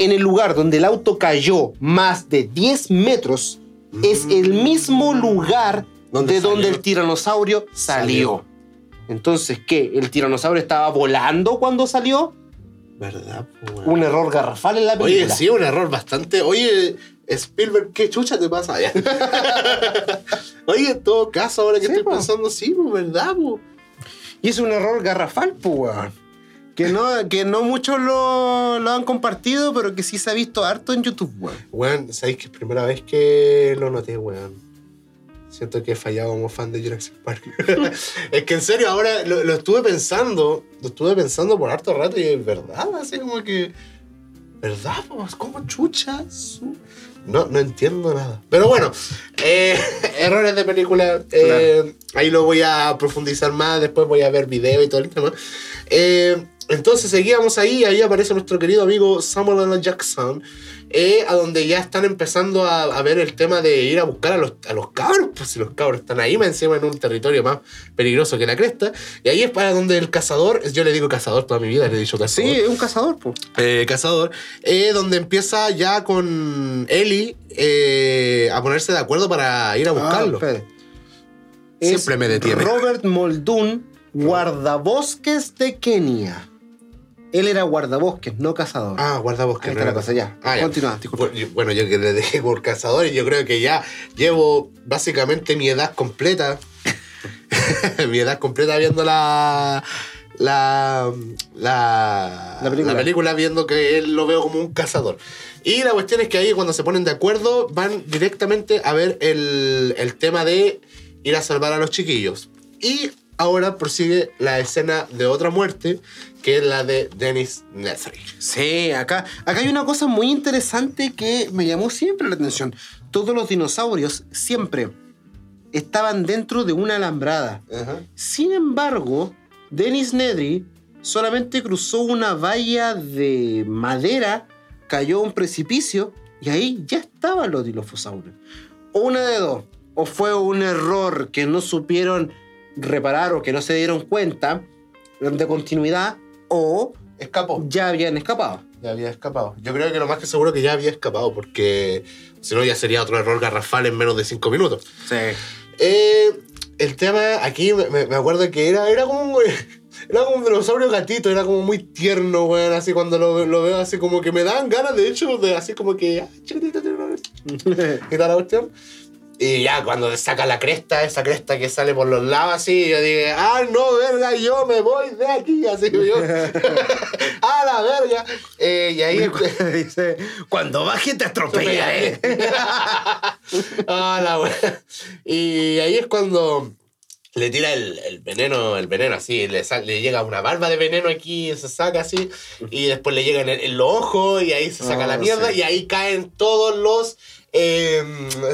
en el lugar donde el auto cayó más de 10 metros es el mismo lugar ¿Dónde de donde salió? el tiranosaurio salió. Salió. Entonces, ¿qué? ¿El tiranosaurio estaba volando cuando salió? ¿Verdad? weón? Un error garrafal en la Oye, película. sí, un error bastante. Oye, Spielberg, ¿qué chucha te pasa? Ya. Oye, en todo caso, ahora que Sí, estoy po. pensando, sí, pues, ¿verdad? po? Y es un error garrafal, pues. Que no, que no muchos lo, lo han compartido, pero que sí se ha visto harto en YouTube, weón. Weón, ¿sabéis que es primera vez que lo noté, weón? Siento que he fallado como fan de Jurassic Park. es que en serio, ahora lo, lo estuve pensando, lo estuve pensando por harto rato y es verdad, así como que. ¿Verdad? Pues, ¿Cómo chucha? Su- No, no entiendo nada. Pero bueno, eh, errores de película. eh, Ahí lo voy a profundizar más. Después voy a ver video y todo el tema. Eh, entonces seguíamos ahí. Ahí aparece nuestro querido amigo Samuel L. Jackson. eh, a donde ya están empezando a, a ver el tema de ir a buscar a los, a los cabros. Pues si los cabros están ahí, más encima en un territorio más peligroso que la cresta. Y ahí es para donde el cazador. Yo le digo cazador toda mi vida, le he dicho cazador Sí, es un cazador, pues. eh, cazador, eh, donde empieza ya con Ellie a ponerse de acuerdo para ir a buscarlo. Ah. Siempre me detiene. Robert Muldoon, guardabosques de Kenia. Él era guardabosques, no cazador. Ah, guardabosques. Ahí está la cosa, ya. Ah, ya. Continúa, disculpa. Bueno, yo- que le dejé por cazador y yo creo que ya llevo básicamente mi edad completa. mi edad completa viendo la. La, la, La película. película, viendo que él lo veo como un cazador. Y la cuestión es que ahí cuando se ponen de acuerdo van directamente a ver el, el tema de ir a salvar a los chiquillos. Y ahora prosigue la escena de otra muerte, que es la de Dennis Nedry. Sí, acá, acá hay una cosa muy interesante que me llamó siempre la atención. Todos los dinosaurios siempre estaban dentro de una alambrada. Sin embargo, Dennis Nedry solamente cruzó una valla de madera, cayó a un precipicio y ahí ya estaban los dilofosaurios. Una de dos, o fue un error que no supieron reparar o que no se dieron cuenta de continuidad, o Escapó. ya habían escapado. Ya había escapado. Yo creo que lo más que seguro que ya había escapado, porque si no ya sería otro error garrafal en menos de cinco minutos. Sí. Eh, el tema aquí me, me- acuerdo que era, era como un, era como un dinosaurio gatito, era como muy tierno, weón, así cuando lo, lo veo así como que me dan ganas, de hecho, de así como que, ah, chiquitito, chiquitito, y toda la cuestión. Y ya cuando saca la cresta, esa cresta que sale por los lados así, yo dije, ah, no, verga, yo me voy de aquí, así yo, a la verga. Eh, y ahí... Dice, cuando baje te atropellaré. ah, la wea. Y ahí es cuando le tira el, el veneno, el veneno así, le, sal- le llega una barba de veneno aquí, se saca así, y después le llega en, el- en los ojos, y ahí se saca Ah, la mierda, sí. y ahí caen todos los... Eh,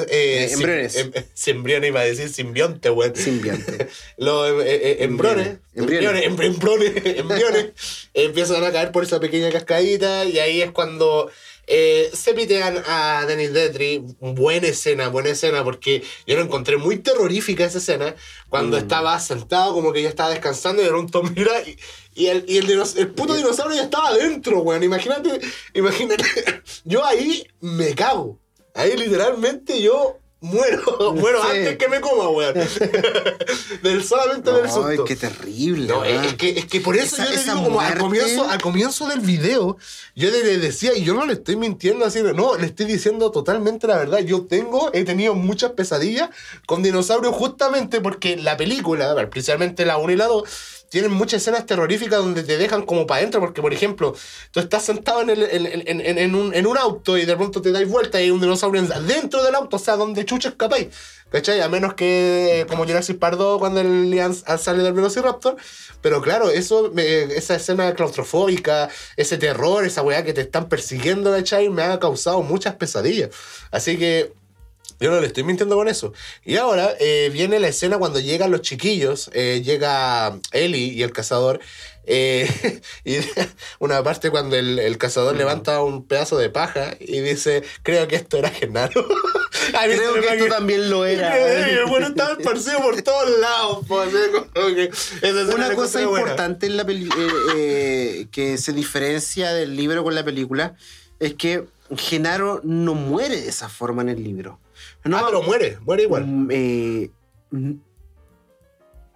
eh, sim- embriones. em- Simbriones iba a decir simbionte, weón. Simbionte. Los eh, eh, embriones, Embriones. embriones, embr- embriones, empiezan a caer por esa pequeña cascadita y ahí es cuando eh, se pitean a Dennis Detri. Buena escena, buena escena, porque yo lo encontré muy terrorífica esa escena, cuando Mm. estaba sentado como que ya estaba descansando y de pronto mira y, y el, y el, dinos- el puto dinosaurio ya estaba adentro, weón. Imagínate, imagínate, yo ahí me cago. Ahí literalmente yo muero, muero Sí. antes que me coma, weón. del solamente del Ay, susto. qué terrible. No, es que, es que por eso Esa- yo le digo como al comienzo, al comienzo del video, yo le decía, y yo no le estoy mintiendo así, no, le estoy diciendo totalmente la verdad. Yo tengo, he tenido muchas pesadillas con dinosaurios justamente porque la película, especialmente la 1 y la 2, tienen muchas escenas terroríficas donde te dejan como para adentro, porque por ejemplo, tú estás sentado en, un, auto y de pronto te dais vuelta y hay un dinosaurio dentro del auto, o sea, donde chucha escapáis. ¿Cachai? A menos que como Jurassic Park 2 cuando el Lian sale del Velociraptor. Pero claro, eso, esa escena claustrofóbica, ese terror, esa weá que te están persiguiendo, ¿cachai? Me ha causado muchas pesadillas. Así que yo no le estoy mintiendo con eso. Y ahora eh, viene la escena cuando llegan los chiquillos, eh, llega Ellie y el cazador. eh, y una parte cuando el, el cazador levanta un pedazo de paja y dice, creo que esto era Genaro. Creo que esto también lo era. Bueno estaba esparcido por todos lados. esa escena Una cosa importante en la eh, eh, que se diferencia del libro con la película es que Genaro no muere de esa forma en el libro. No, ah, pero muere, muere igual. Mm, eh,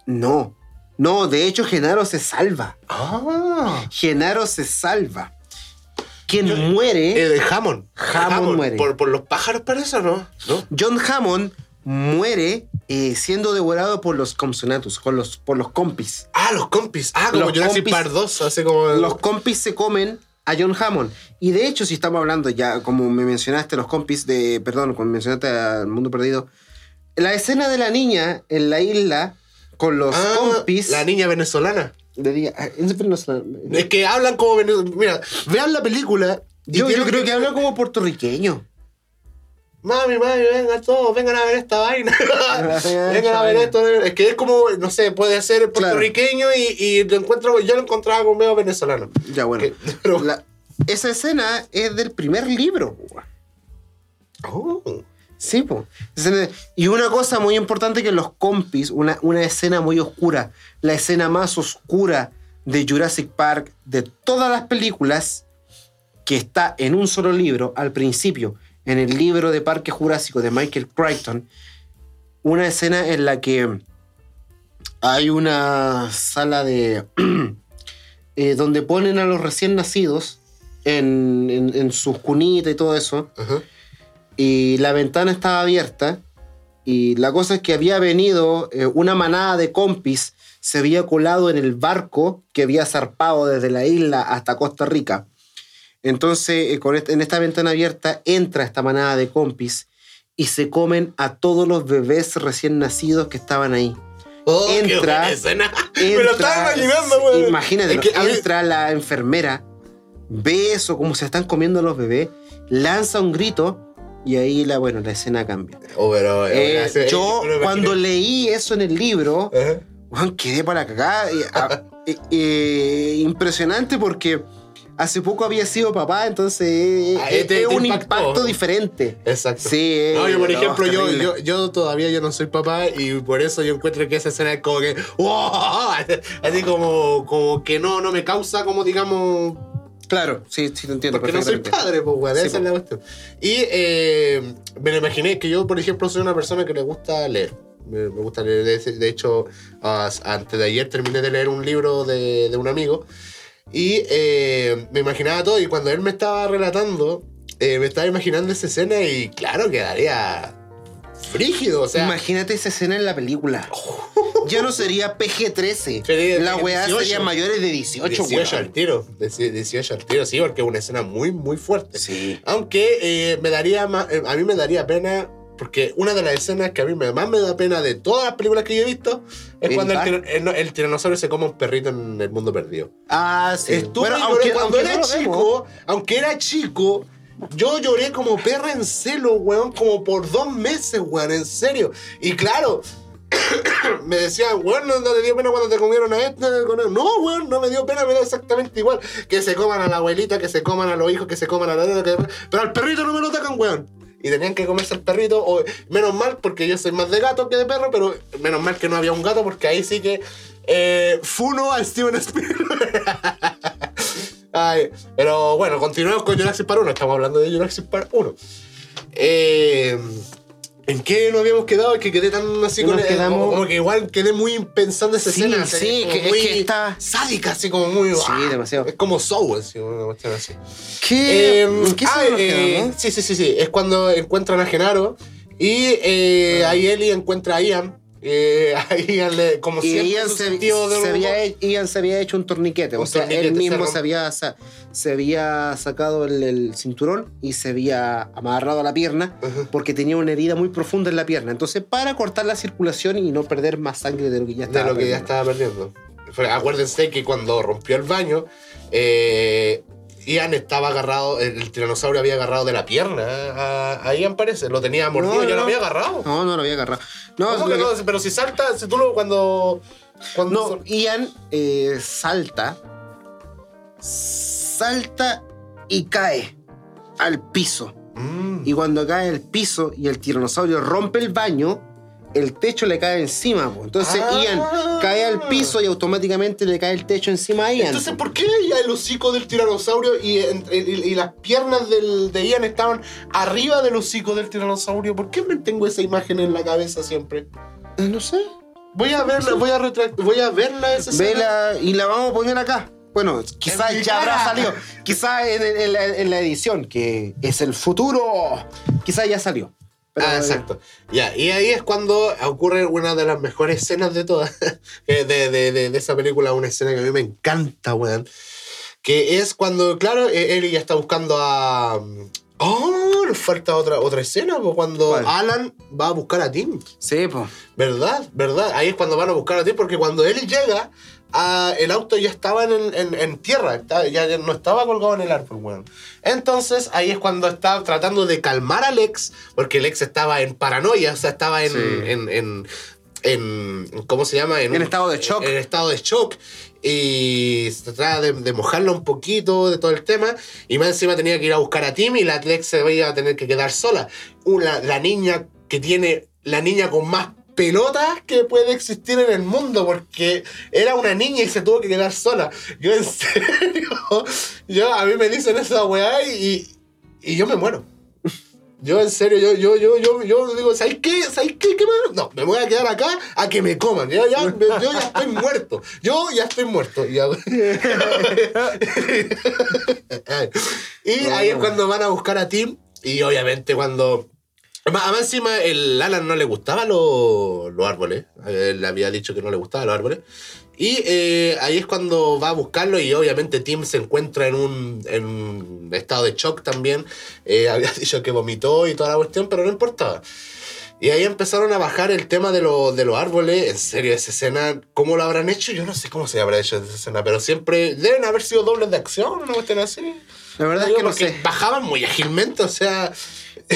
no. No, de hecho Genaro se salva. Ah. Genaro se salva. Quien Yo- muere, Eh, Hammond. Hammond muere. Por, por los pájaros parece, ¿o ¿no? ¿No? John Hammond muere eh, siendo devorado por los Compsonatus, con los, por los compis. Ah, los compis. Ah, como Los Jurassic compis- Park 2, así como... Los compis se comen a John Hammond. Y de hecho, si estamos hablando ya, como me mencionaste, los compis de. Perdón, como mencionaste al Mundo Perdido. La escena de la niña en la isla con los Ah, compis. La niña venezolana. de día- ah, no sé. Es que hablan como. Mira, vean la película. y yo, creo que habla como puertorriqueño. Mami, mami, vengan todos, vengan a ver esta vaina. vengan a ver esto. Es que es como, no sé, puede ser puertorriqueño y, y lo encuentro, yo lo encontraba como medio venezolano. Ya, bueno. Que- pero- La- esa escena es del primer libro. Oh. Sí, po. Y una cosa muy importante que los compis, una, una escena muy oscura, la escena más oscura de Jurassic Park de todas las películas, que está en un solo libro, al principio, en el libro de Parque Jurásico de Michael Crichton, una escena en la que hay una sala de... eh, donde ponen a los recién nacidos en, en, en sus cunitas y todo eso Ajá. y la ventana estaba abierta y la cosa es que había venido eh, una manada de compis, se había colado en el barco que había zarpado desde la isla hasta Costa Rica. Entonces, eh, con este- en esta ventana abierta entra esta manada de compis y se comen a todos los bebés recién nacidos que estaban ahí. Oh, qué Entra- buena escena. Me lo estaba Entra- imaginando, güey. Imagínate, Es que mí- entra la enfermera, ve eso, cómo se están comiendo los bebés, lanza un grito y ahí la, bueno, la escena cambia. Oh, pero, Eh, eh, yo me lo cuando leí eso en el libro, Ajá. weón, quedé para cagar. Eh, eh, eh, impresionante porque hace poco había sido papá, entonces Ah, eh, te- es un impactó. impacto diferente. Exacto. Sí, eh, No, yo por no, ejemplo, es yo, yo, yo todavía yo no soy papá y por eso yo encuentro que esa escena es como que ¡wow! así como, como que no, no me causa como digamos Claro, sí, sí te entiendo. porque no soy padre, pues weón, Sí, esa es po. la cuestión. Y eh, me lo imaginé que yo, por ejemplo, soy una persona que le gusta leer. Me, gusta leer. De, hecho, antes de ayer terminé de leer un libro de, de un amigo y eh, me imaginaba todo. Y cuando él me estaba relatando, eh, me estaba imaginando esa escena y claro, quedaría frígido. O sea, Imagínate esa escena en la película. Ya no sería PG-13. Sería La weá 18. sería mayores de 18, 18 al tiro. 18 al tiro, sí, porque es una escena muy, muy fuerte. Sí. Aunque eh, me daría a mí me daría pena, porque una de las escenas que a mí más me da pena de todas las películas que yo he visto es ¿El cuando el, el, no- el tiranosaurio se come un perrito en el mundo perdido. Ah, sí. Estuve Bueno, aunque, cuando aunque era no chico, aunque era chico, yo lloré como perra en celo, weón, como por dos meses, weón, en serio. Y claro, me decían, weón, ¿no, no te dio pena cuando te comieron a este? con él?". No, weón, no me dio pena, me da exactamente igual. Que se coman a la abuelita, que se coman a los hijos, que se coman a la pero al perrito no me lo tocan, weón. Y tenían que comerse al perrito, o menos mal, porque yo soy más de gato que de perro, pero menos mal que no había un gato, porque ahí sí que eh, funo a Steven Spielberg. Pero bueno, continuemos con Jurassic Park 1. Estamos hablando de Jurassic Park 1. Eh, ¿En qué nos habíamos quedado? Es que quedé tan así con quedamos- como, como que igual quedé muy pensando esa Sí, escena. sí, es muy que está- sádica, así como muy. Sí, ¡ah! demasiado. Es como Soul, así, una cuestión así. ¿Qué? Eh, ¿En qué ah, nos eh, quedamos? Sí, sí, sí, sí. Es cuando encuentran a Genaro y eh, ahí Ellie encuentra a Ian. Eh, a Ian le, como Y Ian se, de se había, Ian se había hecho un torniquete. Un o sea, torniquete, él mismo se había, se había sacado el, el cinturón y se había amarrado a la pierna porque tenía una herida muy profunda en la pierna. Entonces, para cortar la circulación y no perder más sangre de lo que ya de estaba. lo que ya perdiendo. estaba perdiendo. Acuérdense que cuando rompió el baño, eh, Ian estaba agarrado, el, tiranosaurio había agarrado de la pierna a, a Ian, parece. Lo tenía mordido, No, ya lo no. había agarrado. No, no lo había agarrado. No, ¿Cómo lo que que- no? Pero si salta, si tú lo cuando. cuando No, Ian eh, salta, salta y cae al piso. Mm. Y cuando cae al piso y el tiranosaurio rompe el baño, el techo le cae encima. po. Entonces Ah. Ian cae al piso y automáticamente le cae el techo encima a Ian. Entonces, ¿por qué el hocico del tiranosaurio y, en- y- y las piernas del, de Ian estaban arriba del hocico del tiranosaurio? ¿Por qué me tengo esa imagen en la cabeza siempre? Eh, no sé. Voy a verla, voy a voy a verla esa. Vela y la vamos a poner acá. Bueno, quizás En ya habrá salido. Quizás en, en la, en la edición, que es el futuro. Quizás ya salió. Pero, ah, exacto. Ya, y ahí es cuando ocurre una de las mejores escenas de todas, eh, de, de, de, de esa película, una escena que a mí me encanta, weón. Que es cuando, claro, Ellie ya está buscando a... Oh, nos falta otra, otra escena, pues cuando ¿Cuál? Alan va a buscar a Tim. Sí, pues. ¿Verdad? ¿Verdad? Ahí es cuando van a buscar a Tim, porque cuando él llega, el auto ya estaba en, en- en tierra, ya, ya no estaba colgado en el árbol, weón. Entonces, ahí es cuando está tratando de calmar a Lex, porque Lex estaba en paranoia, o sea, estaba en... Sí. en, en- ¿Cómo se llama? En estado de shock. En estado de shock. Y se trata de, de mojarlo un poquito de todo el tema. Y más encima tenía que ir a buscar a Tim y la Lex se iba a tener que quedar sola. Una, la niña que tiene. La niña con más pelotas que puede existir en el mundo. Porque era una niña y se tuvo que quedar sola. Yo en serio. Yo, a mí me dicen esa weá y, y yo me muero. Yo en serio, yo, yo, yo, yo, yo digo, ¿sabes qué? ¿Sabes qué? ¿Qué me- No, me voy a quedar acá a que me coman. Yo ya, yo ya estoy muerto. Yo ya estoy muerto. Y, y ahí es cuando van a buscar a Tim. Y obviamente cuando. Además, encima el Alan no le gustaban los, los árboles. Él le había dicho que no le gustaban los árboles. Y eh, ahí es cuando va a buscarlo y obviamente Tim se encuentra en un, en un estado de shock también. Eh, había dicho que vomitó y toda la cuestión, pero no importaba. Y ahí empezaron a bajar el tema de, lo- de los árboles. En serio, esa escena, ¿cómo lo habrán hecho? Yo no sé cómo se habrá hecho esa escena, pero siempre deben haber sido dobles de acción, una cuestión así. La verdad es Digo, que no sé. Bajaban muy ágilmente, o sea,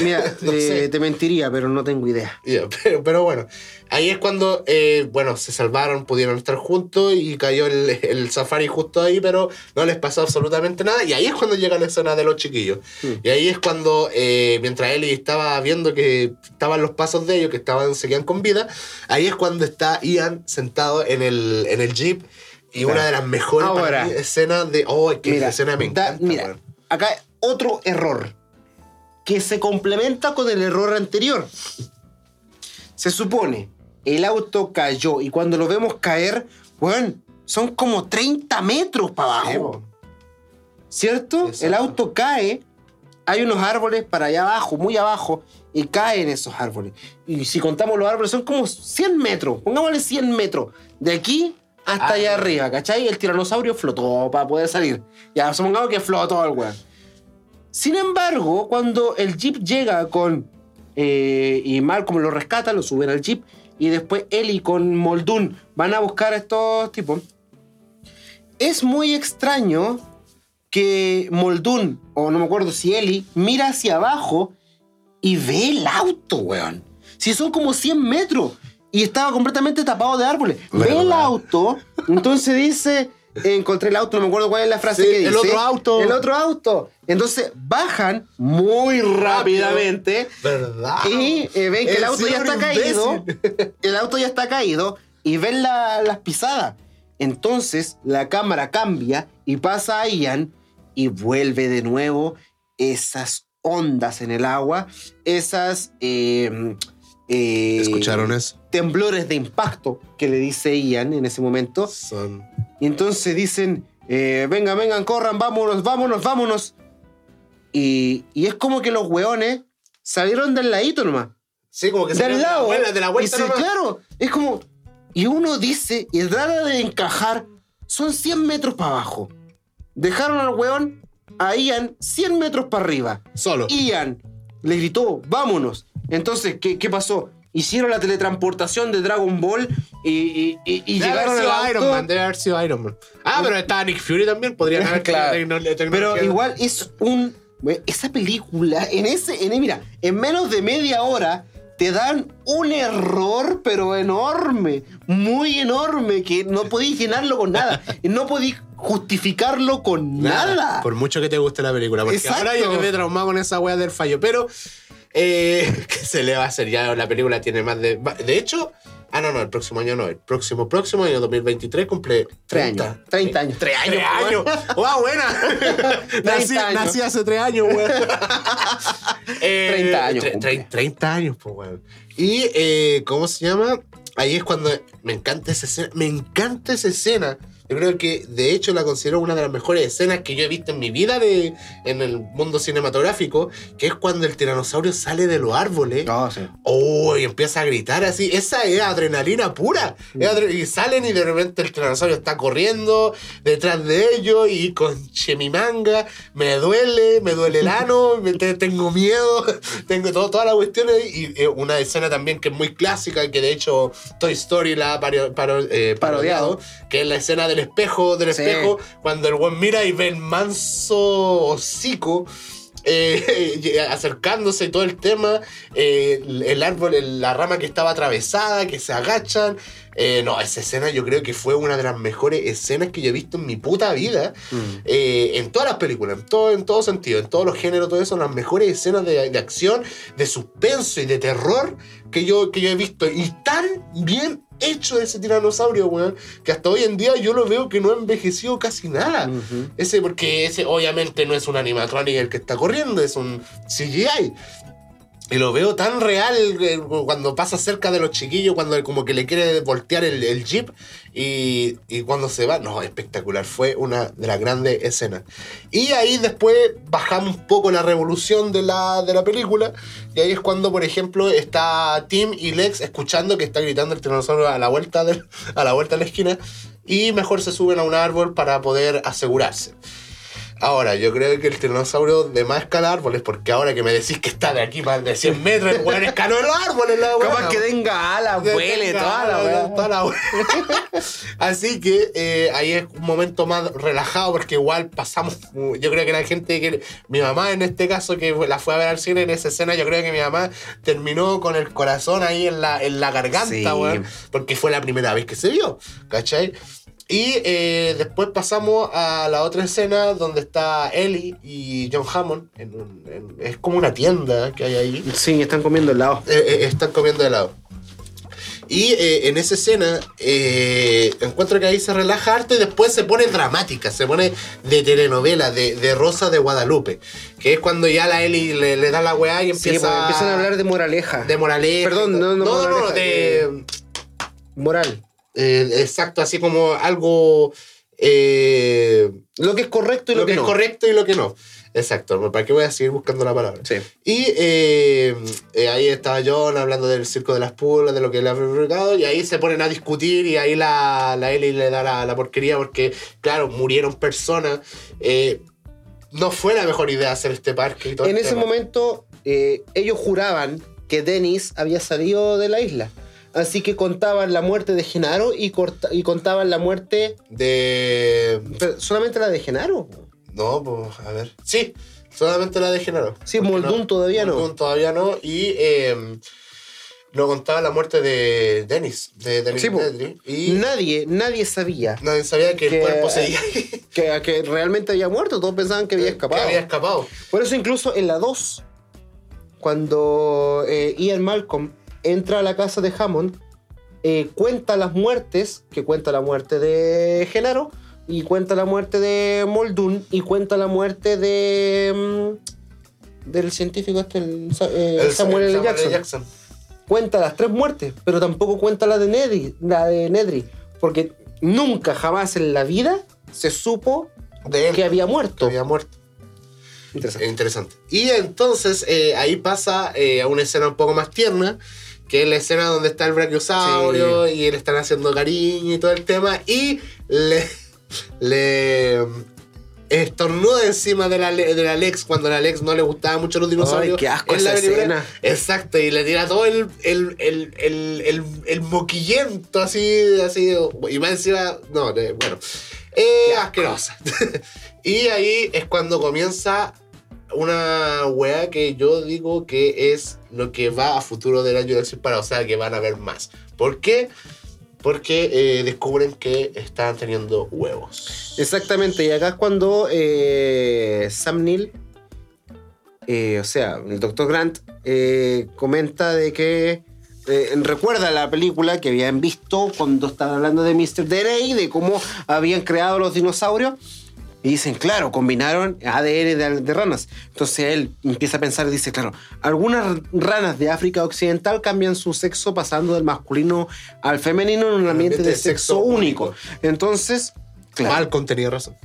Mira, eh, te mentiría, pero no tengo idea. pero, pero, bueno, ahí es cuando, eh, bueno, se salvaron, pudieron estar juntos y cayó el, el, safari justo ahí, pero no les pasó absolutamente nada. Y ahí es cuando llega la escena de los chiquillos. Hmm. Y ahí es cuando, eh, mientras Ellie estaba viendo que estaban los pasos de ellos, que estaban, seguían con vida, ahí es cuando está Ian sentado en el, en el jeep. Y una de las mejores escenas de. Oh, es que escena me encanta. mira, acá otro error que se complementa con el error anterior. Se supone, el auto cayó y cuando lo vemos caer, bueno, son como 30 metros para abajo. ¿Cierto? El auto cae, hay unos árboles para allá abajo, muy abajo, y caen esos árboles. Y si contamos los árboles, son como 100 metros, pongámosle 100 metros, de aquí hasta allá ah. arriba, ¿cachai? El tiranosaurio flotó para poder salir. Ya, supongamos que flotó el weón. Sin embargo, cuando el jeep llega con. Eh, y Malcolm lo rescata, lo suben al jeep. Y después Ellie con Moldun van a buscar a estos tipos. Es muy extraño que Moldun, o no me acuerdo si Ellie, mira hacia abajo y ve el auto, weón. Si son como 100 metros y estaba completamente tapado de árboles. Ve el auto, entonces dice encontré el auto, no me acuerdo cuál es la frase que dice. El otro auto. El otro auto. Entonces bajan muy rápidamente. ¿Verdad? Y eh, ven que el, auto ya está caído. El auto ya está caído y ven las pisadas. Entonces la cámara cambia y pasa a Ian y vuelve de nuevo esas ondas en el agua, esas... Eh, eh, ¿Escucharon eso? Temblores de impacto que le dice Ian en ese momento. Son y entonces dicen, eh, vengan, vengan, corran, vámonos, vámonos, vámonos. Y, y, es como que los hueones salieron del ladito nomás. Sí, como que del lado. De la, de la vuelta y claro, es como... Y uno dice, y trata de encajar, son 100 metros para abajo. Dejaron al hueón a Ian 100 metros para arriba. Solo. Ian le gritó, vámonos. Entonces, ¿qué, qué pasó? Hicieron la teletransportación de Dragon Ball y, llegaron a Iron Man, debe haber sido Iron Man. Ah, pero estaba Nick Fury también, podría haber claro. Pero igual es un esa película en ese en mira, en menos de media hora te dan un error, pero enorme, muy enorme, que no podéis llenarlo con nada. No podéis justificarlo con nada. Por mucho que te guste la película. Porque ahora yo quedé traumado con esa wea del fallo. Pero eh, ¿Qué se le va a hacer? Ya la película tiene más de. De hecho, ah, no, no, el próximo año no. El próximo, próximo año 2023 cumple 30 años. 30 años. 3 años. 3 años. ¡Wow, buena! nací, años. nací, hace 3 años, weón. 30 años. 30 años, pues, weón. Y, eh, ¿cómo se llama? Ahí es cuando me encanta esa escena. Me encanta esa escena yo creo que de hecho la considero una de las mejores escenas que yo he visto en mi vida de, en el mundo cinematográfico, que es cuando el tiranosaurio sale de los árboles. Oh, sí. oh y empieza a gritar así. Esa es adrenalina pura. y salen y de repente el tiranosaurio está corriendo detrás de ellos y con chemimanga, me duele, me duele el ano, tengo miedo, tengo todo, todas las cuestiones. Y una escena también que es muy clásica, que de hecho Toy Story la ha eh, parodiado, que es la escena de espejo, del espejo, cuando el buen mira y ve el manso hocico. Eh, acercándose y todo el tema, eh, el árbol, la rama que estaba atravesada, que se agachan. Eh, no, esa escena yo creo que fue una de las mejores escenas que yo he visto en mi puta vida. Mm. en todas las películas, en todo, en todo sentido, en todos los géneros, todo eso, las mejores escenas de, de acción, de suspenso y de terror que yo, que yo he visto. Y tan bien hecho ese tiranosaurio, weón, que hasta hoy en día yo lo veo que no ha envejecido casi nada. Ese, porque ese obviamente no es un animatronic el que está corriendo, es un CGI. Y lo veo tan real eh, cuando pasa cerca de los chiquillos, cuando como que le quiere voltear el, jeep y, cuando se va. No, espectacular. Fue una de las grandes escenas. Y ahí después bajamos un poco la revolución de la, de la película. Y ahí es cuando, por ejemplo, está Tim y Lex escuchando que está gritando el tiranosaurio a la vuelta de, a la, vuelta de la esquina. Y mejor se suben a un árbol para poder asegurarse. Ahora, yo creo que el tiranosaurio de más escala árboles, porque ahora que me decís que está de aquí más de 100 metros, el weón escaló los árboles, la weá. Capaz que tenga alas, tenga toda la toda weá. Así que eh, ahí es un momento más relajado porque igual pasamos, yo creo que la gente que mi mamá en este caso que la fue a ver al cine en esa escena, yo creo que mi mamá terminó con el corazón ahí en la, en la garganta, Sí. weón, porque fue la primera vez que se vio, ¿cachai? Y eh, después pasamos a la otra escena donde está Ellie y John Hammond. en un- en- es como una tienda que hay ahí. Sí, están comiendo helado. Eh, eh, están comiendo helado. Y eh, en esa escena eh, encuentro que ahí se relaja harto y después se pone dramática, se pone de telenovela, de, de Rosa de Guadalupe. Que es cuando ya la Eli le, le da la weá y Sí, empieza porque empiezan a hablar de moraleja. de moraleja. Perdón, no, no, no, no, moraleja, de, Moral. Eh, exacto, así como algo eh, Lo que es correcto y lo, lo, que, que, es no. correcto y lo que no. Exacto, ¿para qué voy a seguir buscando la palabra? Sí. Y eh, ahí estaba John hablando del circo de las pulgas, de lo que le ha fabricado, y ahí se ponen a discutir y ahí la, la Ellie le da la, la porquería porque, claro, murieron personas. no fue la mejor idea hacer este parque y todo En ese tema. momento, ellos juraban que Dennis había salido de la isla. Así que contaban la muerte de Genaro y, corta- y contaban la muerte. De... pero solamente la de Genaro. No, pues, a ver. Sí, solamente la de Genaro. Sí, Muldoon todavía no. Muldoon todavía no. Y eh, no contaba la muerte de Dennis, de Dennis Sí. Nedry. Y Nadie, nadie sabía nadie sabía que, Que- el cuerpo seguía que, que realmente había muerto. Todos pensaban que había escapado. Que había escapado. Por eso incluso en la 2, cuando eh, Ian Malcolm entra a la casa de Hammond, eh, cuenta las muertes, que cuenta la muerte de Genaro, y cuenta la muerte de Muldoon, y cuenta la muerte de... mm, del científico este, el eh, El Samuel L. Jackson. Cuenta las tres muertes, pero tampoco cuenta la de Nedry, la de Nedry, porque nunca jamás en la vida se supo De él. que había que muerto. había muerto. Interesante. Interesante. Y entonces eh, ahí pasa eh, a una escena un poco más tierna, que es la escena donde está el brachiosaurio y le están haciendo cariño y todo el tema, y le, le estornuda encima de la, de la Lex cuando a la Lex no le gustaba mucho los dinosaurios. Ay, qué asco en la esa película. escena. Exacto, y le tira todo el, el, el, el, el, moquillento así, así, y más encima, no, bueno, eh, asquerosa. y ahí es cuando comienza una weá que yo digo que es lo que va a futuro de la Jurassic Park, o sea que van a ver más. ¿Por qué? Porque eh, descubren que están teniendo huevos. Exactamente, y acá es cuando eh, Sam Neill, eh, o sea, el Dr. Grant, comenta de que recuerda la película que habían visto cuando estaban hablando de Mr. Derey, de cómo habían creado los dinosaurios. Y dicen, claro, combinaron ADN de, de ranas. Entonces él empieza a pensar y dice, claro, algunas ranas de África Occidental cambian su sexo pasando del masculino al femenino en un ambiente de sexo único. Entonces, claro, Malcolm tenía razón.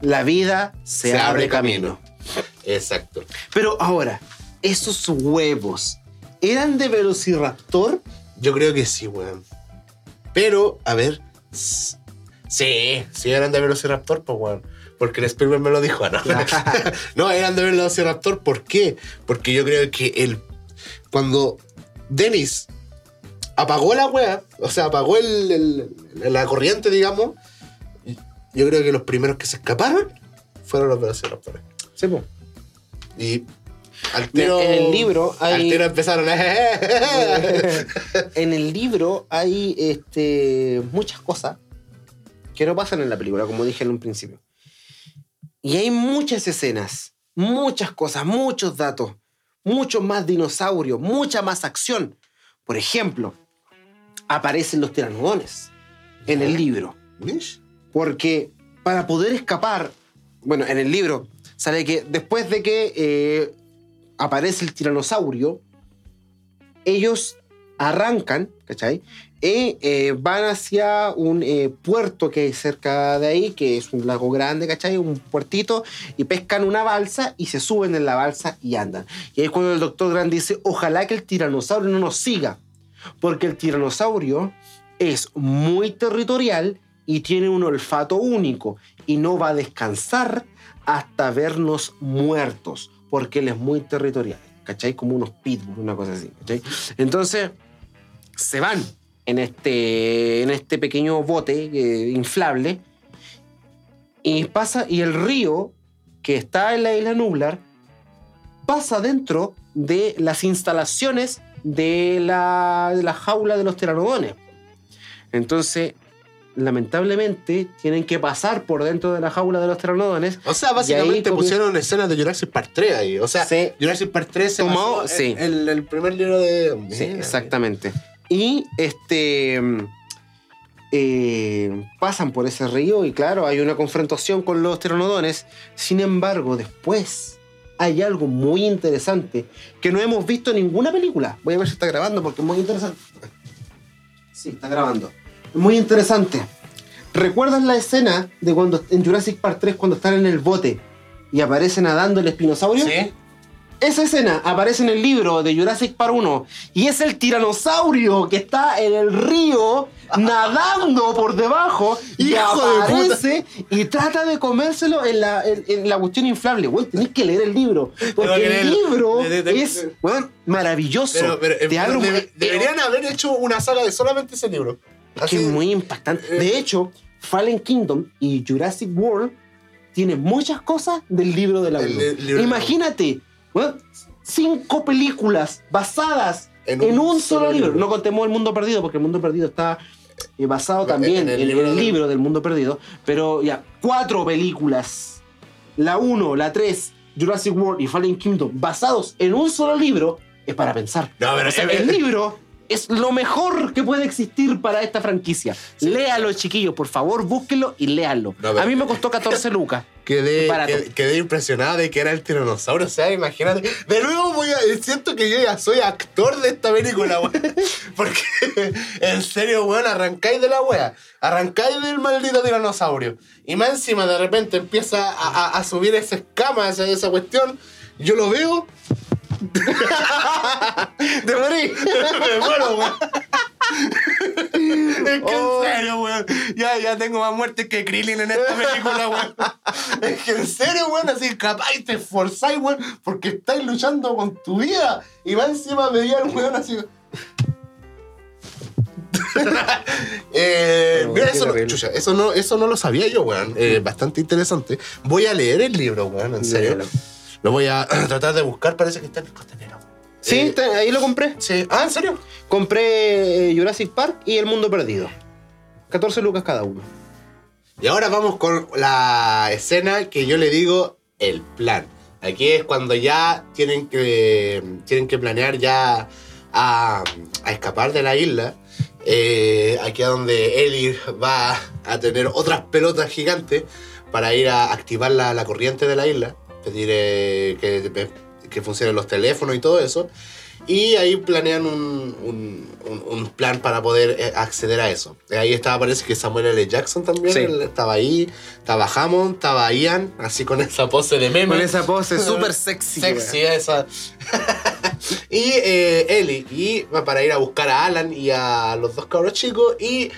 la vida se, Se abre, abre camino. Exacto. Pero ahora, esos huevos, ¿eran de Velociraptor? Yo creo que sí, weón. Pero, a ver. Sí, sí eran de Velociraptor, pues, weón. Porque el Spielberg me lo dijo, ¿no? no, eran de Velociraptor, ¿por qué? Porque yo creo que el. Cuando Dennis apagó la weá, o sea, apagó el, el- la corriente, digamos, yo creo que los primeros que se escaparon fueron los Velociraptores. Sí, po. Y al tiro. En el libro hay- Al tiro empezaron a. en el libro hay este, muchas cosas que no pasan en la película, como dije en un principio. Y hay muchas escenas, muchas cosas, muchos datos, muchos más dinosaurios, mucha más acción. Por ejemplo, aparecen los tiranodones en el libro. Porque para poder escapar, bueno, en el libro sale que después de que eh, aparece el tiranosaurio, ellos arrancan, ¿cachai? Y eh, van hacia un eh, puerto que hay cerca de ahí, que es un lago grande, ¿cachai? Un puertito, y pescan una balsa y se suben en la balsa y andan. Y ahí es cuando el doctor Grant dice, ojalá que el tiranosaurio no nos siga, porque el tiranosaurio es muy territorial y tiene un olfato único y no va a descansar hasta vernos muertos, porque él es muy territorial, ¿cachai? Como unos pitbulls, una cosa así, ¿cachai? Entonces, se van en este, en este pequeño bote eh, inflable y pasa, y el río que está en la isla Nublar pasa dentro de las instalaciones de la, de la jaula de los pteranodones. Entonces, lamentablemente, tienen que pasar por dentro de la jaula de los pteranodones. O sea, básicamente pusieron escenas de Jurassic Park 3 ahí. O sea, Sí. Jurassic Park 3 se Tomó- basó sí. en el, el primer libro de... Sí, Mira, exactamente. Y este. eh, pasan por ese río y claro, hay una confrontación con los pteranodones. Sin embargo, después hay algo muy interesante que no hemos visto en ninguna película. Voy a ver si está grabando porque es muy interesante. Sí, está grabando. Muy interesante. ¿Recuerdas la escena de cuando en Jurassic Park 3 cuando están en el bote y aparece nadando el espinosaurio? Sí. Esa escena aparece en el libro de Jurassic Park 1 y es el tiranosaurio que está en el río nadando por debajo y Hijo de aparece y trata de comérselo en la, en, en la cuestión inflable. Güey, tenés que leer el libro. Porque que el libro De- de- de- es maravilloso. Pero, pero, eh, deberían haber hecho una saga de solamente ese libro. Es Así- que es muy impactante. De hecho, Fallen Kingdom y Jurassic World tienen muchas cosas del libro de la Imagínate, weón, cinco películas basadas En en, un un, solo solo libro. libro. No contemos El Mundo Perdido, porque El Mundo Perdido está eh, basado también en en el el, libro del- libro del Mundo Perdido. Pero ya, cuatro películas. La 1, la 3, Jurassic World y Fallen Kingdom, basados en un solo libro, es para pensar. No, pero O sea, el libro es lo mejor que puede existir para esta franquicia. Léalo, chiquillos, por favor, búsquenlo y. No, pero- A mí me costó 14 lucas. Quedé, quedé, quedé impresionado de que era el tiranosaurio. O sea, imagínate. De nuevo voy a. Siento que yo ya soy actor de esta película, weón. Porque, en serio, weón, arrancáis de la wea. Arrancáis del maldito tiranosaurio. Y más encima, de repente empieza a, a- a subir esa escama, esa, esa cuestión. Yo lo veo. ¡Te morí! Me muero, weón. Es que Oh. en serio, weón. Ya, ya tengo más muertes que Krillin en esta película, weón. Es que en serio, weón, así capaz te esforzáis, weón, porque estáis luchando con tu vida. Y va encima veía el weón así. eh, mira, eso no, chucha, eso, no, eso no lo sabía yo, weón. Eh, bastante interesante. Voy a leer el libro, weón, en serio. Lo voy a tratar de buscar, parece que está en el costanero. Sí, Eh, ahí lo compré. sí. Ah, ¿en serio? Compré eh, Jurassic Park y El Mundo Perdido. 14 lucas cada uno. Y ahora vamos con la escena que yo le digo el plan. Aquí es cuando ya tienen que, tienen que planear ya a, a escapar de la isla. Eh, aquí es donde Ellie va a tener otras pelotas gigantes para ir a activar la, la corriente de la isla, pedir eh, que, que funcionen los teléfonos y todo eso. Y ahí planean un, un- un- un plan para poder eh, acceder a eso. Ahí estaba, parece que Samuel L. Jackson también. Sí. él estaba ahí. Estaba Hammond, estaba Ian, así con esa pose de meme. Con esa pose súper sexy. Sexy esa. y eh, Ellie. Y para ir a buscar a Alan y a los dos cabros chicos y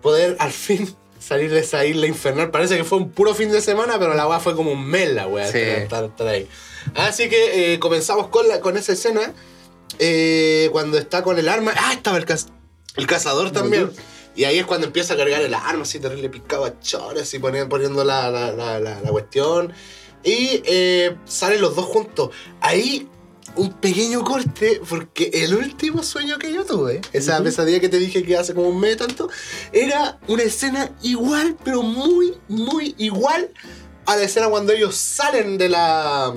poder al fin salir de esa isla infernal. Parece que fue un puro fin de semana, pero la weá fue como un mes la weá. Sí. estar- estar- estar ahí. Así que eh, comenzamos con, la, con esa escena. eh, cuando está con el arma. Ah, estaba el, caz- el cazador también. Y ahí es cuando empieza a cargar el arma, así terrible picado a chores y poniendo, poniendo la, la, la, la- la cuestión. Y eh, salen los dos juntos. Ahí un pequeño corte, porque el último sueño que yo tuve, esa Ujú. pesadilla que te dije que hace como un mes tanto, era una escena igual, pero muy, muy igual a la escena cuando ellos salen de la.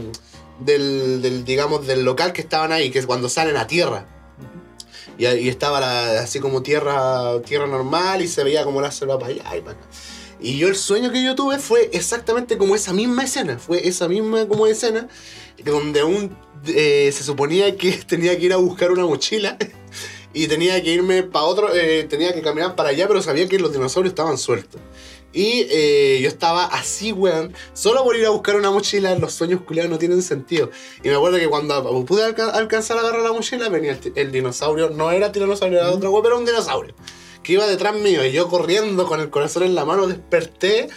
Del, del, digamos, del local que estaban ahí, que es cuando salen a tierra. Y, ahí estaba la- así como tierra, tierra normal y se veía como la selva para allá y para acá. Y yo el sueño que yo tuve fue exactamente como esa misma escena. Fue esa misma como escena donde un, eh, se suponía que tenía que ir a buscar una mochila y tenía que irme para otro, eh, tenía que caminar para allá, pero sabía que los dinosaurios estaban sueltos. Y eh, yo estaba así, weón, solo por ir a buscar una mochila, los sueños culiados no tienen sentido. Y me acuerdo que cuando pude alca- alcanzar a agarrar la mochila, venía el, el dinosaurio, no era tiranosaurio, era otro weón, pero era un dinosaurio. que iba detrás mío y yo corriendo con el corazón en la mano desperté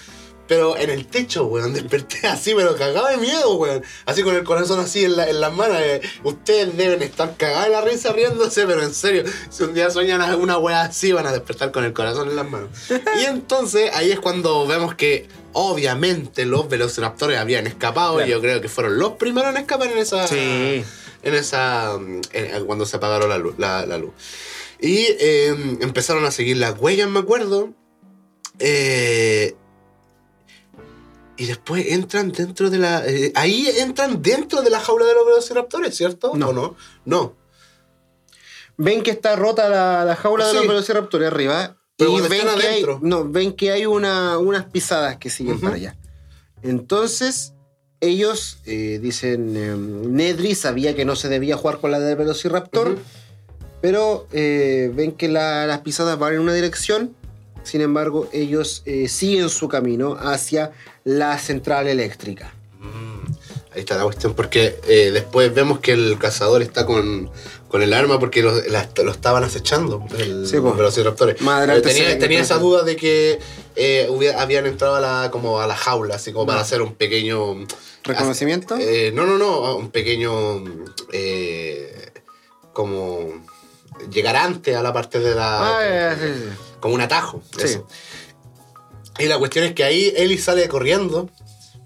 pero en el techo, weón. Desperté así, pero cagaba de miedo, weón. Así con el corazón así en, la, en las manos. Eh. Ustedes deben estar cagados de la risa riéndose, pero en serio, si un día sueñan una weá así, van a despertar con el corazón en las manos. Y entonces ahí es cuando vemos que obviamente los velociraptores habían escapado. Y yo creo que fueron los primeros en escapar en esa. Sí. En esa. cuando se apagaron la luz. La, luz. Y em, empezaron a seguir las huellas, me acuerdo. Eh, y después entran dentro de la. Eh, ahí entran dentro de la jaula de los velociraptores, ¿cierto? No. ¿O no? No. Ven que está rota la, jaula de los velociraptores arriba. Pero y ven que, hay, no, ven que hay una, unas pisadas que siguen para allá. Entonces, ellos eh, dicen. Em, Nedry sabía que no se debía jugar con la del velociraptor. Pero eh, ven que las pisadas van en una dirección sin embargo, ellos eh, siguen su camino hacia la central eléctrica. Mm, ahí está la cuestión, porque eh, después vemos que el cazador está con, el arma porque lo, estaban acechando, el, sí, los velociraptores. Eh, tenía, tenía esa duda de que habían entrado a la, como a la jaula, así como para hacer un pequeño... ¿Reconocimiento? no, no, no, un pequeño... como llegar antes a la parte de la... Ah, sí, sí como un atajo. Y la cuestión es que ahí Ellie sale corriendo.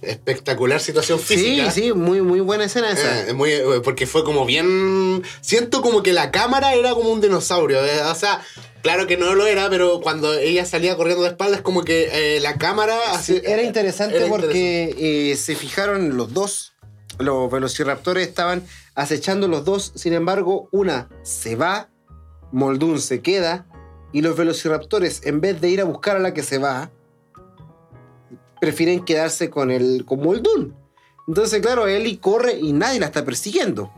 Espectacular situación física. Sí, sí, muy, muy buena escena esa. Eh, muy, eh, porque fue como bien. Siento como que la cámara era como un dinosaurio. Eh, o sea, claro que no lo era, pero cuando ella salía corriendo de espaldas, como que la cámara. era interesante porque se fijaron los dos. Los velociraptores estaban acechando los dos. Sin embargo, una se va, Moldun se queda y los velociraptores, en vez de ir a buscar a la que se va, prefieren quedarse con el con Moldun. Entonces, claro, Ellie corre y nadie la está persiguiendo.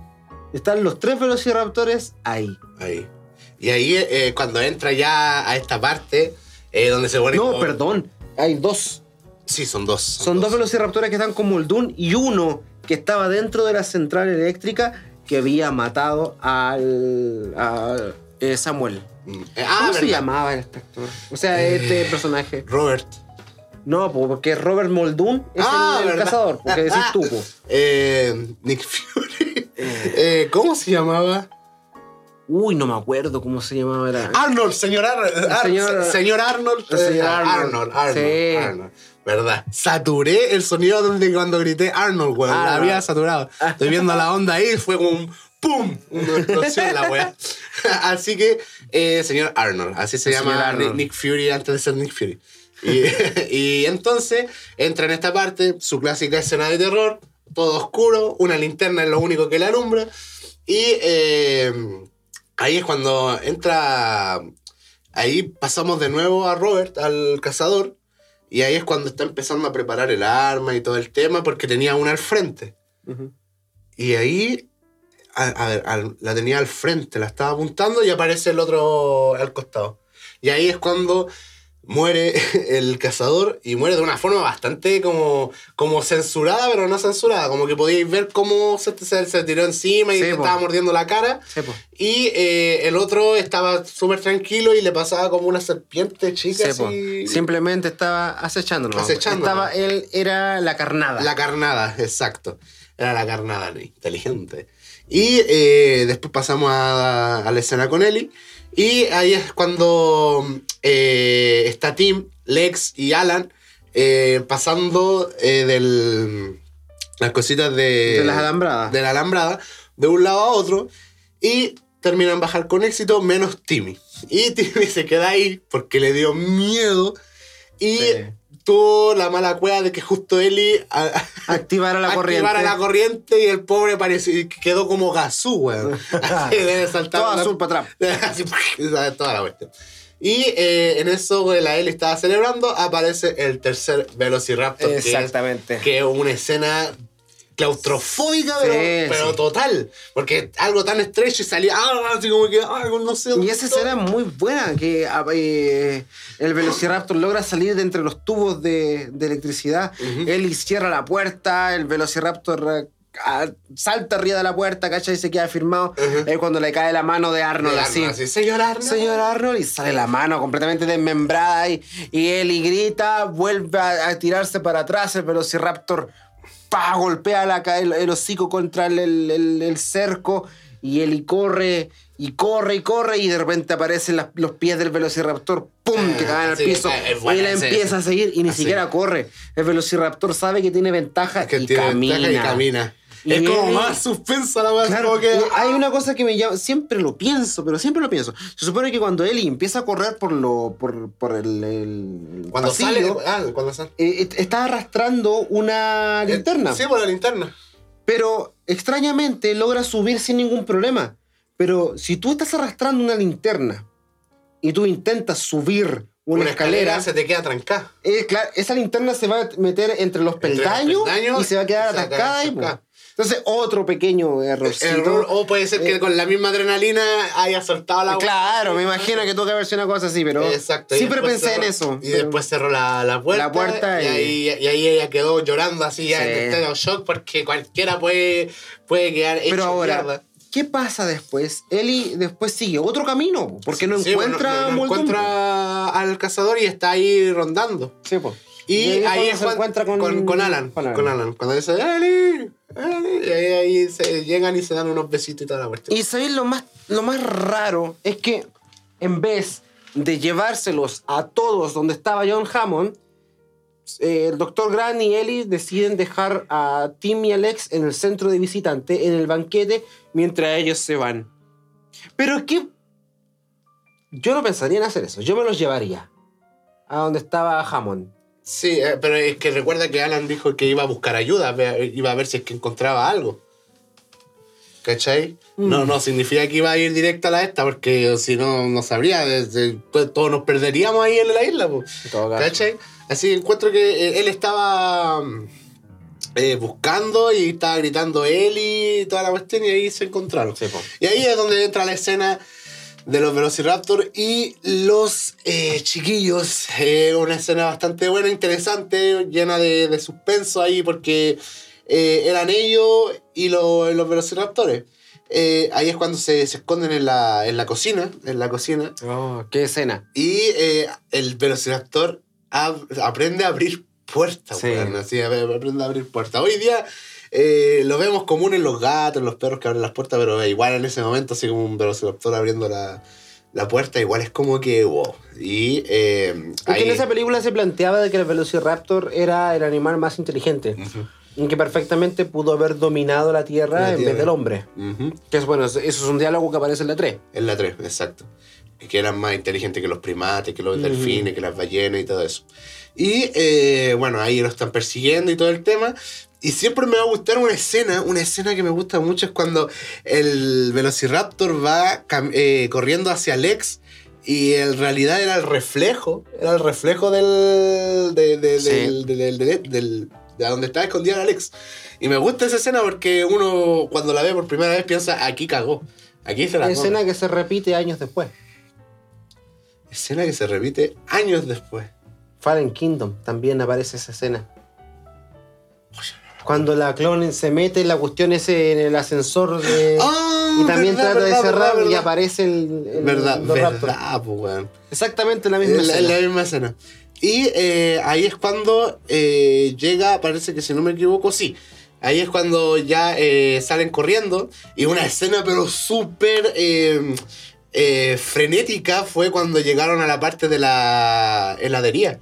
Están los tres velociraptores ahí. Ahí. Y ahí, eh, cuando entra ya a esta parte, eh, donde se pone. No, perdón. Hay dos. Sí, son dos. Son, dos. velociraptores que están con Moldun y uno que estaba dentro de la central eléctrica que había matado al, eh, Samuel. Mm. Eh, ah, ¿Cómo se llamaba este actor? O sea, este eh, personaje. Robert. No, porque Robert Muldoon es ah, el, cazador, porque decís tú. Eh, Nick Fury. Eh, ¿Cómo se llamaba? Uy, no me acuerdo cómo se llamaba. Arnold, señor, Arnold. señor, señor Arnold. Señor Arnold. Arnold, sí. Arnold. ¿Verdad? Saturé el sonido donde cuando grité Arnold, weón. La había saturado. Estoy viendo la onda ahí, fue como un ¡pum! Una explosión la weá. Así que, eh, señor Arnold, así se llama Nick Fury antes de ser Nick Fury. Y, entonces entra en esta parte, su clásica escena de terror, todo oscuro, una linterna es lo único que le alumbra. Y eh, ahí es cuando entra. Ahí pasamos de nuevo a Robert, al cazador. Y ahí es cuando está empezando a preparar el arma y todo el tema, porque tenía una al frente. Y ahí a, ver, la tenía al frente, la estaba apuntando y aparece el otro al costado. Y ahí es cuando muere el cazador y muere de una forma bastante como, como censurada, pero no censurada. Como que podíais ver cómo se, se, tiró encima y estaba mordiendo la cara. y eh, el otro estaba súper tranquilo y le pasaba como una serpiente chica. Simplemente estaba acechándolo. Estaba, él era la carnada. La carnada, exacto. Era la carnada, inteligente. Y eh, después pasamos a, la escena con Ellie. Y ahí es cuando eh, está Tim, Lex y Alan eh, pasando del, las cositas de, de las alambradas. De la alambrada de un lado a otro. Y terminan bajar con éxito, menos Timmy. Y Timmy se queda ahí porque le dio miedo. Y tuvo la mala cueva de que justo Eli activara la corriente. Activara la corriente y el pobre pareció, quedó como gasú, weón. Todo azul para atrás. Así, toda la cuestión. Y eh, en eso la Eli estaba celebrando, aparece el tercer Velociraptor. Exactamente. Que es una escena claustrofóbica, pero, total. Porque algo tan estrecho y salía ah, así como que, algo no sé. Y esa escena es muy buena, que ah, eh, el Velociraptor logra salir de entre los tubos de, electricidad. Él cierra la puerta, el Velociraptor ah, salta arriba de la puerta, ¿cachai? Y se queda firmado. Es cuando le cae la mano de Arnold, De así. Arnold, así, Señor Arnold. Señor Arnold, y sale la mano completamente desmembrada y, y él y grita, vuelve a, a tirarse para atrás, el Velociraptor pa, golpea la, el, el hocico contra el, el- cerco y él y corre y corre y corre y de repente aparecen las- los pies del Velociraptor, ¡pum! que Ah, caen al sí, piso es y buena él empieza a seguir y ni así. siquiera corre. El Velociraptor sabe que tiene ventaja que y, tiene camina. ventaja y camina. Y es como más suspensa la weá. Claro, que. hay una cosa que me llama, siempre lo pienso, pero siempre lo pienso. Se supone que cuando Ellie empieza a correr por lo por, por el, el Cuando pasillo, sale. Ah, cuando sale. eh, está arrastrando una linterna, Eh, Sí, por la linterna. pero extrañamente logra subir sin ningún problema. Pero si tú estás arrastrando una linterna y tú intentas subir una, escalera, se te queda trancada. eh, claro, esa linterna se va a meter entre los Entre los peldaños, peldaños y se va a quedar y se va a quedar atascada. Ahí. Entonces, otro pequeño errorcito. Error, o puede ser que Eh, con la misma adrenalina haya soltado la. Claro, me imagino que tuvo que haber sido una cosa así, pero Exacto. y siempre pensé en cerró- eso. Y después cerró la, la puerta. La puerta y, y- ahí, y ahí ella quedó llorando así ya Sí. en estado shock porque cualquiera puede, puede quedar hecho Pero ahora, mierda. ¿qué pasa después? Eli después sigue otro camino, porque no Sí, encuentra bueno, no- no encuentra al cazador y está ahí rondando. Sí, po. Y, es ahí es se encuentra con, con, con Alan, con Alan. con Alan. Cuando dice, Eli", y ahí, se llegan y se dan unos besitos y toda la cuestión. Y sabéis lo más, lo más raro es que en vez de llevárselos a todos donde estaba John Hammond, eh, el doctor Grant y Ellie deciden dejar a Tim y Alex en el centro de visitante, en el banquete, mientras ellos se van. Pero es que yo no pensaría en hacer eso, yo me los llevaría a donde estaba Hammond. Sí, eh, pero es que recuerda que Alan dijo que iba a buscar ayuda, iba a ver si es que encontraba algo. ¿Cachai? Mm. No, no significa que iba a ir directo a la esta, porque si no, no sabría, desde- pues, todos nos perderíamos ahí en la isla. pues. ¿Cachai? Así que encuentro que eh, él estaba eh, buscando y estaba gritando él y toda la cuestión y ahí se encontraron. Sí. Y ahí es donde entra la escena de los Velociraptor y los eh, chiquillos. Eh, una escena bastante buena, interesante, llena de, de suspenso ahí porque eh, eran ellos y lo- los Velociraptores. Eh, ahí es cuando se, se esconden en la, en la cocina, en la cocina. Oh, qué escena. Y el Velociraptor ab- aprende a abrir puertas, Sí. aprende a abrir puertas. Hoy día eh, lo vemos común en los gatos, en los perros que abren las puertas, pero igual en ese momento, así como un Velociraptor abriendo la, la puerta, igual es como que wow. Y eh, ahí- en esa película se planteaba de que el Velociraptor era el animal más inteligente. Ujú, Y que perfectamente pudo haber dominado la Tierra La en Tierra. vez del hombre. ujú. Que es bueno, eso es un diálogo que aparece en la 3. En la 3, exacto. Que eran más inteligentes que los primates, que los delfines, que las ballenas y todo eso. Y eh, bueno, ahí lo están persiguiendo y todo el tema. Y siempre me va a gustar una escena, una escena que me gusta mucho es cuando el Velociraptor va eh, corriendo hacia Lex y en realidad era el reflejo, era el reflejo del, de, de, Sí. del, del- del- del- del- de donde estaba escondida Alex. Y me gusta esa escena porque uno cuando la ve por primera vez piensa, aquí cagó. Aquí se la come". Escena que se repite años después. Escena que se repite años después. Fallen Kingdom también aparece esa escena. Cuando la clone se mete la cuestión ese en el ascensor de- Ah, y también verdad, trata de cerrar verdad, y aparece el, el Verdad, verdad, pues, weón. Exactamente la misma la, en escena. la misma escena. Y eh, ahí es cuando eh, llega, parece que si no me equivoco, sí. Ahí es cuando ya eh, salen corriendo. Y una escena, pero súper frenética, fue cuando llegaron a la parte de la heladería.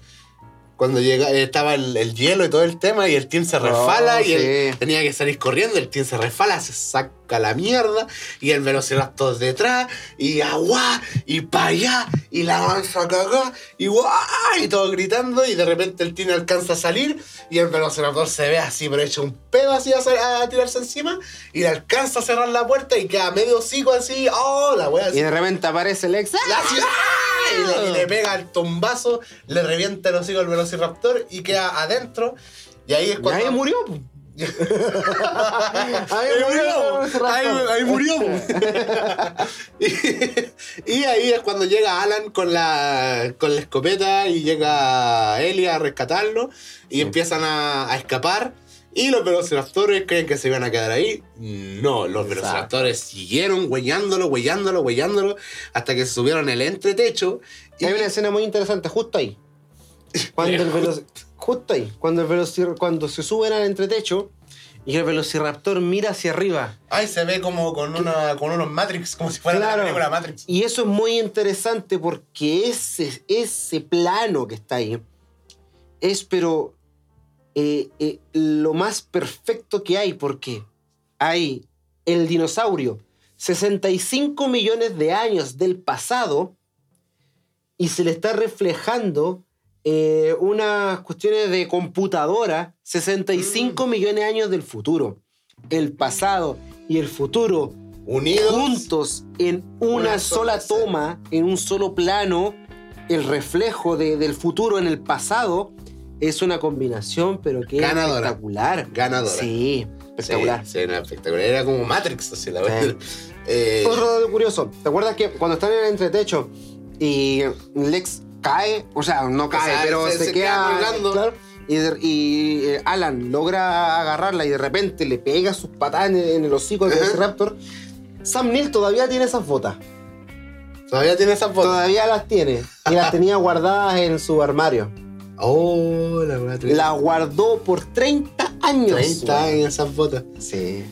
Cuando llega, estaba el, el hielo y todo el tema, y el team se resfala, y él tenía que salir corriendo. El team se resfala, se saca la mierda, y el velociraptor detrás, y agua, y para allá, y la avanza a cagar, y guau, y todo gritando, y de repente el team alcanza a salir, y el velociraptor se ve así, pero hecho un pedo así a, a tirarse encima, y le alcanza a cerrar la puerta, y queda medio hocico así, oh, la wea así. Y de repente aparece el ex. La ciudad. Y le, y le pega el tombazo, le revienta el hocico al velociraptor y queda adentro. Y ahí es Y cuando. ahí murió. Ahí murió. Ahí, ahí murió. y, y ahí es cuando llega Alan con la, con la escopeta y llega Ellie a rescatarlo y empiezan a, a escapar. Y los velociraptores creen que se iban a quedar ahí. No, los Exacto. velociraptores siguieron huellándolo, huellándolo, huellándolo, hasta que subieron el entretecho. Y Hay una escena muy interesante justo ahí. Cuando el velo- justo ahí, cuando, el velocir- cuando se suben al entretecho y el velociraptor mira hacia arriba. Ay, se ve como con, una, con unos Matrix, como si fuera Claro. la película Matrix. Y eso es muy interesante porque ese, ese plano que está ahí es, pero, eh, eh, lo más perfecto que hay porque hay el dinosaurio, 65 millones de años del pasado, y se le está reflejando eh, unas cuestiones de computadora, 65 millones de años del futuro. El pasado y el futuro Unidos. juntos en una, Una sola sola toma, en un solo plano, el reflejo de- del futuro en el pasado, es una combinación, pero que es espectacular. Ganadora. Sí, espectacular. Sí, sí, era espectacular. Era como Matrix, así la Sí. verdad. Eh, Otro dato curioso, ¿te acuerdas que cuando están en el entretecho y Lex cae, o sea, no cae, sea, pero se- se, se queda queda claro, y, de- y, eh, Alan logra agarrarla y de repente le pega sus patadas en el, en el hocico del Ajá. Velociraptor. Sam Neill todavía tiene esas botas. Todavía tiene esa foto. Todavía las tiene. Y las tenía guardadas en su armario. Oh, la Matrix. La guardó por 30 años. 30 weón. años esas botas. Sí.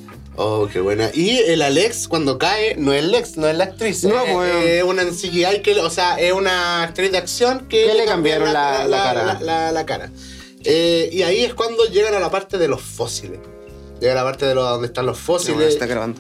Oh, qué buena. Y el Alex, cuando cae, no es Lex, no es la actriz. No, es, pues. es una CGI que, o sea, es una actriz de acción que, Que le cambiaron la- la cara. La, cara. Eh, y ahí es cuando llegan a la parte de los fósiles. Llega a la parte de donde están los fósiles. grabando.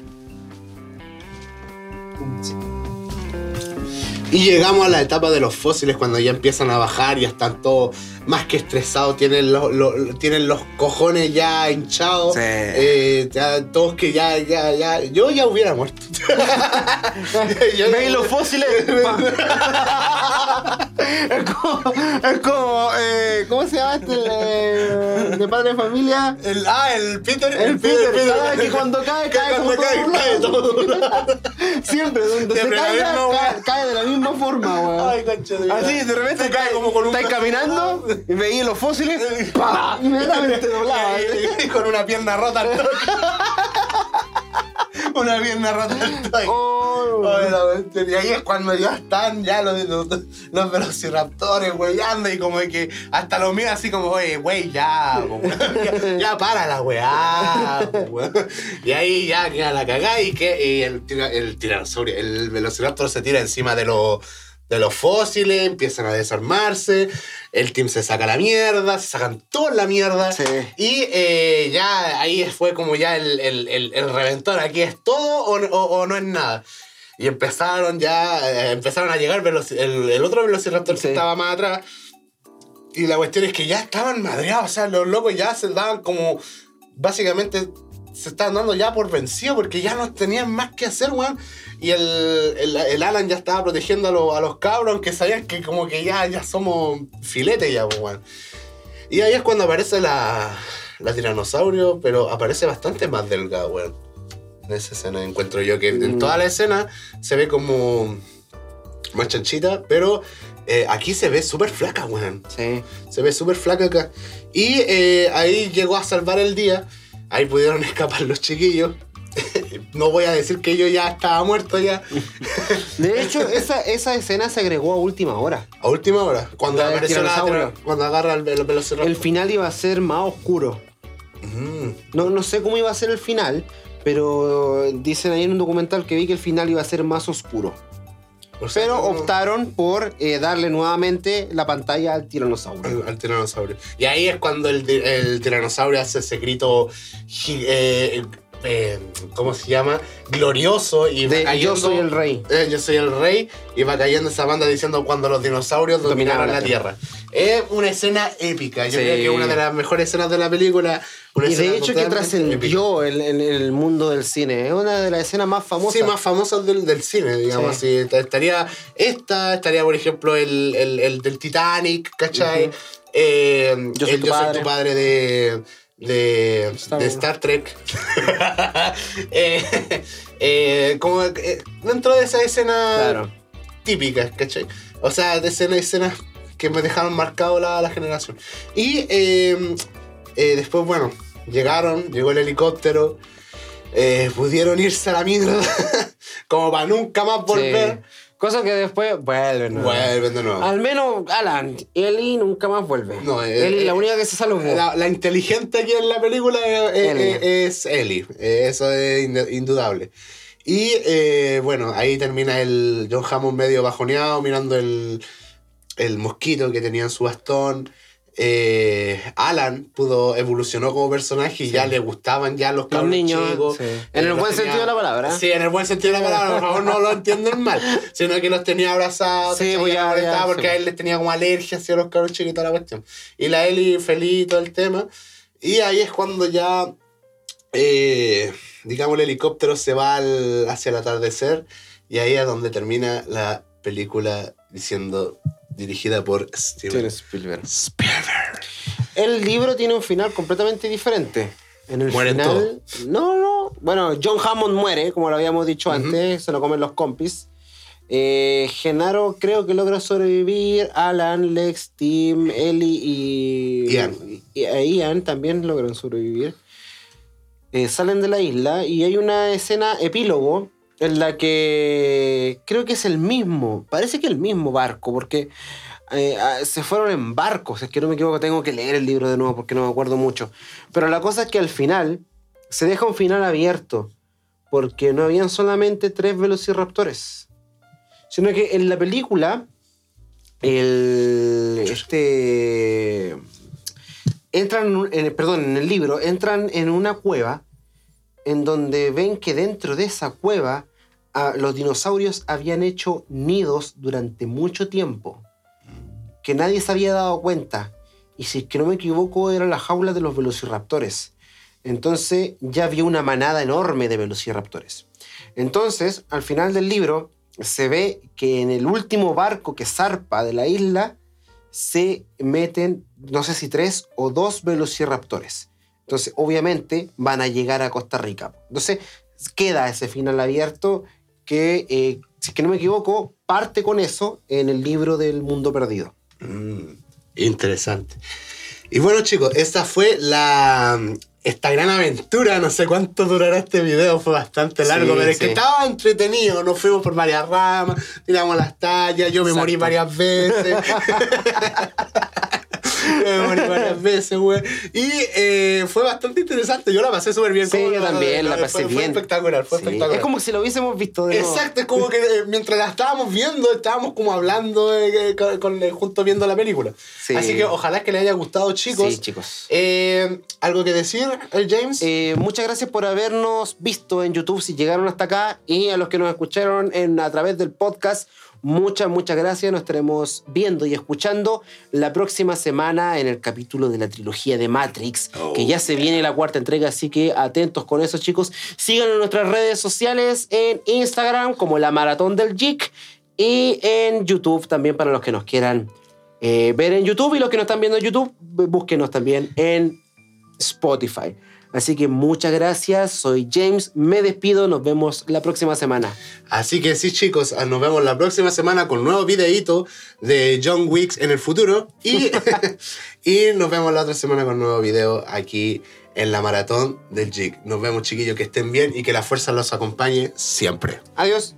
Y llegamos a la etapa de los fósiles cuando ya empiezan a bajar, ya están todos más que estresados, tienen los, los- tienen los cojones ya hinchados. Sí. Eh, ya, todos que ya, ya, ya. Yo ya hubiera muerto. Yo- ¿Veis los fósiles? Es como. Es como eh, ¿Cómo se llama este? el, eh, de padre de familia. El, ah, el Peter. El Peter, cuando cae, Que cae cuando como cae, todo cae todo. Siempre, donde Siempre se caiga, cae, cae de la misma forma, weón. Ay, concha de Así, de repente Se cae como con un brazo caminando y veis los fósiles, ¡pa! Inmediatamente doblaba. Y- y- con una pierna rota al toque. una pierna rota al toque. Oh, y ahí es cuando ya están ya los, los, los velociraptores weyando y como que hasta lo mira así como, oye, wey, ya, ya, ya para la weá. weón. Y ahí ya queda la cagada y que y el, el tiranosaurio, el velociraptor se tira encima de los de los fósiles, empiezan a desarmarse, el team se saca la mierda, se sacan toda la mierda. Sí. Y eh, ya ahí fue como ya el, el, el, el reventón, aquí es todo o, o- o no es nada. Y empezaron ya, eh, empezaron a llegar el otro velociraptor Sí. que estaba más atrás. Y la cuestión es que ya estaban madreados, o sea, los locos ya se daban como, básicamente, se estaban dando ya por vencidos porque ya no tenían más que hacer, weón. Y el, el, el Alan ya estaba protegiendo a, los- a los cabros que sabían que como que ya, ya somos filete ya, pues, weón. Y ahí es cuando aparece la, la tiranosaurio, pero aparece bastante más delgada, weón. En esa escena encuentro yo que en Mm. toda la escena se ve como más chanchita, pero eh, aquí se ve súper flaca, weón. Sí. Se ve súper flaca acá. Y eh, ahí llegó a salvar el día. Ahí pudieron escapar los chiquillos. no voy a decir que yo ya estaba muerto ya. De hecho, esa, esa escena se agregó a última hora. A última hora. Cuando La apareció la. Cuando agarra el, el velociraptor. El final iba a ser más oscuro. Mm. No, no sé cómo iba a ser el final, pero dicen ahí en un documental que vi que el final iba a ser más oscuro. O sea, Pero no- optaron por eh, darle nuevamente la pantalla al tiranosaurio. Al, al tiranosaurio. Y ahí es cuando el, ti- el tiranosaurio hace ese grito. eh, eh, ¿Cómo se llama? Glorioso y De cayendo. Yo soy el rey. Eh, yo soy el rey y va cayendo esa banda diciendo cuando los dinosaurios dominaron, Dominaron la tierra. Es una escena épica. Yo Sí. creo que es una de las mejores escenas de la película. Y de hecho que trascendió en, en el mundo del cine. Es una de las escenas más famosas. Sí, más famosas del, del cine, digamos Sí. así. Estaría esta, estaría por ejemplo el, el- el del Titanic, ¿cachai? Eh, Yo soy el tu Yo soy tu padre de, de, Star de Wars. Star Trek. Eh, eh, como eh, dentro de esa escena Claro. típicas, ¿cachai? O sea, de escenas, escenas que me dejaron marcado la, la generación. Y después, bueno, llegaron, llegó el helicóptero, pudieron irse a la mierda, como para nunca más volver. Cosa que después vuelven. ¿no? Vuelven de nuevo. Al menos Alan, Ellie nunca más vuelve. No, eh, Ellie, la eh, única que se salvó. La, la, inteligente aquí en la película es, Ellie. Eso es indudable. Y bueno, ahí termina el John Hammond medio bajoneado, mirando el, el mosquito que tenía en su bastón. Eh, Alan pudo evolucionó como personaje y ya le gustaban ya los, los niños en el buen sentido de la palabra. Sí en el buen sentido de la palabra por favor no lo entiendan mal sino que los tenía abrazados sí, pues ya, porque a él les tenía como alergia hacia los cabros chiquitos la cuestión. Y la Eli feliz todo el tema. Y ahí es cuando ya eh, digamos el helicóptero se va hacia el atardecer y ahí es donde termina la película diciendo dirigida por Steven Spielberg. El libro tiene un final completamente diferente. En el final. No, no. Bueno, John Hammond muere, como lo habíamos dicho antes, se lo comen los compis. Eh, Genaro creo que logra sobrevivir. Alan, Lex, Tim, Ellie y Ian, y, Ian también logran sobrevivir. Eh, salen de la isla y hay una escena epílogo en la que creo que es el mismo, parece que el mismo barco, porque eh, ah, se fueron en barcos, es que no me equivoco, tengo que leer el libro de nuevo porque no me acuerdo mucho. Pero la cosa es que al final se deja un final abierto, porque no habían solamente tres velociraptores, sino que en la película, el, este, entran, en, perdón, en el libro, entran en una cueva en donde ven que dentro de esa cueva los dinosaurios habían hecho nidos durante mucho tiempo, que nadie se había dado cuenta. Y si es que no me equivoco, era la jaula de los velociraptores. Entonces ya había una manada enorme de velociraptores. Entonces, al final del libro, se ve que en el último barco que zarpa de la isla se meten, no sé si tres o dos velociraptores. Entonces, obviamente, van a llegar a Costa Rica. Entonces, queda ese final abierto que, eh, si es que no me equivoco, parte con eso en el libro del mundo perdido. Mm, interesante. Y bueno, chicos, esta fue la. Esta gran aventura, no sé cuánto durará este video, fue bastante largo, pero es que estaba entretenido. Nos fuimos por varias ramas, tiramos las tallas, yo me morí varias veces. varias veces, güey. Y eh, fue bastante interesante. Yo la pasé súper bien. Sí, yo también la, pasé bien. Fue espectacular, fue espectacular. Es como si lo hubiésemos visto de Exacto, es como que eh, mientras la estábamos viendo, estábamos como hablando eh, con, junto viendo la película. Así que ojalá que les haya gustado, chicos. Sí, chicos. ¿Algo que decir, James? muchas gracias por habernos visto en YouTube si llegaron hasta acá y a los que nos escucharon en, a través del podcast. Muchas, muchas gracias. Nos estaremos viendo y escuchando la próxima semana en el capítulo de la trilogía de Matrix, que ya se viene la cuarta entrega, así que atentos con eso, chicos. Síganos en nuestras redes sociales, en Instagram como la Maratón del Geek y en YouTube también para los que nos quieran eh, ver en YouTube y los que no están viendo en YouTube, búsquenos también en Spotify. Así que muchas gracias, soy James, me despido, nos vemos la próxima semana. Así que sí chicos, ah, nos vemos la próxima semana con un nuevo videíto de John Wicks en el futuro y, y nos vemos la otra semana con un nuevo video aquí en la maratón del Jig. Nos vemos chiquillos, que estén bien y que la fuerza los acompañe siempre. Adiós.